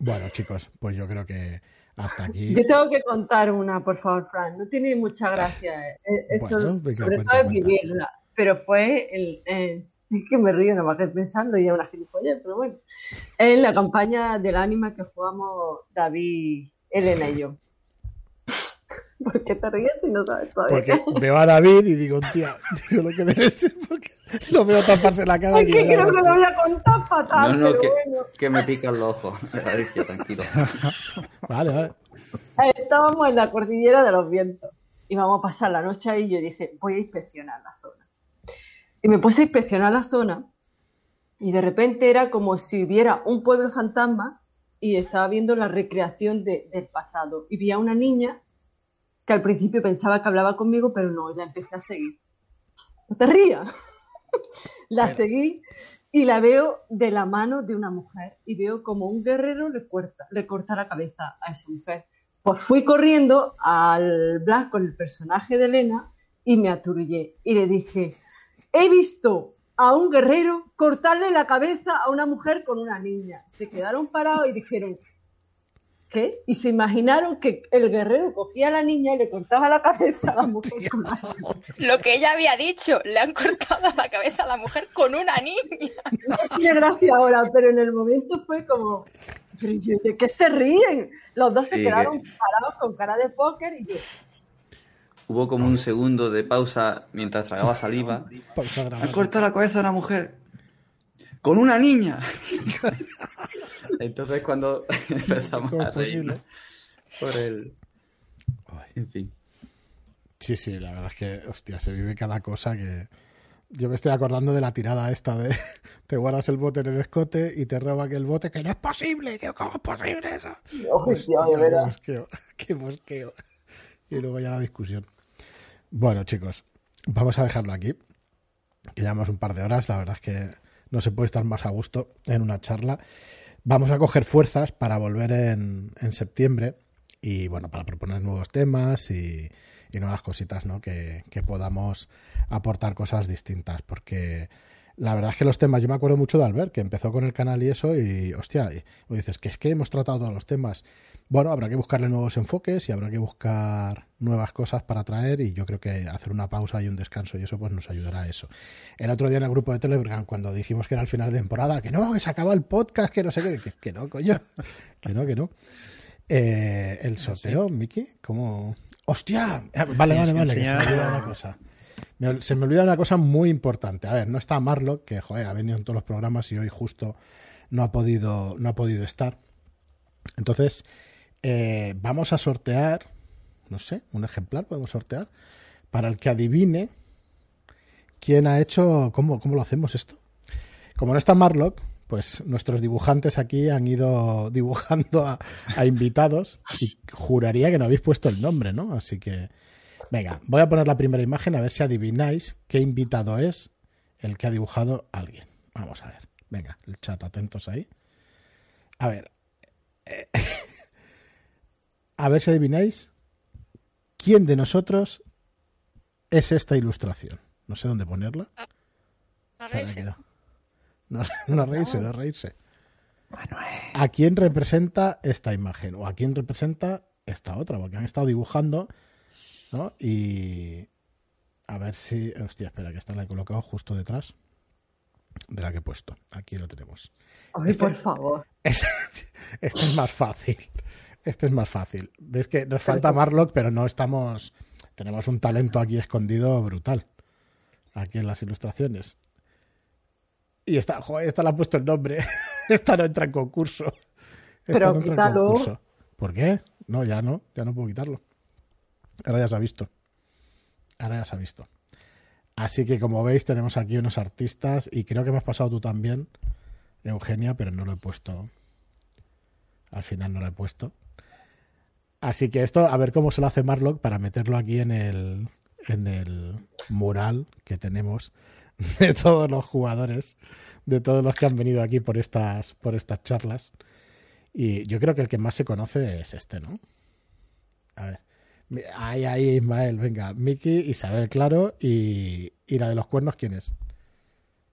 Bueno, chicos, pues yo creo que hasta aquí. Yo tengo que contar una, por favor, Fran. No tiene mucha gracia. eh. Eh, Eso, Bueno, sobre cuenta, todo es cuenta. vivirla. Pero fue el. eh, es que me río nada más que pensando y es una gilipollez, pero bueno. En la campaña del ánima que jugamos David, Elena y yo. ¿Por qué te ríes si no sabes todavía? Porque veo a David y digo, tía, digo lo que debe ser, porque lo veo taparse la cara. y Es que creo que lo voy a contar fatal, no, no, pero que, bueno. que me pican los ojos. Tranquilo. Vale, vale. Estábamos en la cordillera de los vientos. Íbamos a pasar la noche ahí y yo dije, voy a inspeccionar la zona. Y me puse a inspeccionar la zona y de repente era como si hubiera un pueblo fantasma y estaba viendo la recreación de- del pasado. Y vi a una niña que al principio pensaba que hablaba conmigo, pero no, la empecé a seguir. No te rías. la seguí y la veo de la mano de una mujer y veo como un guerrero le corta, le corta la cabeza a esa mujer. Pues fui corriendo al Black con el personaje de Elena y me aturullé y le dije, he visto a un guerrero cortarle la cabeza a una mujer con una niña. Se quedaron parados y dijeron, ¿qué? Y se imaginaron que el guerrero cogía a la niña y le cortaba la cabeza a la mujer con la Lo que ella había dicho, le han cortado la cabeza a la mujer con una niña. No tiene gracia ahora, pero en el momento fue como, pero yo, ¿de qué se ríen? Los dos se quedaron parados con cara de póker y yo, Hubo como un segundo de pausa mientras tragaba saliva. Pausa Me dramática. corta la cabeza a una mujer. ¡Con una niña! Entonces cuando empezamos ¿Cómo a es posible? reír por el... En fin. Sí, sí, la verdad es que, hostia, se vive cada cosa que... Yo me estoy acordando de la tirada esta de te guardas el bote en el escote y te roba que el bote, que no es posible, que cómo es posible eso. hostia, Hostia, de qué mosqueo, qué mosqueo. Y luego ya la discusión. Bueno, chicos, vamos a dejarlo aquí. Llevamos un par de horas, la verdad es que no se puede estar más a gusto en una charla. Vamos a coger fuerzas para volver en, en septiembre y bueno, para proponer nuevos temas y, y nuevas cositas, ¿no? Que, que podamos aportar cosas distintas, porque la verdad es que los temas, yo me acuerdo mucho de Albert, que empezó con el canal y eso, y hostia, y, y dices que es que hemos tratado todos los temas. Bueno, habrá que buscarle nuevos enfoques y habrá que buscar nuevas cosas para traer y yo creo que hacer una pausa y un descanso y eso pues nos ayudará a eso. El otro día en el grupo de Telegram, cuando dijimos que era el final de temporada, que no, que se acaba el podcast, que no sé qué, que, que no, coño, que no, que no. Eh, el sorteo, Miki, ¿cómo? ¡Hostia! Eh, Vale, vale, vale, que se me olvida una cosa. Me- se me olvida una cosa muy importante. A ver, no está Marlock, que joder, ha venido en todos los programas y hoy justo no ha podido, no ha podido estar. Entonces, eh, vamos a sortear, no sé, un ejemplar podemos sortear, para el que adivine quién ha hecho, ¿cómo, cómo lo hacemos esto? Como no está Marlock, pues nuestros dibujantes aquí han ido dibujando a, invitados y juraría que no habéis puesto el nombre, ¿no? Así que, venga, voy a poner la primera imagen a ver si adivináis qué invitado es el que ha dibujado alguien. Vamos a ver, venga, el chat, atentos ahí. A ver, eh, a ver si adivináis quién de nosotros es esta ilustración. No sé dónde ponerla. No reírse. quedado. No, no reírse, no reírse. ¿A quién representa esta imagen? ¿O a quién representa esta otra? Porque han estado dibujando, ¿no? Y. A ver si. Hostia, espera, que esta la he colocado justo detrás de la que he puesto. Aquí lo tenemos. ay, Este- por favor. Es- este es más fácil. Este es más fácil. Ves que nos falta Marlock, pero no estamos. Tenemos un talento aquí escondido brutal. Aquí en las ilustraciones. Y esta, joder, esta le ha puesto el nombre. Esta no entra en concurso. Esta Pero no entra en quítalo. concurso. ¿Por qué? No, ya no. Ya no puedo quitarlo. Ahora ya se ha visto. Ahora ya se ha visto. Así que como veis tenemos aquí unos artistas y creo que me has pasado tú también, Eugenia, pero no lo he puesto. Al final no lo he puesto. Así que esto, a ver cómo se lo hace Marlock para meterlo aquí en el, en el mural que tenemos de todos los jugadores, de todos los que han venido aquí por estas, por estas charlas. Y yo creo que el que más se conoce es este, ¿no? A ver. Ahí, ahí, Ismael, venga. Miki, Isabel, claro. Y, y la de los cuernos, ¿quién es?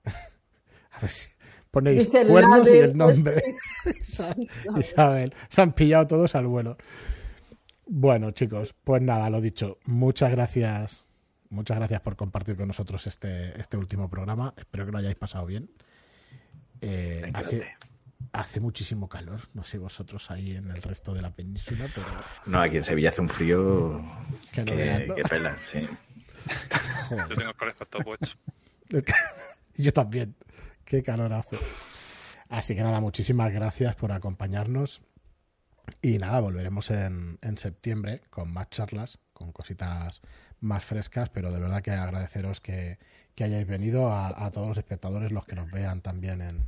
A ver si ponéis cuernos y el nombre. Isa- Isabel. Se han pillado todos al vuelo. Bueno, chicos, pues nada, lo dicho. Muchas gracias. Muchas gracias por compartir con nosotros este, este último programa. Espero que lo hayáis pasado bien. Eh, hace, muchísimo calor. No sé vosotros ahí en el resto de la península, pero No, aquí en Sevilla hace un frío que no que, vean, ¿no? que pela, sí. Yo tengo el. Yo también. Qué calor hace. Así que nada, muchísimas gracias por acompañarnos. Y nada, volveremos en, en septiembre con más charlas, con cositas más frescas, pero de verdad que agradeceros que, que hayáis venido a, a todos los espectadores, los que nos vean también en,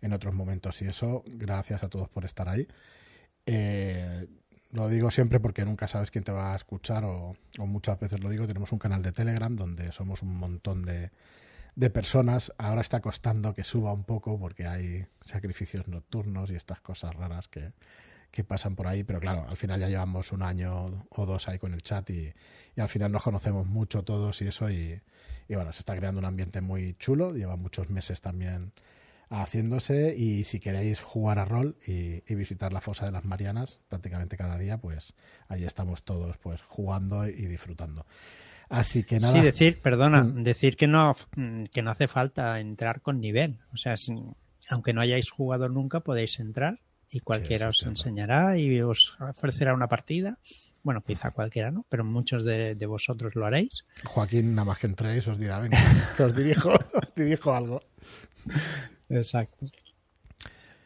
en otros momentos. Y eso, gracias a todos por estar ahí. Eh, lo digo siempre porque nunca sabes quién te va a escuchar o, o muchas veces lo digo. Tenemos un canal de Telegram donde somos un montón de, de personas. Ahora está costando que suba un poco porque hay sacrificios nocturnos y estas cosas raras que, que pasan por ahí, pero claro, al final ya llevamos un año o dos ahí con el chat y, y al final nos conocemos mucho todos y eso y, y bueno, se está creando un ambiente muy chulo, lleva muchos meses también haciéndose y si queréis jugar a rol y, y visitar la fosa de las Marianas prácticamente cada día, pues ahí estamos todos pues jugando y disfrutando. Así que nada. Sí, decir, perdona, Mm. decir que no, que no hace falta entrar con nivel. O sea, si- aunque no hayáis jugado nunca, podéis entrar y cualquiera os enseñará y os ofrecerá una partida. Bueno, quizá cualquiera no, pero muchos de, de vosotros lo haréis. Joaquín, nada más que entréis, os dirá, venga, os dirijo, os dirijo algo. Exacto.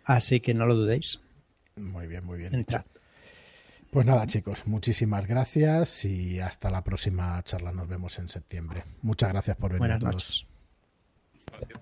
Así que no lo dudéis. Muy bien, muy bien. Entrad. Pues nada, chicos, muchísimas gracias y hasta la próxima charla. Nos vemos en septiembre. Muchas gracias por venir Buenas a todos. noches.